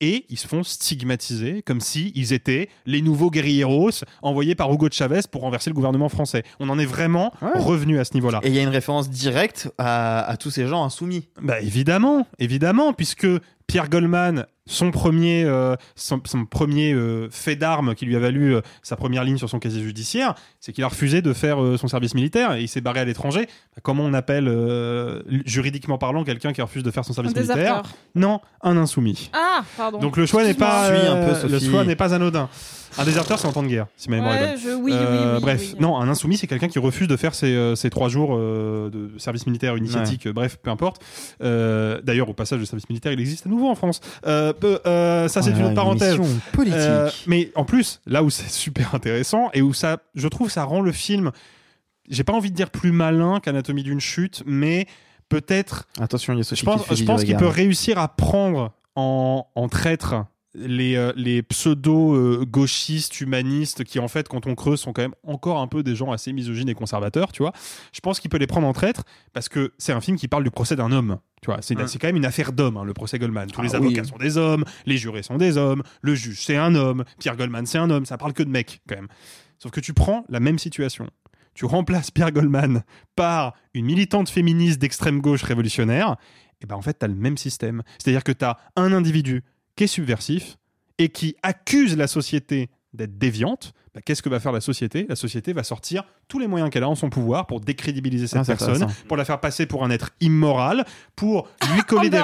et ils se font stigmatiser comme si ils étaient les nouveaux guerrilleros envoyés par Hugo de Chavez pour renverser le gouvernement français. On en est vraiment revenu à ce niveau-là. Et il y a une référence directe à, à tous ces gens insoumis. Bah évidemment, évidemment, puisque Pierre Goldman, son premier, euh, son, son premier euh, fait d'armes qui lui a valu euh, sa première ligne sur son casier judiciaire, c'est qu'il a refusé de faire euh, son service militaire et il s'est barré à l'étranger. Bah, comment on appelle euh, juridiquement parlant quelqu'un qui refuse de faire son service Un militaire déserteur. Non, un insoumis. Ah, pardon. Donc le choix n'est pas Suis un peu, euh, le Sophie. choix n'est pas anodin. Un déserteur, c'est en temps de guerre, si ma mémoire est bonne. je- oui, oui, Euh, oui, bref, oui. non, un insoumis, c'est quelqu'un qui refuse de faire ses, ses trois jours euh, de service militaire initiatique, bref, peu importe. Euh, D'ailleurs, au passage, le service militaire, il existe à nouveau en France. Euh, peu- euh, ça, c'est Voilà, une autre parenthèse. une émission politique. Euh, mais en plus, là où c'est super intéressant et où ça, je trouve, ça rend le film, j'ai pas envie de dire plus malin qu'Anatomie d'une chute, mais peut-être Attention, il y a Sophie je pense, je pense qu'il peut réussir à prendre en, en traître les, euh, les pseudo-gauchistes, humanistes, qui en fait, quand on creuse, sont quand même encore un peu des gens assez misogynes et conservateurs, tu vois. Je pense qu'il peut les prendre en traître parce que c'est un film qui parle du procès d'un homme. Tu vois, c'est Mm. c'est quand même une affaire d'homme, hein, le procès Goldman. Tous Ah les oui. avocats sont des hommes, les jurés sont des hommes, le juge c'est un homme, Pierre Goldman c'est un homme, ça parle que de mecs quand même. Sauf que tu prends la même situation. Tu remplaces Pierre Goldman par une militante féministe d'extrême gauche révolutionnaire, et ben en fait, tu as le même système. C'est-à-dire que tu as un individu qui est subversif et qui accuse la société d'être déviante. Bah, Qu'est-ce que va faire la société? La société va sortir tous les moyens qu'elle a en son pouvoir pour décrédibiliser cette Ah, personne, pour la faire passer pour un être immoral, pour lui coller des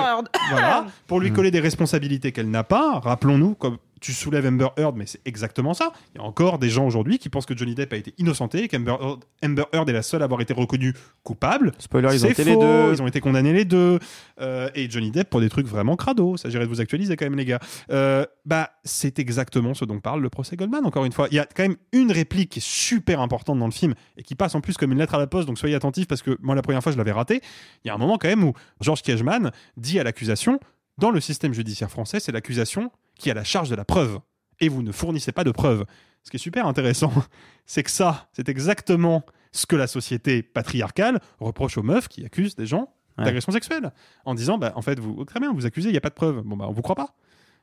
voilà, pour lui Mm. coller des responsabilités qu'elle n'a pas. Rappelons-nous, comme tu soulèves Amber Heard, mais c'est exactement ça. Il y a encore des gens aujourd'hui qui pensent que Johnny Depp a été innocenté, qu'Amber Heard, Amber Heard est la seule à avoir été reconnue coupable. Spoiler, ils ont été les faux, deux. Ils ont été condamnés les deux. Euh, et Johnny Depp pour des trucs vraiment crado. Ça, j'irai de vous actualiser quand même, les gars. Euh, bah, c'est exactement ce dont parle le procès Goldman, encore une fois. Il y a quand même une réplique qui est super importante dans le film et qui passe en plus comme une lettre à la poste, donc soyez attentifs parce que moi, la première fois, je l'avais raté. Il y a un moment quand même où Georges Kiechman dit à l'accusation dans le système judiciaire français, c'est l'accusation qui a la charge de la preuve. Et vous ne fournissez pas de preuves. Ce qui est super intéressant, c'est que ça, c'est exactement ce que la société patriarcale reproche aux meufs qui accusent des gens Ouais. d'agression sexuelle. En disant, bah, en fait, vous, très bien, vous accusez, il n'y a pas de preuves. Bon, bah, on vous croit pas.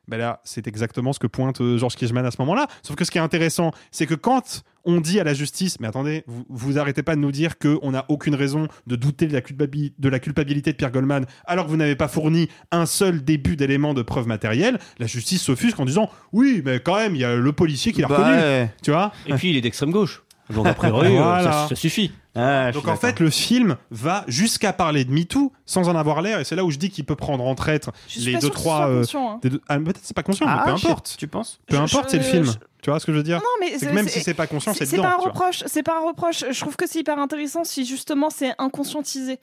Bah là, c'est exactement ce que pointe euh, Georges Kiechman à ce moment-là. Sauf que ce qui est intéressant, c'est que quand on dit à la justice, mais attendez, vous, vous arrêtez pas de nous dire qu'on n'a aucune raison de douter de la, culpabi- de la culpabilité de Pierre Goldman, alors que vous n'avez pas fourni un seul début d'élément de preuve matérielle, la justice s'offusque en disant, oui, mais quand même, il y a le policier qui l'a Bah reconnu. ouais. Tu vois? Et puis il est d'extrême gauche. Donc a priori, euh, Voilà. ça, ça suffit. Ah, Donc en fait, le film va jusqu'à parler de MeToo sans en avoir l'air, et c'est là où je dis qu'il peut prendre en traître les deux sûre que ce trois. euh, hein. deux- ah, Peut-être c'est pas conscient, Ah, mais peu shit, importe. Tu penses? Peu Je- importe, je- c'est le film. je- Tu vois ce que je veux dire? Non, mais C'est même si c'est pas conscient, c'est c'est dedans. pas un reproche. C'est pas un reproche. Je trouve que c'est hyper intéressant si justement c'est inconscientisé.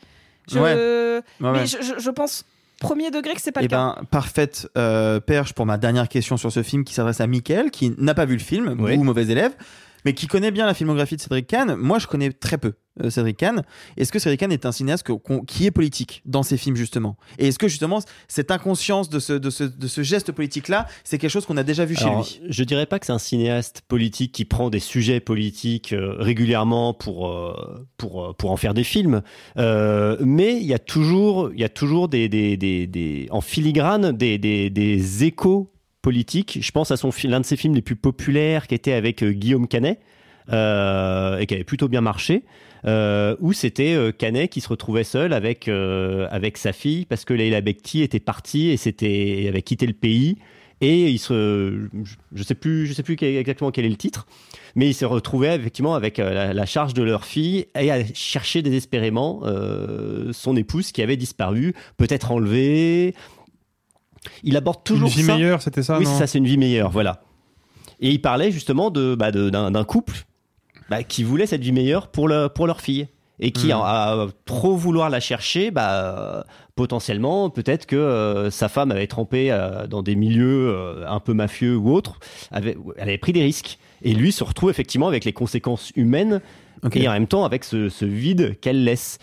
Je, Ouais. Ouais, mais ouais. je, je- je pense premier degré que c'est pas Eh le cas. ben, parfaite euh, perche pour ma dernière question sur ce film qui s'adresse à Mickaël, qui n'a pas vu le film, Oui. ou mauvais élève, mais qui connaît bien la filmographie de Cédric Kahn. Moi, je connais très peu euh, Cédric Kahn. Est-ce que Cédric Kahn est un cinéaste que- qui est politique dans ses films, justement? Et est-ce que, justement, cette inconscience de ce, de ce, de ce geste politique-là, c'est quelque chose qu'on a déjà vu Alors, chez lui? Je dirais pas que c'est un cinéaste politique qui prend des sujets politiques euh, régulièrement pour, euh, pour, pour en faire des films, Euh, mais il y a toujours, il y a toujours des, des, des, des- en filigrane des, des, des échos Je pense à son, l'un de ses films les plus populaires qui était avec euh, Guillaume Canet. euh, et qui avait plutôt bien marché, euh, où c'était Canet qui se retrouvait seul avec, avec sa fille parce que Leila Bekti était partie et s'était et avait quitté le pays et il se je sais plus je sais plus exactement quel est le titre mais il se retrouvait effectivement avec la, la charge de leur fille et à chercher désespérément son épouse qui avait disparu peut-être enlevée il aborde toujours Une vie ça meilleure, c'était ça oui non ça c'est une vie meilleure voilà et il parlait justement de bah, d'un couple bah, qui voulait cette vie meilleure pour, le, pour leur fille. Et qui, à, à trop vouloir la chercher, bah, potentiellement, peut-être que euh, sa femme avait trempé euh, dans des milieux euh, un peu mafieux ou autres, avait, elle avait pris des risques. Et lui se retrouve effectivement avec les conséquences humaines et en même temps avec ce, ce vide qu'elle laisse.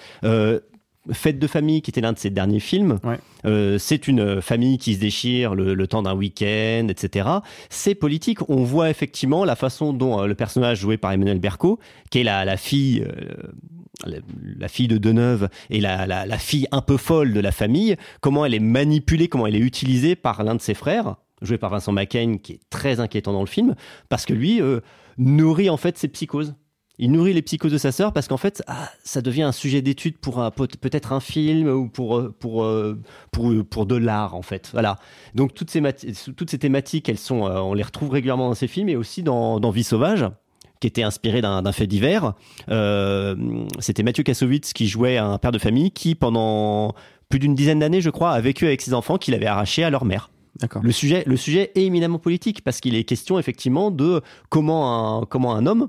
Fête de famille, qui était l'un de ses derniers films, Ouais. euh, c'est une famille qui se déchire le, le temps d'un week-end, etc. C'est politique. On voit effectivement la façon dont euh, le personnage joué par Emmanuel Berco, qui est la, la fille, euh, la, la fille de Deneuve et la, la, la fille un peu folle de la famille, comment elle est manipulée, comment elle est utilisée par l'un de ses frères, joué par Vincent McCain, qui est très inquiétant dans le film, parce que lui euh, nourrit en fait ses psychoses. Il nourrit les psychoses de sa sœur parce qu'en fait, ah, ça devient un sujet d'étude pour peut-être un film ou pour, euh, pour, euh, pour, pour de l'art, en fait. Voilà. Donc, toutes ces, toutes ces thématiques, elles sont, euh, on les retrouve régulièrement dans ces films et aussi dans, dans Vie sauvage qui était inspiré d'un fait divers. Euh, C'était Mathieu Kassovitz qui jouait un père de famille qui, pendant plus d'une dizaine d'années, je crois, a vécu avec ses enfants qu'il avait arrachés à leur mère. Le sujet, le sujet est éminemment politique parce qu'il est question effectivement de comment un, comment un homme,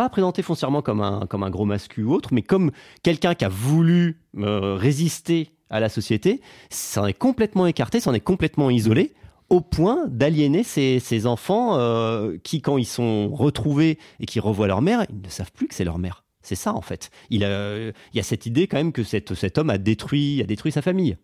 pas présenté foncièrement comme un, comme un gros mascu ou autre, mais comme quelqu'un qui a voulu euh, résister à la société, s'en est complètement écarté, s'en est complètement isolé au point d'aliéner ces enfants euh, qui, quand ils sont retrouvés et qui revoient leur mère, ils ne savent plus que c'est leur mère. C'est ça en fait. Il, a- il y a cette idée quand même que cet homme a détruit, a détruit sa famille,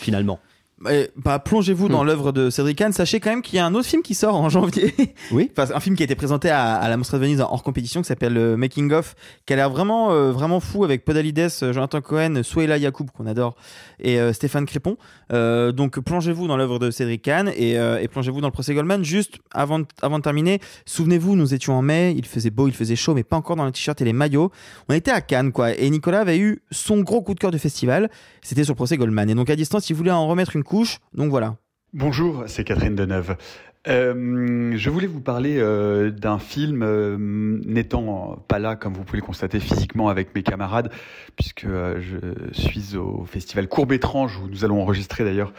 finalement. Bah, plongez-vous dans l'œuvre de Cédric Kahn. Sachez quand même qu'il y a un autre film qui sort en janvier. Oui. Enfin, un film qui a été présenté à, à la Mostra de Venise en hors compétition qui s'appelle euh, Making of, qui a l'air vraiment, euh, vraiment fou avec Podalides, euh, Jonathan Cohen, Souela Yacoub qu'on adore et euh, Stéphane Crépon. Donc plongez-vous dans l'œuvre de Cédric Kahn et, et plongez-vous dans le procès Goldman. Juste avant de, avant de terminer, souvenez-vous, nous étions en mai, il faisait beau, il faisait chaud, mais pas encore dans les t-shirts et les maillots. On était à Cannes, quoi. Et Nicolas avait eu son gros coup de cœur du festival. C'était sur le procès Goldman. Et donc à distance, il voulait en remettre une couche. Donc voilà. Bonjour, c'est Catherine Deneuve. Euh, je voulais vous parler euh, d'un film, euh, n'étant pas là, comme vous pouvez le constater physiquement avec mes camarades, puisque je suis au festival Courbe Étrange, où nous allons enregistrer d'ailleurs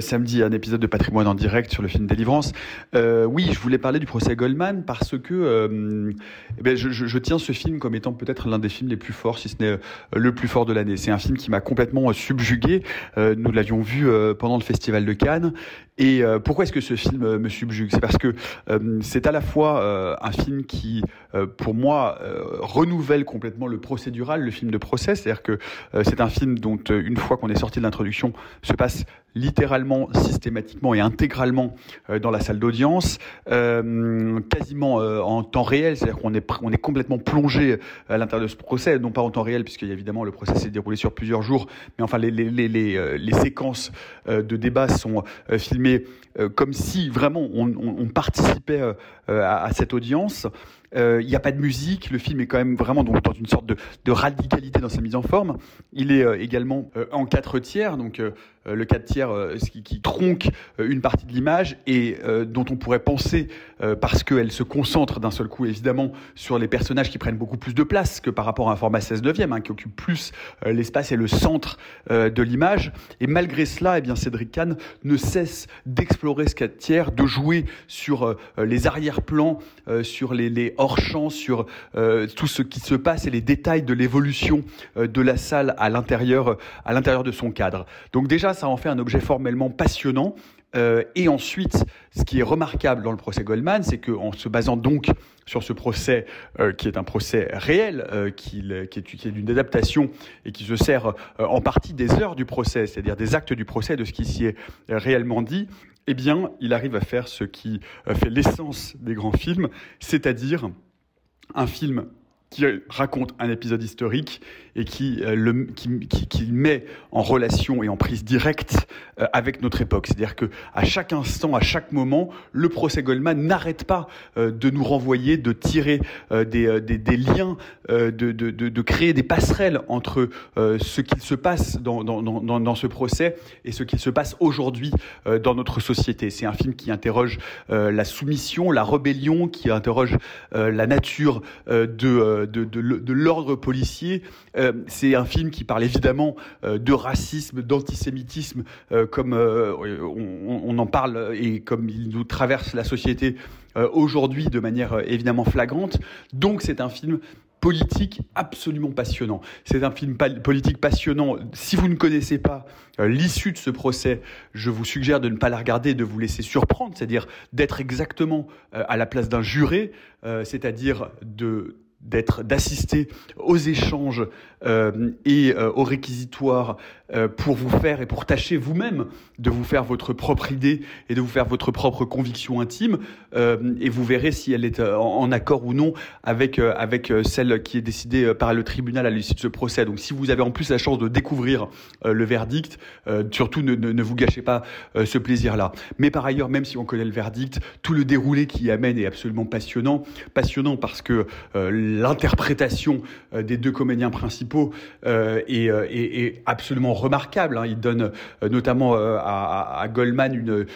samedi un épisode de Patrimoine en direct sur le film Délivrance. Oui, je voulais parler du procès Goldman parce que eh ben, je, je, tiens ce film comme étant peut-être l'un des films les plus forts, si ce n'est le plus fort de l'année. C'est un film qui m'a complètement subjugué. Nous l'avions vu pendant le festival de Cannes. Et pourquoi est-ce que ce film me subjugue C'est parce que euh, c'est à la fois euh, un film qui, euh, pour moi, renouvelle complètement le procédural, le film de procès. C'est-à-dire que c'est un film dont, une fois qu'on est sorti de l'introduction, se passe littéralement, systématiquement et intégralement euh, dans la salle d'audience, euh, quasiment euh, en temps réel, c'est-à-dire qu'on est, on est complètement plongé à l'intérieur de ce procès, non pas en temps réel, puisque évidemment le procès s'est déroulé sur plusieurs jours, mais enfin les, les, les, les, séquences de débat sont filmées comme si vraiment on, on, participait à, cette audience. Il n'y a pas de musique, le film est quand même vraiment donc, dans une sorte de, de radicalité dans sa mise en forme. Il est également en quatre tiers, donc le 4 tiers euh, qui, qui tronque euh, une partie de l'image et euh, dont on pourrait penser, euh, parce qu'elle se concentre d'un seul coup évidemment sur les personnages qui prennent beaucoup plus de place que par rapport à un format 16 neuvième, hein, qui occupe plus euh, l'espace et le centre euh, de l'image. Et malgré cela, eh bien, Cédric Kahn ne cesse d'explorer ce 4 tiers, de jouer sur euh, les arrière-plans, euh, sur les, les hors-champs, sur euh, tout ce qui se passe et les détails de l'évolution euh, de la salle à l'intérieur, à l'intérieur de son cadre. Donc déjà, ça en fait un objet formellement passionnant. Euh, et ensuite, ce qui est remarquable dans le procès Goldman, c'est qu'en se basant donc sur ce procès euh, qui est un procès réel, euh, qui, est, qui est d'une adaptation et qui se sert en partie des heures du procès, c'est-à-dire des actes du procès, de ce qui s'y est réellement dit, eh bien, il arrive à faire ce qui fait l'essence des grands films, c'est-à-dire un film qui raconte un épisode historique et qui, euh, le, qui, qui, qui, met en relation et en prise directe euh, avec notre époque. C'est-à-dire que à chaque instant, à chaque moment, le procès Goldman n'arrête pas euh, de nous renvoyer, de tirer des, des, liens, de, de, de, de, créer des passerelles entre ce qu'il se passe dans, dans, dans, dans, ce procès et ce qu'il se passe aujourd'hui dans notre société. C'est un film qui interroge la soumission, la rébellion, qui interroge la nature de, de l'ordre policier. Euh, c'est un film qui parle évidemment euh, de racisme, d'antisémitisme, euh, comme on, on, en parle et comme il nous traverse la société aujourd'hui de manière évidemment flagrante. Donc c'est un film politique absolument passionnant. C'est un film politique passionnant. Si vous ne connaissez pas l'issue de ce procès, je vous suggère de ne pas la regarder, de vous laisser surprendre, c'est-à-dire d'être exactement à la place d'un juré, c'est-à-dire de d'être d'assister aux échanges euh, et euh, aux réquisitoires pour vous faire et pour tâcher vous-même de vous faire votre propre idée et de vous faire votre propre conviction intime euh, et vous verrez si elle est en, en accord ou non avec euh, avec celle qui est décidée par le tribunal à l'issue de ce procès. Donc si vous avez en plus la chance de découvrir euh, le verdict, euh, surtout ne, ne, vous gâchez pas euh, ce plaisir-là. Mais par ailleurs, même si on connaît le verdict, tout le déroulé qui y amène est absolument passionnant, passionnant parce que l'interprétation des deux comédiens principaux euh, est, est, est, absolument remarquable. Hein. Il donne euh, notamment euh, à, Goldman une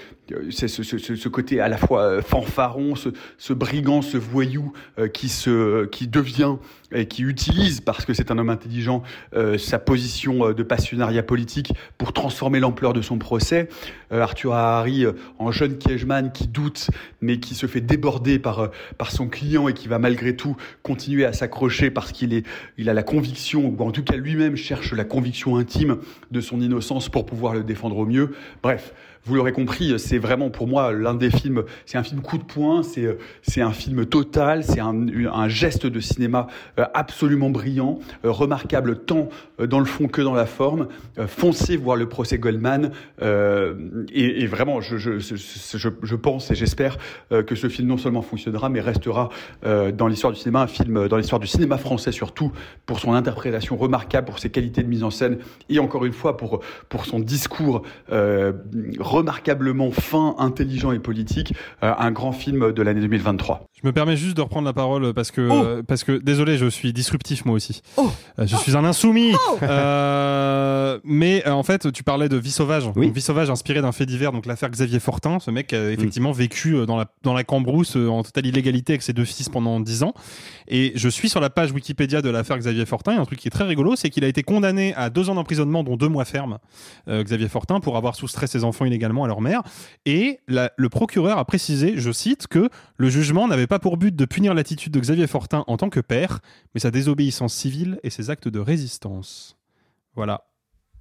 c'est ce, ce, côté à la fois fanfaron, ce, ce brigand, ce voyou euh, qui se qui devient et qui utilise parce que c'est un homme intelligent euh, sa position de passionnariat politique pour transformer l'ampleur de son procès. Euh, Arthur Harry en jeune Kiejman qui doute mais qui se fait déborder par par son client et qui va malgré tout continuer à s'accrocher parce qu'il est il a la conviction ou en tout cas lui-même cherche la conviction intime de son innocence pour pouvoir le défendre au mieux. Bref, vous l'aurez compris, c'est vraiment pour moi l'un des films. C'est un film coup de poing. C'est c'est un film total. C'est un, un geste de cinéma euh, absolument brillant, euh, remarquable tant euh, dans le fond que dans la forme. foncez voir le procès Goldman. Et, et, vraiment, je, je, je, je pense et j'espère que ce film non seulement fonctionnera, mais restera dans l'histoire du cinéma un film dans l'histoire du cinéma français surtout pour son interprétation remarquable, pour ses qualités de mise en scène et encore une fois pour pour son discours remarquablement fin, intelligent et politique, euh, un grand film de l'année 2023. Je me permets juste de reprendre la parole parce que oh euh, parce que désolé, je suis disruptif moi aussi. Oh euh, je suis un insoumis. mais en fait, tu parlais de Vie sauvage. Oui. Vie sauvage inspiré d'un fait divers, donc l'affaire Xavier Fortin, ce mec qui a effectivement Mm. vécu dans la dans la cambrousse en totale illégalité avec ses deux fils pendant 10 ans. Et je suis sur la page Wikipédia de l'affaire Xavier Fortin. Et un truc qui est très rigolo, c'est qu'il a été condamné à deux ans d'emprisonnement, dont deux mois ferme, Xavier Fortin, pour avoir soustrait ses enfants illégalement à leur mère. Et la, le procureur a précisé, je cite, que le jugement n'avait pas pour but de punir l'attitude de Xavier Fortin en tant que père, mais sa désobéissance civile et ses actes de résistance. Voilà.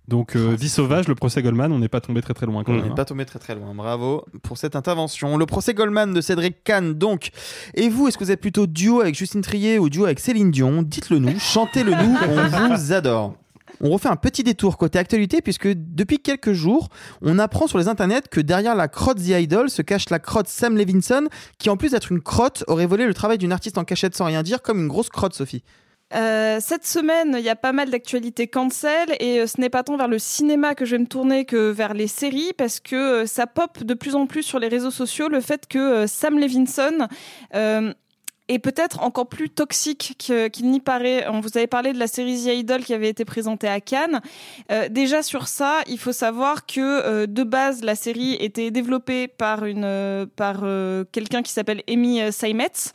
Donc, euh, vie sauvage, le procès Goldman, on n'est pas tombé très très loin quand On même. n'est hein. pas tombé très très loin. Bravo pour cette intervention. Le procès Goldman de Cédric Kahn, donc. Et vous, est-ce que vous êtes plutôt duo avec Justine Trier ou duo avec Céline Dion? Dites-le nous, chantez-le nous, on vous adore. On refait un petit détour côté actualité puisque depuis quelques jours, on apprend sur les internets que derrière la crotte The Idol se cache la crotte Sam Levinson qui en plus d'être une crotte aurait volé le travail d'une artiste en cachette sans rien dire comme une grosse crotte Sophie. Euh, cette semaine, il y a pas mal d'actualités cancel et euh, ce n'est pas tant vers le cinéma que je vais me tourner que vers les séries parce que euh, ça pop de plus en plus sur les réseaux sociaux le fait que Sam Levinson est peut-être encore plus toxique que- qu'il n'y paraît. On vous avait parlé de la série The Idol qui avait été présentée à Cannes. Euh, déjà sur ça, il faut savoir que euh, de base la série était développée par euh, par quelqu'un qui s'appelle Amy Seimetz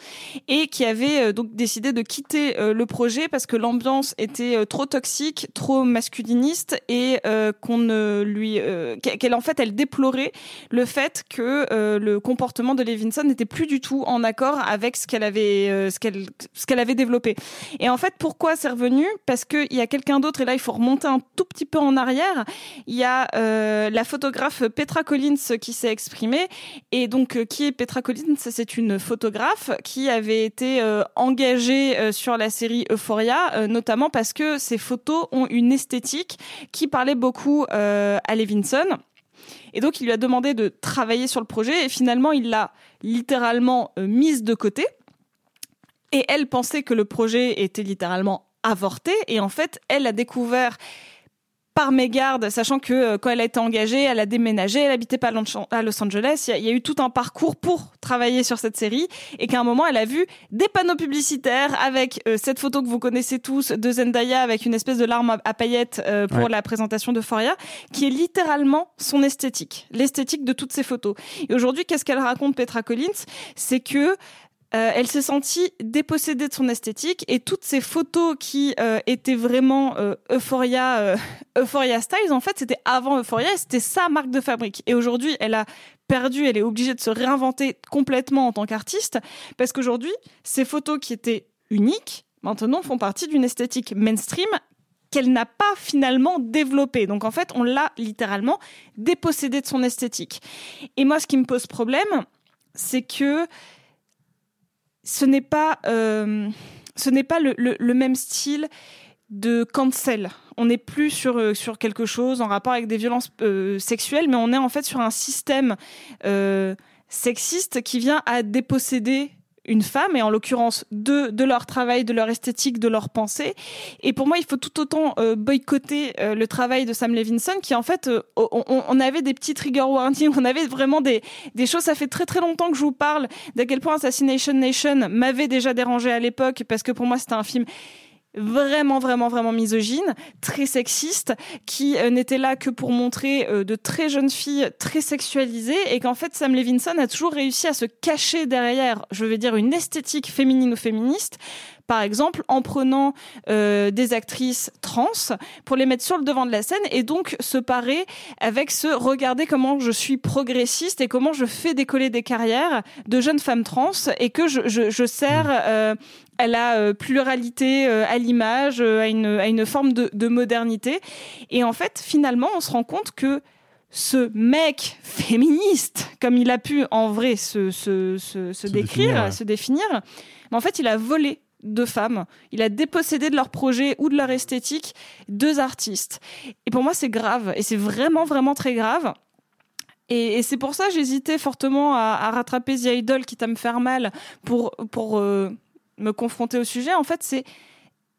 et qui avait donc décidé de quitter le projet parce que l'ambiance était trop toxique, trop masculiniste et qu'on ne lui qu'elle en fait elle déplorait le fait que le comportement de Levinson n'était plus du tout en accord avec ce qu'elle avait euh, ce qu'elle ce qu'elle avait développé. Et en fait pourquoi c'est revenu? Parce que il y a quelqu'un d'autre et là il faut remonter un tout petit peu en arrière. Il y a euh, la photographe Petra Collins qui s'est exprimée et donc euh, qui est Petra Collins? C'est une photographe qui avait été engagée sur la série Euphoria, notamment parce que ses photos ont une esthétique qui parlait beaucoup à Levinson. Et donc, il lui a demandé de travailler sur le projet et finalement, il l'a littéralement mise de côté. Et elle pensait que le projet était littéralement avorté. Et en fait, elle a découvert par mégarde, sachant que euh, quand elle a été engagée, elle a déménagé, elle habitait pas à Los Angeles. Il y, a, il y a eu tout un parcours pour travailler sur cette série et qu'à un moment, elle a vu des panneaux publicitaires avec euh, cette photo que vous connaissez tous de Zendaya avec une espèce de larme à, à paillettes euh, pour Ouais. la présentation de Foria, qui est littéralement son esthétique, l'esthétique de toutes ces photos. Et aujourd'hui, qu'est-ce qu'elle raconte, Petra Collins? C'est que euh, elle s'est sentie dépossédée de son esthétique et toutes ces photos qui euh, étaient vraiment euh, Euphoria, Euphoria Styles, en fait, c'était avant Euphoria, c'était sa marque de fabrique. Et aujourd'hui, elle a perdu, elle est obligée de se réinventer complètement en tant qu'artiste parce qu'aujourd'hui, ces photos qui étaient uniques, maintenant font partie d'une esthétique mainstream qu'elle n'a pas finalement développée. Donc en fait, on l'a littéralement dépossédée de son esthétique. Et moi, ce qui me pose problème, c'est que ce n'est pas, euh, le, même style de cancel. On n'est plus sur, euh, quelque chose en rapport avec des violences euh, sexuelles, mais on est en fait sur un système sexiste qui vient à déposséder une femme, et en l'occurrence de, de leur travail, de leur esthétique, de leur pensée. Et pour moi, il faut tout autant euh, boycotter euh, le travail de Sam Levinson, qui en fait, euh, on, on- avait des petits trigger warnings, on avait vraiment des, des choses. Ça fait très très longtemps que je vous parle d'à quel point Assassination Nation m'avait déjà dérangé à l'époque, parce que pour moi, c'était un film vraiment vraiment vraiment misogyne, très sexiste, qui euh, n'était là que pour montrer euh, de très jeunes filles très sexualisées et qu'en fait Sam Levinson a toujours réussi à se cacher derrière, je vais dire une esthétique féminine ou féministe. Par exemple, en prenant euh, des actrices trans pour les mettre sur le devant de la scène et donc se parer avec ce regardez comment je suis progressiste et comment je fais décoller des carrières de jeunes femmes trans et que je, je, je sers euh, à la euh, pluralité euh, à l'image, euh, à une, à une forme de, de modernité. Et en fait, finalement, on se rend compte que ce mec féministe, comme il a pu en vrai se, se, se, se décrire, définir, ouais. se définir, mais en fait, il a volé deux femmes. Il a dépossédé de leur projet ou de leur esthétique deux artistes. Et pour moi, c'est grave. Et c'est vraiment, vraiment très grave. Et, et c'est pour ça que j'hésitais fortement à, à rattraper The Idol, quitte à me faire mal, pour, pour euh, me confronter au sujet. En fait, c'est.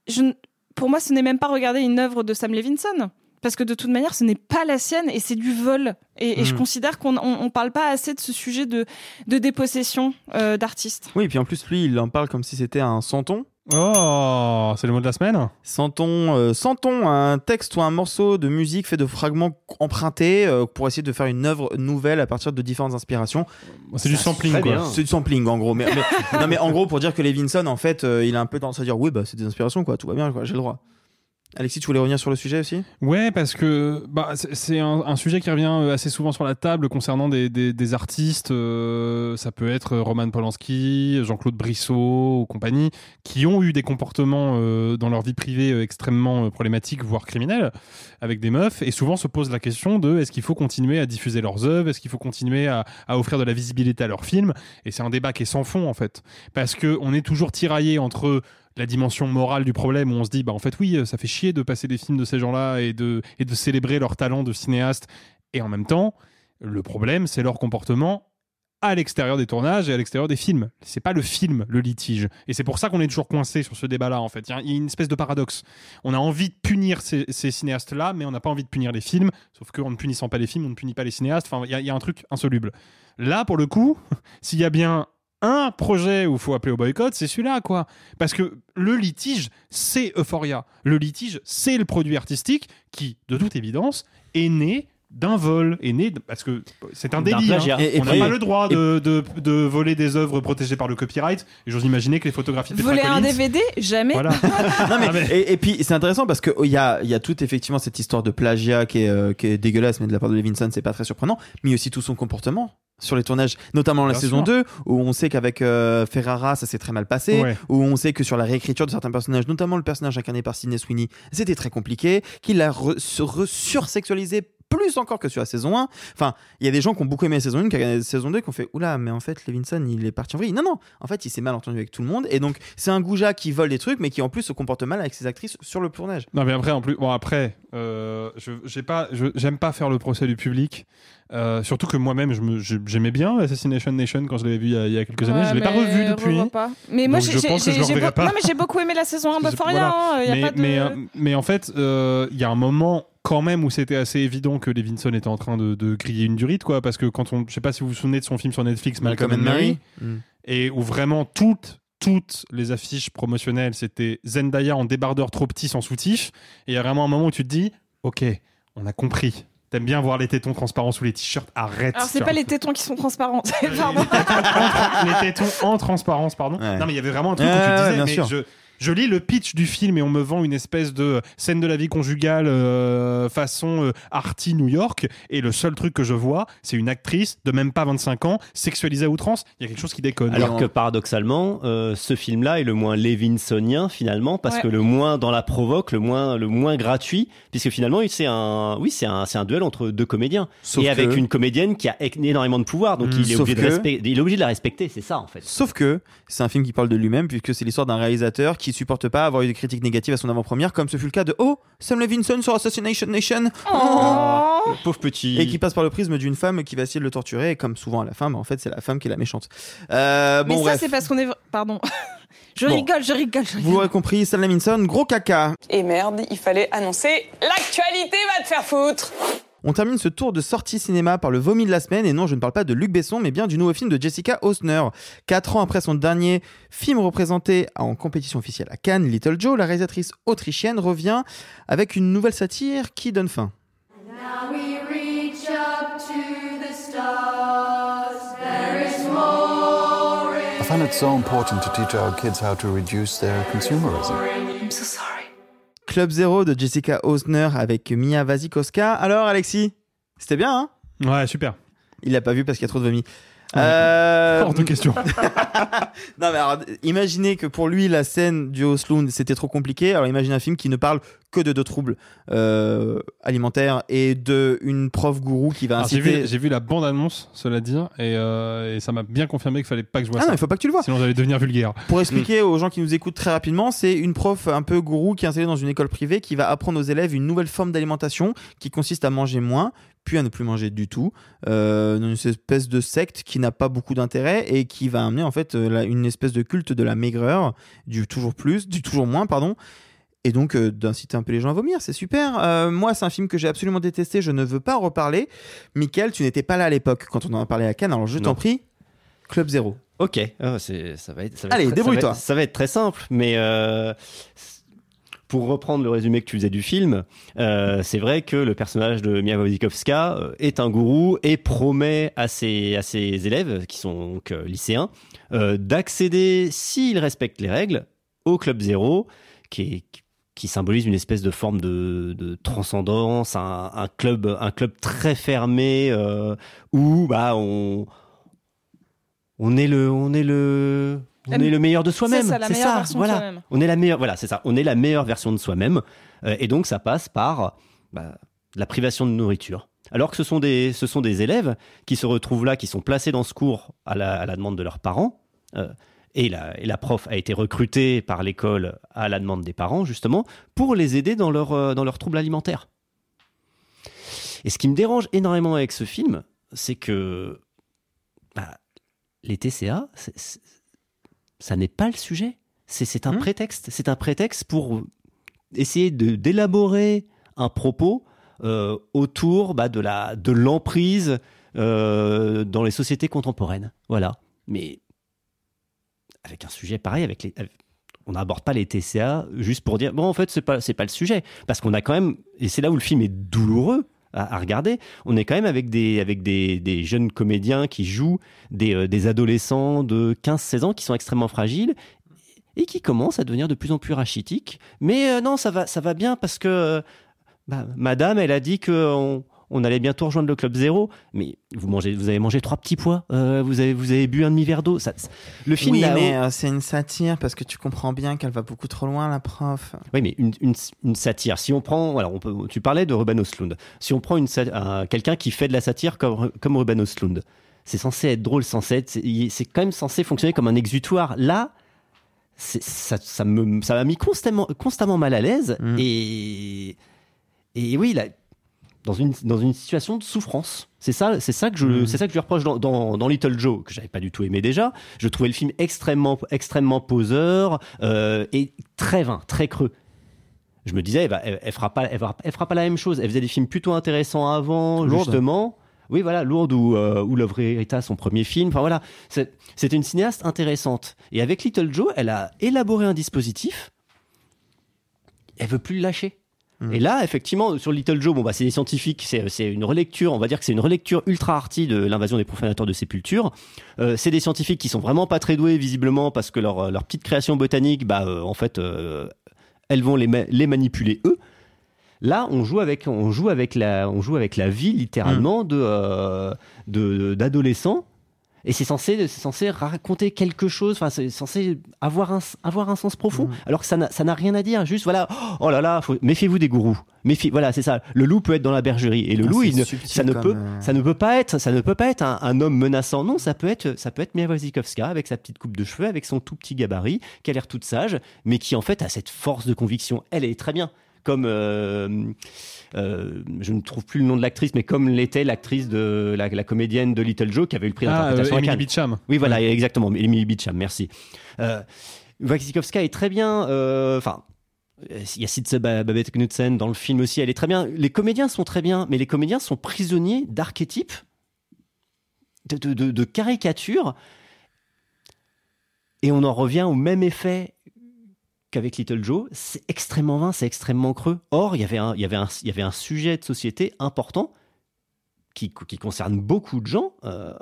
je ne- Pour moi, ce n'est même pas regarder une œuvre de Sam Levinson. Parce que de toute manière, ce n'est pas la sienne et c'est du vol. Et, et je Mm. considère qu'on on, on parle pas assez de ce sujet de, de dépossession euh, d'artistes. Oui, et puis en plus, lui, il en parle comme si c'était un santon. Oh, c'est le mot de la semaine euh, santon, un texte ou un morceau de musique fait de fragments empruntés euh, pour essayer de faire une œuvre nouvelle à partir de différentes inspirations. C'est du sampling, quoi. C'est du sampling en gros. Mais, mais- non, mais en gros, pour dire que Levinson, en fait, euh, il a un peu tendance à dire oui, bah c'est des inspirations, quoi, tout va bien, quoi, j'ai le droit. Alexis, tu voulais revenir sur le sujet aussi? Ouais, parce que bah, c'est- un, sujet qui revient euh, assez souvent sur la table concernant des, artistes. euh, ça peut être Roman Polanski, Jean-Claude Brissot ou compagnie, qui ont eu des comportements euh, dans leur vie privée extrêmement problématiques, voire criminels, avec des meufs. Et souvent se pose la question de est-ce qu'il faut continuer à diffuser leurs œuvres Est-ce qu'il faut continuer à, à offrir de la visibilité à leurs films Et c'est un débat qui est sans fond, en fait. Parce qu'on est toujours tiraillé entre la dimension morale du problème où on se dit bah en fait oui ça fait chier de passer des films de ces gens-là et de et de célébrer leur talent de cinéaste et en même temps le problème c'est leur comportement à l'extérieur des tournages et à l'extérieur des films. C'est pas le film le litige. Et c'est pour ça qu'on est toujours coincé sur ce débat-là, en fait. Il y a- une espèce de paradoxe. On a envie de punir ces, cinéastes-là, mais on n'a pas envie de punir les films. Sauf qu'en ne punissant pas les films, on ne punit pas les cinéastes. Enfin, il y a un truc insoluble. Là, pour le coup, s'il y a bien un projet où il faut appeler au boycott, c'est celui-là, quoi. Parce que le litige, c'est Euphoria. Le litige, c'est le produit artistique qui, de toute évidence, est né d'un vol, est né parce que c'est un délit. hein. Et- et on n'a pas le droit de, de, de voler des œuvres protégées par le copyright. Et j'ose imaginer que les photographies Voler un DVD Jamais. Voilà. Non, mais- Ah, mais- Et, et puis c'est intéressant parce qu'il y a, il y a toute effectivement cette histoire de plagiat qui est, euh, qui est dégueulasse, mais de la part de Levinson, c'est pas très surprenant. Mais il y a aussi tout son comportement sur les tournages, notamment la Bien saison sûr. 2, où on sait qu'avec euh, Ferrara, ça s'est très mal passé, Ouais. où on sait que sur la réécriture de certains personnages, notamment le personnage incarné par Sidney Sweeney, c'était très compliqué, qu'il a re- sursexualisé plus encore que sur la saison 1. Enfin, il y a des gens qui ont beaucoup aimé la saison 1, qui la saison 2, qui ont fait Oula, mais en fait, Levinson, il est parti en vrille. Non, non, en fait, il s'est mal entendu avec tout le monde. Et donc, c'est un goujat qui vole des trucs, mais qui en plus se comporte mal avec ses actrices sur le tournage. Non mais après en plus bon après euh, je j'ai pas je- j'aime pas faire le procès du public Euh, surtout que moi-même je me- je- j'aimais bien Assassination Nation quand je l'avais vu il y a, il y a quelques années je l'ai pas revu depuis pas. Mais moi, j'ai je pense que j'ai- je le j'ai reverrai beau- pas. non, mais j'ai beaucoup aimé la saison 1 Parce que d'Euphoria. voilà. hein, y a mais, pas de... mais, euh, mais en fait, euh, il y a un moment quand même où c'était assez évident que Levinson était en train de, de griller une durite, quoi. Parce que quand on, je sais pas si vous vous souvenez de son film sur Netflix, Malcolm, and Mary, Mm. et où vraiment toutes toutes les affiches promotionnelles, c'était Zendaya en débardeur trop petit sans soutif. Et il y a vraiment un moment où tu te dis, ok, on a compris. T'aimes bien voir les tétons transparents sous les t-shirts, arrête. Alors, c'est pas les tétons qui sont transparents. Pardon. les tétons en transparence, pardon. Non, mais il y avait vraiment un truc où tu disais, mais sûr. je, je lis le pitch du film et on me vend une espèce de scène de la vie conjugale euh, façon euh, arty New York et le seul truc que je vois, c'est une actrice de même pas 25 ans sexualisée à outrance. Il y a quelque chose qui déconne. Alors que paradoxalement, euh, ce film-là est le moins Levinsonien finalement, parce Ouais. que le moins dans la provoque, le moins le moins gratuit, puisque finalement c'est un oui c'est un c'est un duel entre deux comédiens Sauf et avec une comédienne qui a énormément de pouvoir, donc il est de respecter, il est obligé de la respecter, c'est ça en fait. Sauf que c'est un film qui parle de lui-même, puisque c'est l'histoire d'un réalisateur qui supporte pas avoir eu des critiques négatives à son avant-première, comme ce fut le cas de Oh, Sam Levinson sur Assassination Nation. Oh. Le pauvre petit. Et qui passe par le prisme d'une femme qui va essayer de le torturer, et comme souvent à la fin, bah, en fait, c'est la femme qui est la méchante. Euh, Mais bon, ça, bref. c'est parce qu'on est. Pardon. Je Bon. rigole, je rigole, je Vous rigole. l'aurez compris, Sam Levinson, gros caca. Et merde, il fallait annoncer l'actualité va te faire foutre. On termine ce tour de sortie cinéma par le vomi de la semaine, et non, je ne parle pas de Luc Besson, mais bien du nouveau film de Jessica Hausner. Quatre ans après son dernier film représenté en compétition officielle à Cannes, Little Joe, la réalisatrice autrichienne revient avec une nouvelle satire qui donne faim. Now we reach up to the stars. There is more I find it so important to teach our kids how to reduce their consumerism. I'm so sorry. Club Zero de Jessica Hausner avec Mia Wasikowska. Alors, Alexis, c'était bien, hein? Ouais, super. Il l'a pas vu parce qu'il y a trop de vomi. Euh, Hors de question. non mais alors, imaginez que pour lui la scène du Osloon c'était trop compliqué. Alors imaginez un film qui ne parle que de deux troubles euh, alimentaires et de une prof gourou qui va J'ai inciter. vu, j'ai vu la bande-annonce, cela dit, et, euh, et ça m'a bien confirmé qu'il fallait pas que je vois Ah ça. non, il faut pas que tu le vois. Sinon j'allais devenir vulgaire. Pour expliquer aux gens qui nous écoutent très rapidement, c'est une prof un peu gourou qui est installée dans une école privée qui va apprendre aux élèves une nouvelle forme d'alimentation qui consiste à manger moins, puis à ne plus manger du tout, euh, une espèce de secte qui n'a pas beaucoup d'intérêt et qui va amener en fait euh, la- une espèce de culte de la maigreur, du toujours plus, du toujours moins, pardon. Et donc euh, d'inciter un peu les gens à vomir, c'est super. Euh, moi, c'est un film que j'ai absolument détesté, je ne veux pas en reparler. Michael, tu n'étais pas là à l'époque quand on en a parlé à Cannes, alors je t'en prie, Club Zéro. Ok, Ah, ça va être. Ça va Allez, être débrouille-toi. Ça, va être très simple, mais pour reprendre le résumé que tu faisais du film, euh, c'est vrai que le personnage de Mia Wasikowska euh, est un gourou et promet à ses, à ses élèves, qui sont donc euh, lycéens, d'accéder, s'ils respectent les règles, au Club Zéro, qui qui symbolise une espèce de forme de, de transcendance, un, club, un club très fermé où bah on on est le, on est le, on est le meilleur de soi-même. c'est ça, la meilleure version de soi-même. On est la meilleure, voilà, c'est ça. On est la meilleure version de soi-même, Euh, et donc ça passe par bah, la privation de nourriture. Alors que ce sont des, ce sont des élèves qui se retrouvent là, qui sont placés dans ce cours à la, à la demande de leurs parents. euh, et la, et la prof a été recrutée par l'école à la demande des parents, justement, pour les aider dans leur, euh, dans leurs troubles alimentaires. Et ce qui me dérange énormément avec ce film, c'est que bah, les TCA, ça n'est pas le sujet. C'est un prétexte. C'est un prétexte pour essayer d'élaborer un propos euh, autour bah, de la de l'emprise euh, dans les sociétés contemporaines. Voilà. Mais avec un sujet pareil, avec les, avec- on n'aborde pas les TCA juste pour dire bon en fait c'est pas c'est pas le sujet parce qu'on a quand même et c'est là où le film est douloureux à, regarder. On est quand même avec des avec des, des jeunes comédiens qui jouent des, euh, des adolescents de 15-16 ans qui sont extrêmement fragiles et qui commencent à devenir de plus en plus rachitiques. Mais euh, non, ça va, ça va bien parce que euh, bah, Madame, elle a dit que on, allait bientôt rejoindre le club zéro. Mais vous mangez, vous avez mangé trois petits pois. euh, vous avez, vous avez bu un demi verre d'eau. Ça, le film, oui, mais euh, c'est une satire parce que tu comprends bien qu'elle va beaucoup trop loin, la prof. Oui, mais une, une- une satire. Si on prend, on peut, tu parlais de Ruben Östlund. Si on prend une quelqu'un qui fait de la satire comme, comme Ruben Östlund, c'est censé être drôle, censé être, c'est quand même censé fonctionner comme un exutoire. Là, ça, ça me, ça m'a mis constamment, constamment mal à l'aise et, et oui, là, dans une, dans une situation de souffrance. C'est ça, c'est ça que je, Mm. c'est ça que je lui reproche dans, dans, dans Little Joe, que j'avais pas du tout aimé déjà. Je trouvais le film extrêmement, extrêmement poseur euh, et très vain, très creux. Je me disais, elle, va- elle, elle fera pas, elle, elle fera pas la même chose. Elle faisait des films plutôt intéressants avant, Lourde. justement. Oui, voilà, Lourdes ou, euh, ou Love Rita, son premier film. Enfin voilà, C'est- c'était une cinéaste intéressante. Et avec Little Joe, elle a élaboré un dispositif. Elle veut plus le lâcher. Et là, effectivement, sur Little Joe, bon, bah, c'est des scientifiques, c'est c'est une relecture, on va dire que c'est une relecture ultra arty de l'invasion des profanateurs de sépulture. Euh, c'est des scientifiques qui sont vraiment pas très doués, visiblement, parce que leur, leur petite création botanique, bah, euh, en fait, euh, elles vont les, ma- les manipuler eux. Là, on joue avec, on joue avec la, on joue avec la vie littéralement euh, de- d'adolescents. Et c'est censé, c'est censé raconter quelque chose. Enfin, c'est censé avoir un, avoir un sens profond. Alors que ça n'a, ça n'a rien à dire. Juste, voilà. Oh là là, faut- méfiez-vous des gourous. Méfiez, voilà, c'est ça. Le loup peut être dans la bergerie et le Ah, loup, il ne- ça ne peut, euh, ça ne peut pas être, ça ne peut pas être un, un homme menaçant. Non, ça peut être, ça peut être Mia Wasikowska avec sa petite coupe de cheveux, avec son tout petit gabarit, qui a l'air toute sage, mais qui en fait a cette force de conviction. Elle est très bien. Comme euh, euh, je ne trouve plus le nom de l'actrice, mais comme l'était l'actrice de la, la comédienne de Little Joe qui avait eu le prix Ah, d'interprétation euh, à Emily. Beecham. Oui, voilà, exactement, Emily Beecham, merci. Euh, est très bien. euh, Enfin, il y a Sitze Ba- Babette Knudsen dans le film aussi, elle est très bien. Les comédiens sont très bien, mais les comédiens sont prisonniers d'archétypes, de, de, de- de caricatures, et on en revient au même effet qu'avec Little Joe. C'est extrêmement vain, c'est extrêmement creux. Or, il y avait un, il y avait un, il y avait un sujet de société important qui, qui concerne beaucoup de gens. euh,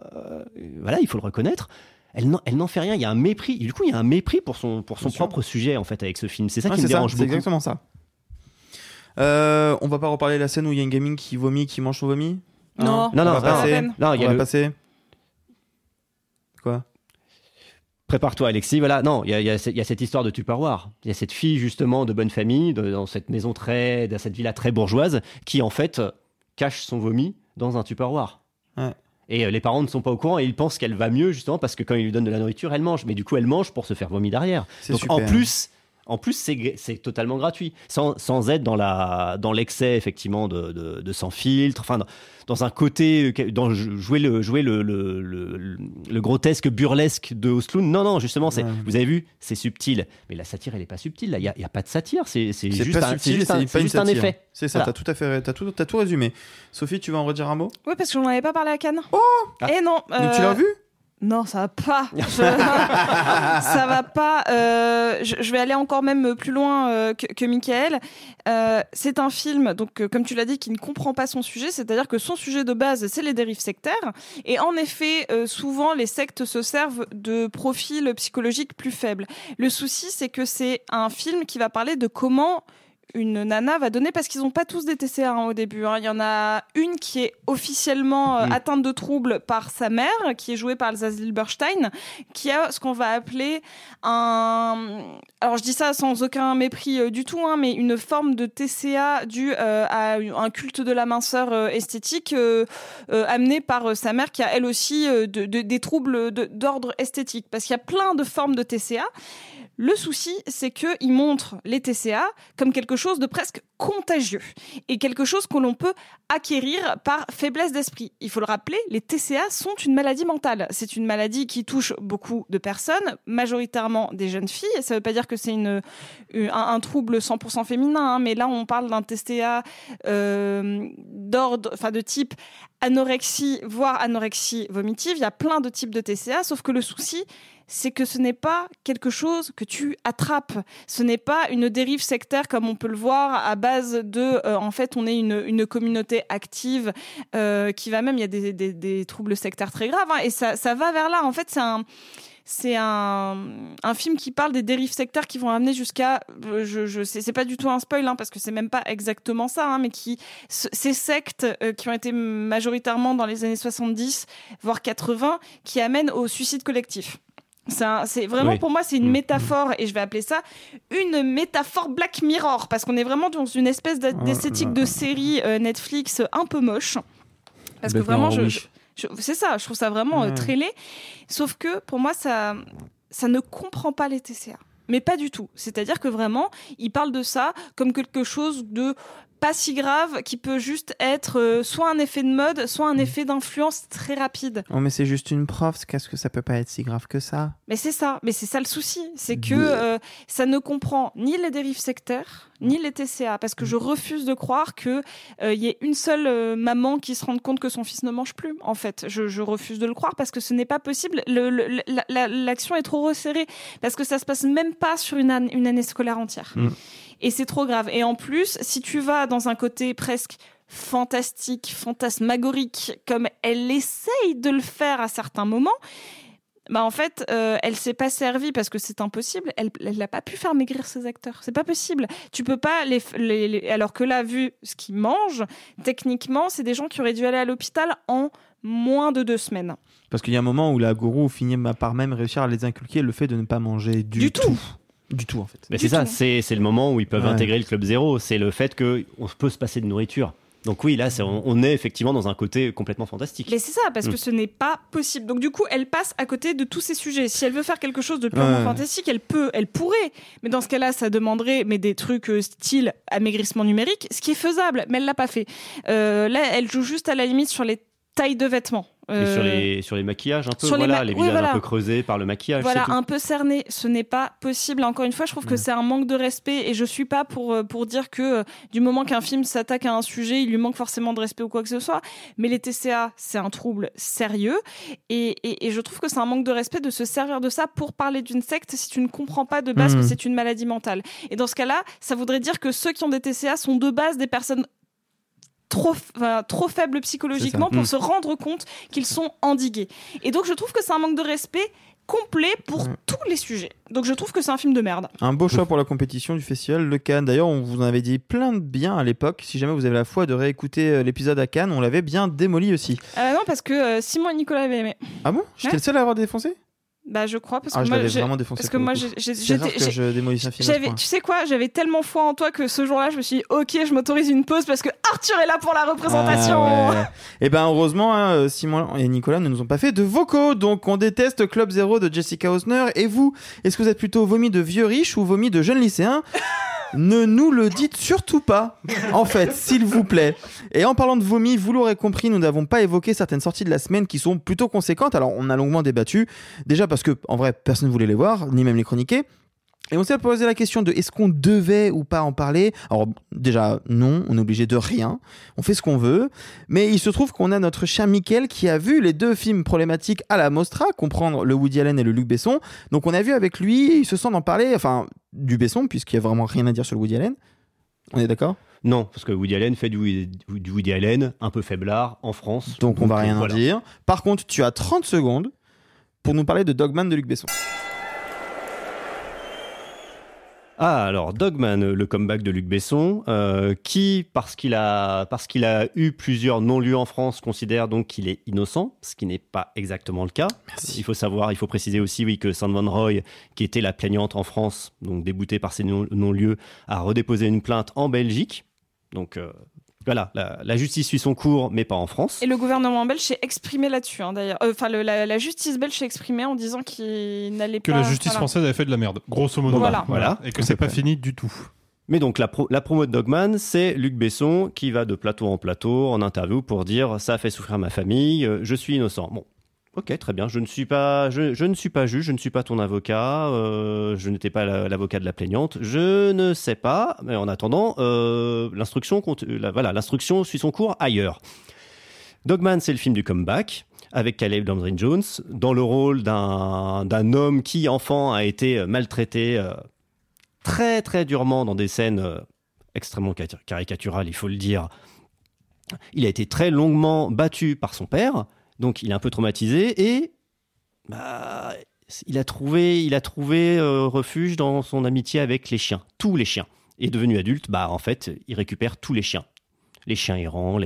voilà, il faut le reconnaître. Elle n'en, fait rien. Il y a un mépris. Du coup, il y a un mépris pour son, pour son propre sujet en fait avec ce film. C'est ça Ouais, qui me c'est dérange c'est beaucoup. exactement ça. Euh, on va pas reparler de la scène où il y a une gamine qui vomit, qui mange son vomi? Non, on non, va passer. Non, il y a on va le- passer. Prépare-toi, Alexis. Voilà, non, il y y y a cette histoire de Tupperware. Il y a cette fille, justement, de bonne famille, de- dans cette maison très, dans cette villa très bourgeoise, qui, en fait, cache son vomi dans un Tupperware. Ouais. Et euh, les parents ne sont pas au courant et ils pensent qu'elle va mieux, justement, parce que quand ils lui donnent de la nourriture, elle mange. Mais du coup, elle mange pour se faire vomir derrière. C'est Donc, super. en plus. En plus, c'est totalement gratuit, sans, sans être dans l'excès effectivement de, de, de sans filtre, enfin dans, dans un côté euh, dans jouer le jouer le le, le, le- le grotesque burlesque de Osloon. Non non, justement, Ouais. vous avez vu, c'est subtil, mais la satire elle est pas subtile. Là, il y a, il y a pas de satire, c'est juste pas un, subtil, juste un, pas juste un effet. C'est ça, Voilà. t'as tout à fait, t'as tout, t'as tout résumé. Sophie, tu vas en redire un mot? Oui, parce que j'en avais pas parlé à Cannes. Oh Et non. Donc tu l'as euh, vu? Non, ça va pas. Je- ça va pas. Euh, je, vais aller encore même plus loin euh, que, Michael. Euh, c'est un film, donc comme tu l'as dit, qui ne comprend pas son sujet. C'est-à-dire que son sujet de base, c'est les dérives sectaires. Et en effet, souvent, les sectes se servent de profils psychologiques plus faibles. Le souci, c'est que c'est un film qui va parler de comment une nana va donner parce qu'ils n'ont pas tous des TCA hein, au début. hein. Il y en a une qui est officiellement euh, Mm. atteinte de troubles par sa mère, qui est jouée par Elsa Zilberstein, qui a ce qu'on va appeler un. Alors je dis ça sans aucun mépris euh, du tout, hein, mais une forme de TCA due euh, à un culte de la minceur esthétique amené par sa mère, qui a elle aussi de- de- des troubles de- d'ordre esthétique, parce qu'il y a plein de formes de TCA. Le souci, c'est qu'il montre les TCA comme quelque chose de presque contagieux et quelque chose que l'on peut acquérir par faiblesse d'esprit. Il faut le rappeler, les TCA sont une maladie mentale. C'est une maladie qui touche beaucoup de personnes, majoritairement des jeunes filles. Ça ne veut pas dire que c'est un trouble 100% féminin, hein, mais là on parle d'un TCA euh, d'ordre, enfin de type anorexie, voire anorexie vomitive. Il y a plein de types de TCA, sauf que le souci, c'est que ce n'est pas quelque chose que tu attrapes. Ce n'est pas une dérive sectaire comme on peut le voir à base de, euh, en fait, on est une, communauté active euh, qui va même, il y a des troubles sectaires très graves, hein, et ça, ça va vers là. En fait, c'est un c'est un, un film qui parle des dérives sectaires qui vont amener jusqu'à, euh, je, je c'est pas du tout un spoil hein, parce que c'est même pas exactement ça, hein, mais qui ce- ces sectes euh, qui ont été majoritairement dans les années 70 voire 80 qui amènent au suicide collectif. C'est vraiment Oui. pour moi c'est une métaphore et je vais appeler ça une métaphore Black Mirror parce qu'on est vraiment dans une espèce d'a- d'esthétique de série euh, Netflix un peu moche. Parce que vraiment, je- c'est ça, je trouve ça vraiment euh, Ouais. très laid. Sauf que pour moi, ça, ça ne comprend pas les TCA. Mais pas du tout. C'est-à-dire que vraiment, il parle de ça comme quelque chose de pas si grave, qui peut juste être euh, soit un effet de mode, soit un effet d'influence très rapide. Oh, mais c'est juste une prof, qu'est-ce que ça peut pas être si grave que ça? Mais c'est ça, mais c'est ça le souci, c'est que euh, ça ne comprend ni les dérives sectaires, ni les TCA, parce que je refuse de croire que euh, il y ait une seule euh, maman qui se rende compte que son fils ne mange plus. En fait, je, je refuse de le croire parce que ce n'est pas possible. Le- le- la- la- L'action est trop resserrée parce que ça se passe même pas sur une, an- une année scolaire entière. Mm. Et c'est trop grave. Et en plus, si tu vas dans un côté presque fantastique, fantasmagorique, comme elle essaye de le faire à certains moments, bah en fait, euh, elle s'est pas servie parce que c'est impossible. Elle, elle n'a pas pu faire maigrir ses acteurs. C'est pas possible. Tu peux pas les, les- les- alors que là, vu ce qu'ils mangent, techniquement, c'est des gens qui auraient dû aller à l'hôpital en moins de deux semaines. Parce qu'il y a un moment où la gourou finit par même réussir à les inculquer le fait de ne pas manger du, Du tout. Du tout, en fait. Mais c'est ça, c'est c'est le moment où ils peuvent Ouais. intégrer le club zéro. C'est le fait qu'on peut se passer de nourriture. Donc oui, là, c'est- on, on est effectivement dans un côté complètement fantastique. Mais c'est ça, parce que Mm. ce n'est pas possible. Donc du coup, elle passe à côté de tous ces sujets. Si elle veut faire quelque chose de purement Ouais. fantastique, elle peut, elle pourrait. Mais dans ce cas-là, ça demanderait mais des trucs euh, style amaigrissement numérique, ce qui est faisable. Mais elle l'a pas fait. Euh, là, elle joue juste à la limite sur les tailles de vêtements. Et Euh, sur les, sur les maquillages un peu, sur les voilà, ma- les, oui, visages voilà. un peu creusés par le maquillage. Voilà, tout. un peu cerné, ce n'est pas possible. Encore une fois, je trouve que c'est un manque de respect et je suis pas pour euh, pour dire que euh, du moment qu'un film s'attaque à un sujet, il lui manque forcément de respect ou quoi que ce soit. Mais les TCA, c'est un trouble sérieux et, et, et je trouve que c'est un manque de respect de se servir de ça pour parler d'une secte si tu ne comprends pas de base que c'est une maladie mentale. Et dans ce cas-là, ça voudrait dire que ceux qui ont des TCA sont de base des personnes trop, enfin, trop faibles psychologiquement pour Mm. se rendre compte qu'ils sont endigués. Et donc je trouve que c'est un manque de respect complet pour tous les sujets. Donc je trouve que c'est un film de merde. Un beau choix pour la compétition du festival Le Cannes. D'ailleurs, on vous en avait dit plein de bien à l'époque. Si jamais vous avez la foi de réécouter euh, l'épisode à Cannes, on l'avait bien démoli aussi. Euh, non, parce que euh, Simon et Nicolas avaient aimé. Ah bon? J'étais Ouais. le seul à avoir défoncé? Bah je crois parce que Ah, je moi vraiment défoncé parce que moi j'avais tu sais quoi j'avais tellement foi en toi que ce jour-là je me suis dit ok je m'autorise une pause parce que Arthur est là pour la représentation. Ah, ouais. Et ben heureusement, hein, euh, Simon et Nicolas ne nous ont pas fait de vocaux, donc on déteste Club Zero de Jessica Osner. Et vous, est-ce que vous êtes plutôt vomi de vieux riches ou vomi de jeunes lycéens? Ne nous le dites surtout pas, en fait, s'il vous plaît. Et en parlant de vomi, vous l'aurez compris, nous n'avons pas évoqué certaines sorties de la semaine qui sont plutôt conséquentes. Alors, on a longuement débattu, déjà parce que, en vrai, personne ne voulait les voir, ni même les chroniquer. Et on s'est posé la question de est-ce qu'on devait ou pas en parler Alors déjà non, on est obligé de rien, on fait ce qu'on veut, mais il se trouve qu'on a notre cher Mickaël qui a vu les deux films problématiques à la Mostra, comprendre le Woody Allen et le Luc Besson. Donc on a vu avec lui, il se sent d'en parler, enfin du Besson puisqu'il y a vraiment rien à dire sur le Woody Allen. On est d'accord? Non, parce que Woody Allen fait du, Woody- du Woody Allen un peu faiblard en France. Donc on va rien voilà. dire. Par contre, tu as 30 secondes pour nous parler de Dogman de Luc Besson. Ah, alors Dogman, le comeback de Luc Besson, euh, qui, parce qu'il a, parce qu'il a eu plusieurs non-lieux en France, considère donc qu'il est innocent, ce qui n'est pas exactement le cas. Il faut savoir, il faut préciser aussi, oui, que Sand Van Roy, qui était la plaignante en France, donc déboutée par ces non- non-lieux, a redéposé une plainte en Belgique. Donc euh, voilà, la, la justice suit son cours, mais pas en France. Et le gouvernement belge s'est exprimé là-dessus, hein, d'ailleurs. Euh, Enfin, la, la justice belge s'est exprimée en disant qu'il n'allait Que pas. la justice voilà. française avait fait de la merde, grosso modo. Voilà. Voilà. Et que c'est pas fini du tout. Mais donc la, pro- la promo de Dogman, c'est Luc Besson qui va de plateau en plateau en interview pour dire ça a fait souffrir ma famille, euh, je suis innocent. Bon, ok, très bien. Je ne suis pas, je, ne suis pas juge, je ne suis pas ton avocat, euh, je n'étais pas la- l'avocat de la plaignante, je ne sais pas. Mais en attendant, euh, l'instruction, la- voilà, l'instruction suit son cours ailleurs. Dogman, c'est le film du comeback avec Caleb Landry Jones dans le rôle d'un homme qui, enfant, a été maltraité euh, très très durement dans des scènes euh, extrêmement cari- caricaturales, il faut le dire. Il a été très longuement battu par son père, donc il est un peu traumatisé et bah, il a trouvé, euh, refuge dans son amitié avec les chiens, tous les chiens. Et devenu adulte, bah en fait, il récupère tous les chiens. Les chiens errants,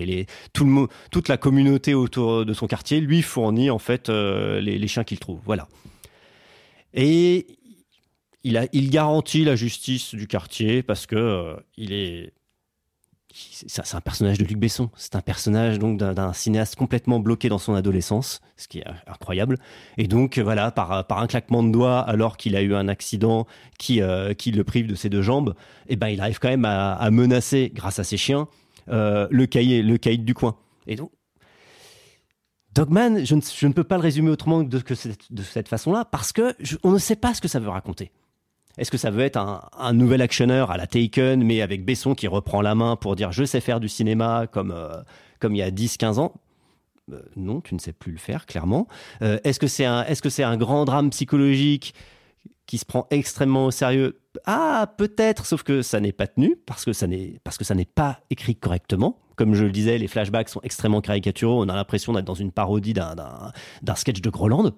toute la communauté autour de son quartier lui fournit euh, les, chiens qu'il trouve. Voilà. Et il garantit la justice du quartier parce que euh, il est. C'est un personnage de Luc Besson. C'est un personnage donc d'un- cinéaste complètement bloqué dans son adolescence, ce qui est incroyable. Et donc voilà, par, un claquement de doigts, alors qu'il a eu un accident qui, euh, le prive de ses deux jambes, et ben il arrive quand même à, menacer, grâce à ses chiens, euh, le cahier, le caïd du coin. Et donc Dogman, je ne, peux pas le résumer autrement que de cette façon-là, parce que on ne sait pas ce que ça veut raconter. Est-ce que ça veut être un, nouvel actionneur à la Taken, mais avec Besson qui reprend la main pour dire je sais faire du cinéma comme, euh, comme il y a 10-15 ans? Euh, Non, tu ne sais plus le faire, clairement. Euh, est-ce que c'est un, que c'est un grand drame psychologique qui se prend extrêmement au sérieux? Ah, peut-être, sauf que ça n'est pas tenu, parce que ça n'est, pas écrit correctement. Comme je le disais, les flashbacks sont extrêmement caricaturaux. On a l'impression d'être dans une parodie d'un sketch de Groland.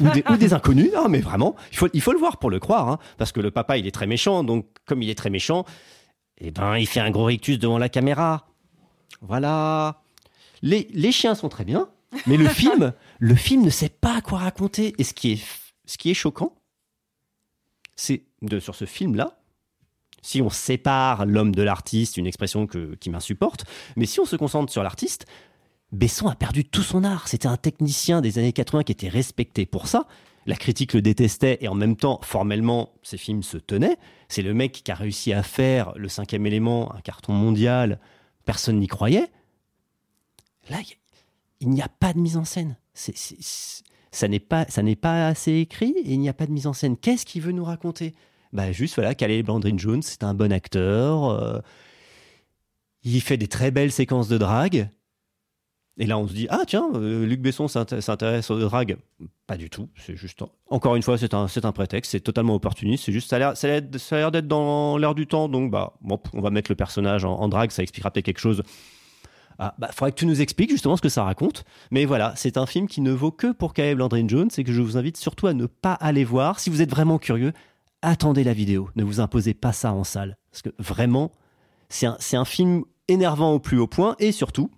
Ou des, ou des inconnus, non mais vraiment, il faut, il faut le voir pour le croire, hein, parce que le papa il est très méchant, donc comme il est très méchant, eh ben il fait un gros rictus devant la caméra. Voilà. Les, les chiens sont très bien, mais le film, le film ne sait pas quoi raconter. Et ce qui est, ce qui est choquant, c'est de sur ce film-là, si on sépare l'homme de l'artiste, une expression que, qui m'insupporte, mais si on se concentre sur l'artiste, Besson a perdu tout son art. C'était un technicien des années 80 qui était respecté pour ça. La critique le détestait et en même temps, formellement, ses films se tenaient. C'est le mec qui a réussi à faire Le Cinquième Élément, un carton mondial. Personne n'y croyait. Là, il n'y a pas de mise en scène. Ça n'est pas, ça n'est pas assez écrit et il n'y a pas de mise en scène. Qu'est-ce qu'il veut nous raconter? Bah juste voilà, Calais Blandrin Jones, c'est un bon acteur. euh, il fait des très belles séquences de drague. Et là, on se dit ah tiens, euh, Luc Besson s'int- s'intéresse au drague. Pas du tout. C'est juste encore une fois, c'est un, un prétexte. C'est totalement opportuniste. C'est juste ça a l'air, d'être dans l'air du temps. Donc bah bon, on va mettre le personnage en, drague. Ça expliquera peut-être quelque chose. Ah, bah, faudrait que tu nous expliques justement ce que ça raconte. Mais voilà, c'est un film qui ne vaut que pour Caleb Landry Jones et que je vous invite surtout à ne pas aller voir. Si vous êtes vraiment curieux, attendez la vidéo. Ne vous imposez pas ça en salle. Parce que vraiment, c'est un, c'est un film énervant au plus haut point et surtout,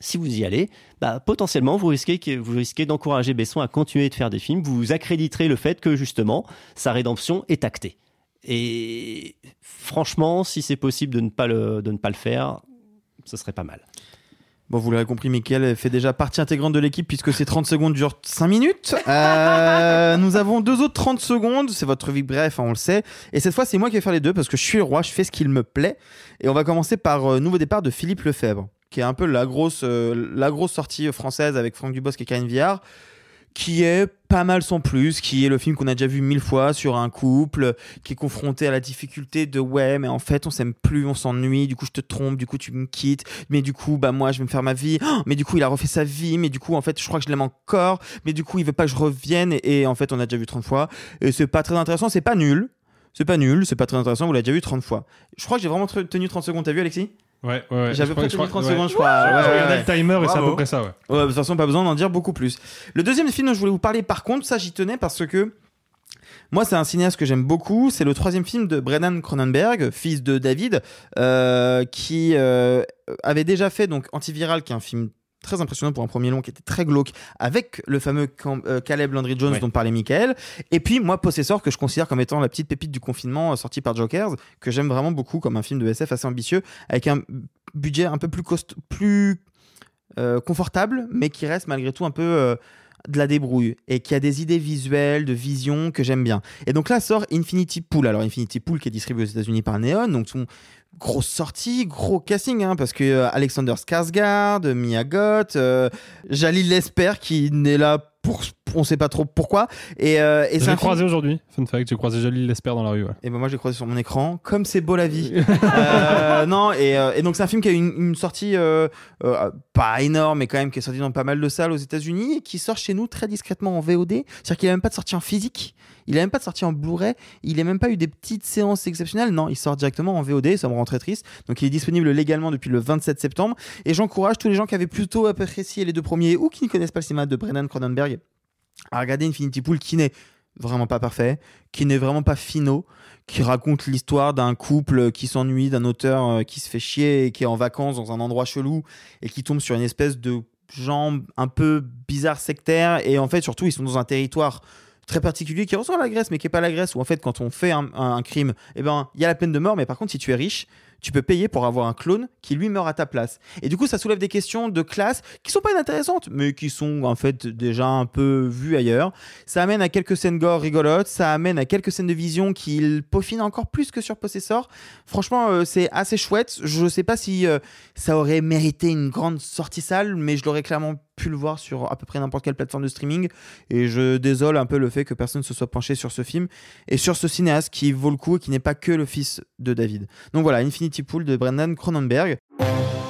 si vous y allez, bah, potentiellement, vous risquez, que- vous risquez d'encourager Besson à continuer de faire des films. Vous accréditerez le fait que, justement, sa rédemption est actée. Et franchement, si c'est possible de ne pas le, de ne pas le faire, ce serait pas mal. Bon, vous l'avez compris, Mickaël fait déjà partie intégrante de l'équipe puisque ces 30 secondes durent 5 minutes. Euh, nous avons deux autres 30 secondes. C'est votre vie bref, hein, on le sait. Et cette fois, c'est moi qui vais faire les deux parce que je suis le roi, je fais ce qu'il me plaît. Et on va commencer par euh, Nouveau départ de Philippe Lefebvre, qui est un peu la grosse, euh, la grosse sortie française avec Franck Dubosc et Karine Viard qui est pas mal sans plus, qui est le film qu'on a déjà vu mille fois sur un couple qui est confronté à la difficulté de ouais mais en fait on s'aime plus, on s'ennuie, du coup je te trompe, du coup tu me quittes, mais du coup bah moi je vais me faire ma vie, Oh, mais du coup il a refait sa vie, mais du coup en fait je crois que je l'aime encore, mais du coup il veut pas que je revienne et, et en fait on a déjà vu 30 fois et c'est pas très intéressant, c'est pas nul. C'est pas nul, c'est pas très intéressant, vous l'avez déjà vu 30 fois. Je crois que j'ai vraiment tenu 30 secondes, t'as vu Alexis? Ouais, ouais, ouais. J'avais tenu je 30 crois- secondes, ouais. je crois. Ouais, ouais, regardais le timer et c'est à peu près ça, ouais. Ouais, de toute façon, pas besoin d'en dire beaucoup plus. Le deuxième film dont je voulais vous parler, par contre, ça j'y tenais parce que moi, c'est un cinéaste que j'aime beaucoup. C'est le troisième film de Brennan Cronenberg, fils de David, euh, qui euh, avait déjà fait donc Antiviral, qui est un film très impressionnant pour un premier long qui était très glauque avec le fameux Cam- euh, Caleb Landry Jones Ouais. dont parlait Michael et puis moi Possessor que je considère comme étant la petite pépite du confinement euh, sortie par Jokers que j'aime vraiment beaucoup comme un film de SF assez ambitieux avec un budget un peu plus cost plus euh, confortable, mais qui reste malgré tout un peu euh, de la débrouille et qui a des idées visuelles, de vision que j'aime bien. Et donc là sort Infinity Pool. Alors Infinity Pool qui est distribué aux États-Unis par Neon, donc grosse sortie, gros casting, hein, parce que euh, Alexander Skarsgård, Mia Goth, euh, Jalil Lesper qui n'est là pour on sait pas trop pourquoi. Et, euh, et un croisé film- aujourd'hui. Fun fact, j'ai croisé Jalil Lesper dans la rue. ouais. et ben moi j'ai croisé sur mon écran comme c'est beau la vie Euh, non et, euh, et donc c'est un film qui a eu une, une sortie euh, euh, pas énorme mais quand même qui est sorti dans pas mal de salles aux États-Unis et qui sort chez nous très discrètement en VOD c'est-à-dire qu'il a même pas de sortie en physique il a même pas de sortie en Blu-ray il a même pas eu des petites séances exceptionnelles non il sort directement en VOD ça me rend très triste donc il est disponible légalement depuis le 27 septembre et j'encourage tous les gens qui avaient plutôt apprécié les deux premiers ou qui ne connaissent pas le cinéma de Brennan Cronenberg à regarder Infinity Pool qui n'est vraiment pas parfait, qui n'est vraiment pas finaux, qui raconte l'histoire d'un couple qui s'ennuie, d'un auteur euh, qui se fait chier et qui est en vacances dans un endroit chelou et qui tombe sur une espèce de gens un peu bizarre sectaire et en fait surtout ils sont dans un territoire très particulier qui ressemble à la Grèce mais qui est pas la Grèce où en fait quand on fait un crime eh ben il y a la peine de mort mais par contre si tu es riche tu peux payer pour avoir un clone qui lui meurt à ta place. Et du coup, ça soulève des questions de classe qui sont pas inintéressantes, mais qui sont en fait déjà un peu vues ailleurs. Ça amène à quelques scènes gore rigolotes, ça amène à quelques scènes de vision qui peaufinent encore plus que sur Possessor. Franchement, euh, c'est assez chouette. Je sais pas si euh, ça aurait mérité une grande sortie salle, mais je l'aurais clairement pu le voir sur à peu près n'importe quelle plateforme de streaming. Et je désole un peu le fait que personne se soit penché sur ce film et sur ce cinéaste qui vaut le coup et qui n'est pas que le fils de David. Donc voilà, Infinity Pool de Brendan Cronenberg.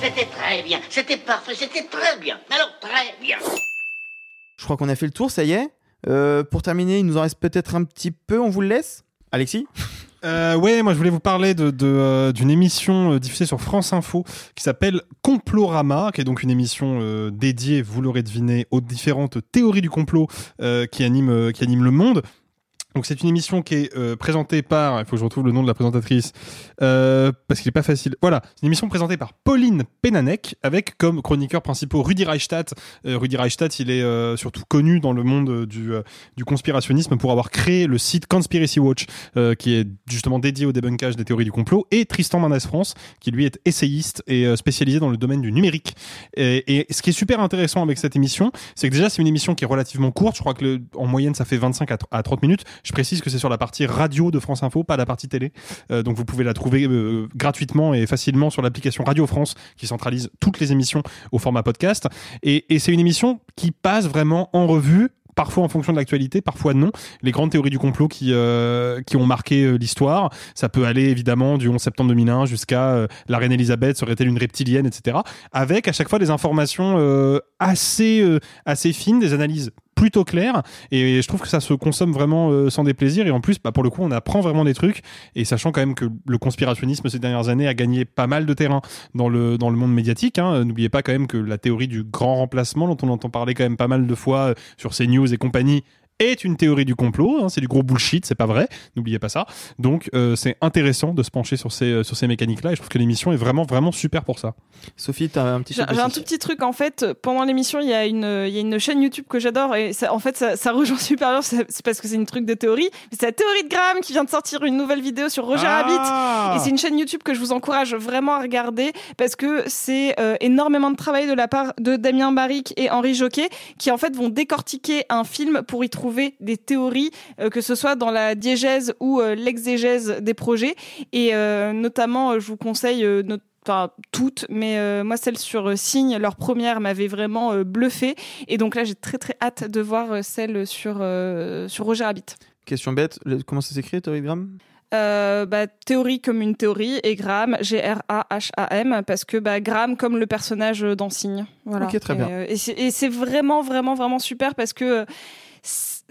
C'était très bien, c'était parfait, c'était très bien. Alors très bien. Je crois qu'on a fait le tour, ça y est. Euh, pour terminer, il nous en reste peut-être un petit peu, on vous le laisse? Alexis? Euh, ouais, moi je voulais vous parler de, euh, d'une émission euh, diffusée sur France Info qui s'appelle Complorama, qui est donc une émission euh, dédiée, vous l'aurez deviné, aux différentes théories du complot qui animent qui animent le monde. Donc c'est une émission qui est euh, présentée par, il faut que je retrouve le nom de la présentatrice, euh, parce qu'il est pas facile. Voilà, c'est une émission présentée par Pauline Penanek, avec comme chroniqueurs principaux Rudi Reichstadt. Euh, Rudi Reichstadt, il est surtout connu dans le monde du, conspirationnisme pour avoir créé le site Conspiracy Watch, qui est justement dédié au débunkage des théories du complot, et Tristan Manès France, qui lui est essayiste et spécialisé dans le domaine du numérique. Et, ce qui est super intéressant avec cette émission, c'est que déjà c'est une émission qui est relativement courte. Je crois que en moyenne ça fait 25 à, à 30 minutes. Je précise que c'est sur la partie radio de France Info, pas la partie télé. Euh, donc vous pouvez la trouver euh, gratuitement et facilement sur l'application Radio France qui centralise toutes les émissions au format podcast. Et, c'est une émission qui passe vraiment en revue parfois en fonction de l'actualité, parfois non. Les grandes théories du complot qui euh, qui ont marqué l'histoire, ça peut aller évidemment du 11 septembre 2001 jusqu'à la reine Elisabeth serait-elle une reptilienne, etc. Avec à chaque fois des informations assez assez fines, des analyses plutôt claires et je trouve que ça se consomme vraiment euh, sans déplaisir. Et en plus bah, pour le coup on apprend vraiment des trucs. Et sachant quand même que le conspirationnisme ces dernières années a gagné pas mal de terrain dans le dans le monde médiatique hein. n'oubliez pas quand même que la théorie du grand remplacement dont on entend parler quand même pas mal de fois euh, sur CNews et compagnie est une théorie du complot. hein, c'est du gros bullshit, c'est pas vrai. N'oubliez pas ça. Donc euh, c'est intéressant de se pencher sur ces euh, sur ces mécaniques-là. Et je trouve que l'émission est vraiment vraiment super pour ça. Sophie, t'as un petit J'ai un tout petit truc en fait. Pendant l'émission, il y a une il y a une chaîne YouTube que j'adore et ça, en fait ça, ça rejoint super bien. C'est parce que c'est une truc de théorie. C'est la théorie de Graham qui vient de sortir une nouvelle vidéo sur Roger Ah Rabbit et c'est une chaîne YouTube que je vous encourage vraiment à regarder parce que c'est euh, énormément de travail de la part de Damien Barrick et Henri Joquet qui en fait vont décortiquer un film pour y trouver des théories, euh, que ce soit dans la diégèse ou euh, l'exégèse des projets. Et euh, notamment, je vous conseille not- Enfin, toutes, mais euh, moi, celle sur euh, Signe, leur première m'avait vraiment euh, bluffé. Et donc là, j'ai très très hâte de voir celle sur, sur Roger Rabbit. Question bête, le- comment ça s'écrit, Théorie de bah, théorie comme une théorie et Graham, G-R-A-H-A-M, parce que bah, Graham comme le personnage dans Signe. Voilà. Ok, très Et, bien. Et, c'est- vraiment, vraiment, vraiment super parce que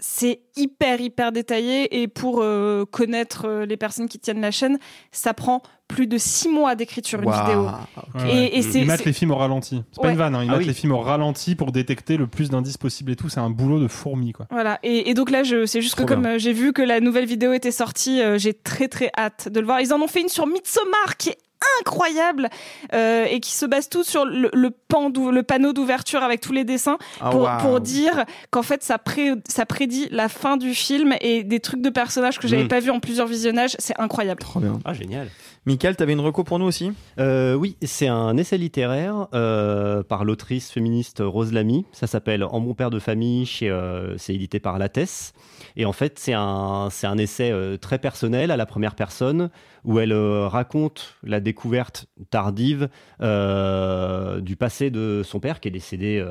c'est hyper, hyper détaillé et pour euh, connaître euh, les personnes qui tiennent la chaîne, ça prend plus de six mois d'écriture une Waouh. vidéo. Ouais, ouais. Et, et c'est ils mettent les films au ralenti. C'est pas une vanne, hein. ils Ah mettent oui. les films au ralenti pour détecter le plus d'indices possible et tout. C'est un boulot de fourmi, quoi. Voilà. Et, et donc là, c'est juste Trop que comme euh, j'ai vu que la nouvelle vidéo était sortie, euh, j'ai très très hâte de le voir. Ils en ont fait une sur Midsommar qui est incroyable euh, et qui se base tout sur le, le, pan le panneau d'ouverture avec tous les dessins Ah, pour, dire qu'en fait ça, pré, ça prédit la fin du film et des trucs de personnages que j'avais Mm. pas vu en plusieurs visionnages. C'est incroyable. Trop bien. Ah, génial. Michael, t'avais une reco pour nous aussi? Euh, oui, c'est un essai littéraire euh, par l'autrice féministe Rose Lamy. Ça s'appelle En bon père de famille, chez, euh, c'est édité par Lattès. Et en fait, c'est un, c'est un essai euh, très personnel à la première personne où elle euh, raconte la découverte tardive euh, du passé de son père qui est décédé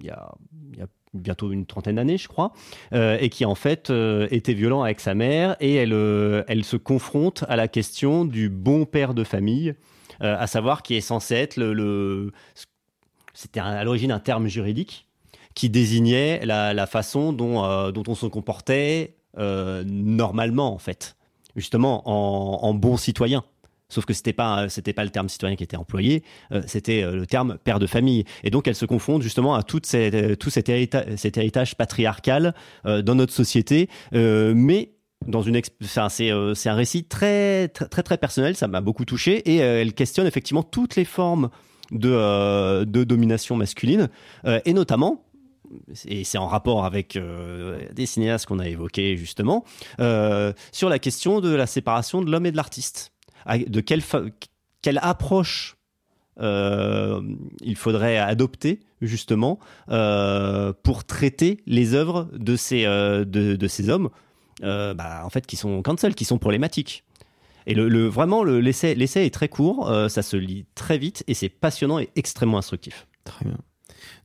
il y a, bientôt une trentaine d'années, je crois, et qui en fait était violent avec sa mère, et elle, elle se confronte à la question du bon père de famille, à savoir qui est censé être le... C'était à l'origine un terme juridique qui désignait la, façon dont, euh, dont on se comportait euh, normalement, en fait, justement en, bon citoyen. Sauf que c'était pas c'était pas le terme citoyen qui était employé, euh, c'était euh, le terme père de famille. Et donc elle se confronte justement à toute cette, euh, tout cet, hérita- cet héritage patriarcal euh, dans notre société, euh, mais dans une c'est euh, un récit très très très, personnel. Ça m'a beaucoup touché et euh, elle questionne effectivement toutes les formes de euh, domination masculine euh, et notamment et c'est en rapport avec euh, des cinéastes qu'on a évoqués justement, euh, sur la question de la séparation de l'homme et de l'artiste. De quelle, approche euh, il faudrait adopter justement pour traiter les œuvres de ces, de, ces hommes bah, en fait, qui sont cancel, qui sont problématiques. Et le, vraiment, le- l'essai est très court, ça se lit très vite et c'est passionnant et extrêmement instructif. Très bien.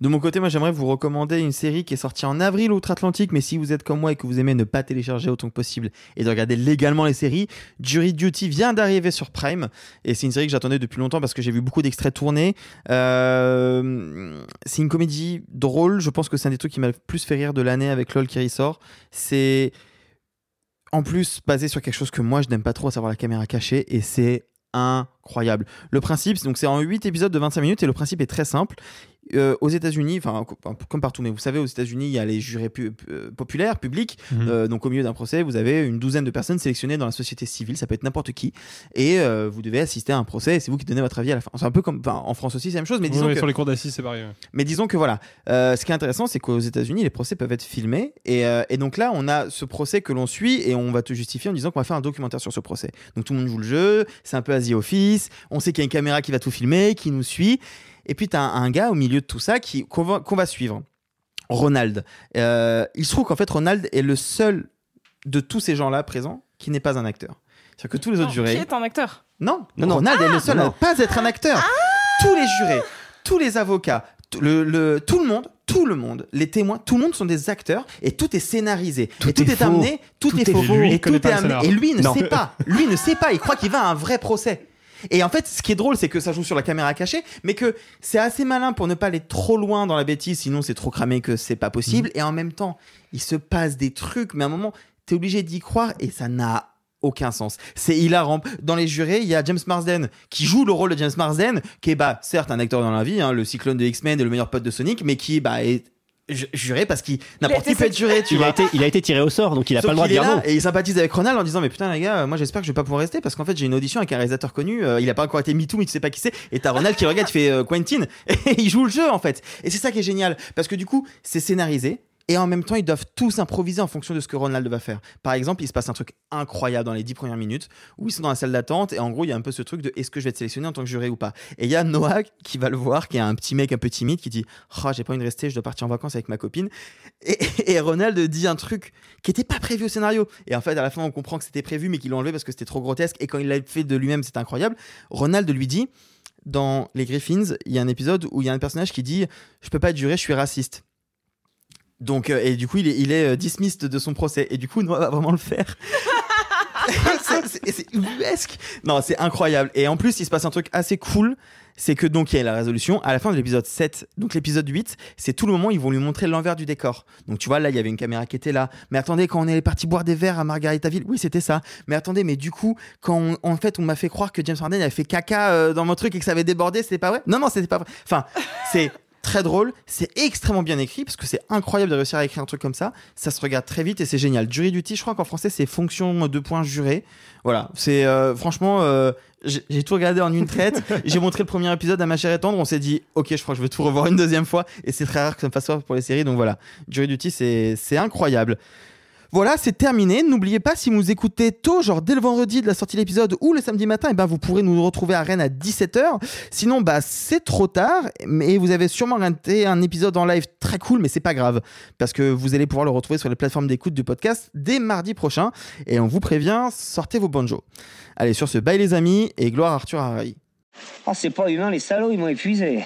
De mon côté, moi j'aimerais vous recommander une série qui est sortie en avril outre-Atlantique, mais si vous êtes comme moi et que vous aimez ne pas télécharger autant que possible et de regarder légalement les séries, Jury Duty vient d'arriver sur Prime et c'est une série que j'attendais depuis longtemps parce que j'ai vu beaucoup d'extraits tournés. Euh, c'est une comédie drôle, je pense que c'est un des trucs qui m'a le plus fait rire de l'année avec LOL qui ressort. C'est en plus basé sur quelque chose que moi je n'aime pas trop, à savoir la caméra cachée, et c'est incroyable. Le principe, donc c'est en 8 épisodes de 25 minutes, et le principe est très simple. Euh, aux États-Unis, enfin co- comme partout, mais vous savez, aux États-Unis, il y a les jurés pu- euh, populaires, publics. Mhm. Euh, donc au milieu d'un procès, vous avez une douzaine de personnes sélectionnées dans la société civile, ça peut être n'importe qui, et euh, vous devez assister à un procès. Et c'est vous qui donnez votre avis à la fin. C'est un peu comme, en France aussi, c'est la même chose, mais disons ouais, que Sur les cours d'assises, c'est pareil. ouais. mais disons que voilà, ce qui est intéressant, c'est qu'aux États-Unis, les procès peuvent être filmés. Et, et donc là, on a ce procès que l'on suit et on va te justifier en disant qu'on va faire un documentaire sur ce procès. Donc tout le monde joue le jeu, c'est un peu Asie Office, on sait qu'il y a une caméra qui va tout filmer, qui nous suit. Et puis tu as un, un gars au milieu de tout ça qui, qu'on, va, suivre. Ronald. Euh, il se trouve qu'en fait, Ronald est le seul de tous ces gens-là présents qui n'est pas un acteur. C'est-à-dire que tous les autres jurés. Qui est un acteur Non, Non, non. Ronald est le Ah seul non, à ne pas être un acteur. Tous les jurés, tous les avocats, tout le, le- tout le monde, tout le monde, les témoins, tout le monde sont des acteurs et tout est scénarisé. Tout et tout est est, faux. amené, tout, Tout est est faux. Et tout est amené. Et lui ne Non. sait pas. Lui ne sait pas. Il croit qu'il va à un vrai procès. Et en fait, ce qui est drôle, c'est que ça joue sur la caméra cachée, mais que c'est assez malin pour ne pas aller trop loin dans la bêtise, sinon c'est trop cramé que c'est pas possible. Et en même temps, il se passe des trucs, mais à un moment, t'es obligé d'y croire et ça n'a aucun sens. C'est hilarant. Dans les jurés, il y a James Marsden qui joue le rôle de James Marsden, qui est bah certes un acteur dans la vie, hein, le cyclone de X-Men et le meilleur pote de Sonic, mais qui bah est juré parce qu'il Il n'importe qui peut être juré, tu Il vois. a, été, il a été tiré au sort, donc il a Sauf pas le droit de dire non. Et il sympathise avec Ronald en disant mais putain les gars, moi j'espère que je vais pas pouvoir rester parce qu'en fait j'ai une audition avec un réalisateur connu, euh, il a pas encore été MeToo mais tu sais pas qui c'est et t'as Ronald qui regarde, il fait euh, Quentin et il joue le jeu en fait. Et c'est ça qui est génial parce que du coup c'est scénarisé. Et en même temps, ils doivent tous improviser en fonction de ce que Ronald va faire. Par exemple, il se passe un truc incroyable dans les dix premières minutes où ils sont dans la salle d'attente et en gros, il y a un peu ce truc de est-ce que je vais être sélectionné en tant que juré ou pas. Et il y a Noah qui va le voir, qui est un petit mec un peu timide, qui dit Oh, j'ai pas envie de rester, je dois partir en vacances avec ma copine. Et, Ronald dit un truc qui était pas prévu au scénario. Et en fait, à la fin, on comprend que c'était prévu, mais qu'ils l'ont enlevé parce que c'était trop grotesque. Et quand il l'a fait de lui-même, c'était incroyable. Ronald lui dit Dans les Griffins, il y a un épisode où il y a un personnage qui dit Je peux pas être juré, je suis raciste. Donc, euh, et du coup, il est, il est euh, dismissed de son procès. Et du coup, Noah va vraiment le faire. C'est- ubuesque. Non, c'est incroyable. Et en plus, il se passe un truc assez cool. C'est que donc il y a la résolution. À la fin de l'épisode 7, donc l'épisode 8, c'est tout le moment où ils vont lui montrer l'envers du décor. Donc tu vois, là, il y avait une caméra qui était là. Mais attendez, quand on est parti boire des verres à Margaritaville, oui, c'était ça. Mais attendez, mais du coup, quand on- en fait, on m'a fait croire que James Harden avait fait caca euh, dans mon truc et que ça avait débordé, c'était pas vrai? Non, non, c'était pas vrai. Enfin, c'est très drôle, c'est extrêmement bien écrit parce que c'est incroyable de réussir à écrire un truc comme ça. Ça se regarde très vite et c'est génial. Jury duty, je crois qu'en français c'est fonction de points jurés. Voilà, c'est euh, franchement, euh, j'ai tout regardé en une traite. j'ai montré le premier épisode à ma chère et tendre. On s'est dit, ok, je crois que je vais tout revoir une deuxième fois et c'est très rare que ça me fasse ça pour les séries. Donc voilà, Jury duty, c'est c'est incroyable. Voilà, c'est terminé. N'oubliez pas, si vous écoutez tôt, genre dès le vendredi de la sortie de l'épisode ou le samedi matin, eh ben, vous pourrez nous retrouver à Rennes à 17h. Sinon, bah, c'est trop tard. Mais vous avez sûrement raté un épisode en live très cool, mais c'est pas grave. Parce que vous allez pouvoir le retrouver sur les plateformes d'écoute du podcast dès mardi prochain. Et on vous prévient, sortez vos banjos. Allez, sur ce, bye les amis et gloire à Arthur Harry. Oh, c'est pas humain, les salauds, ils m'ont épuisé.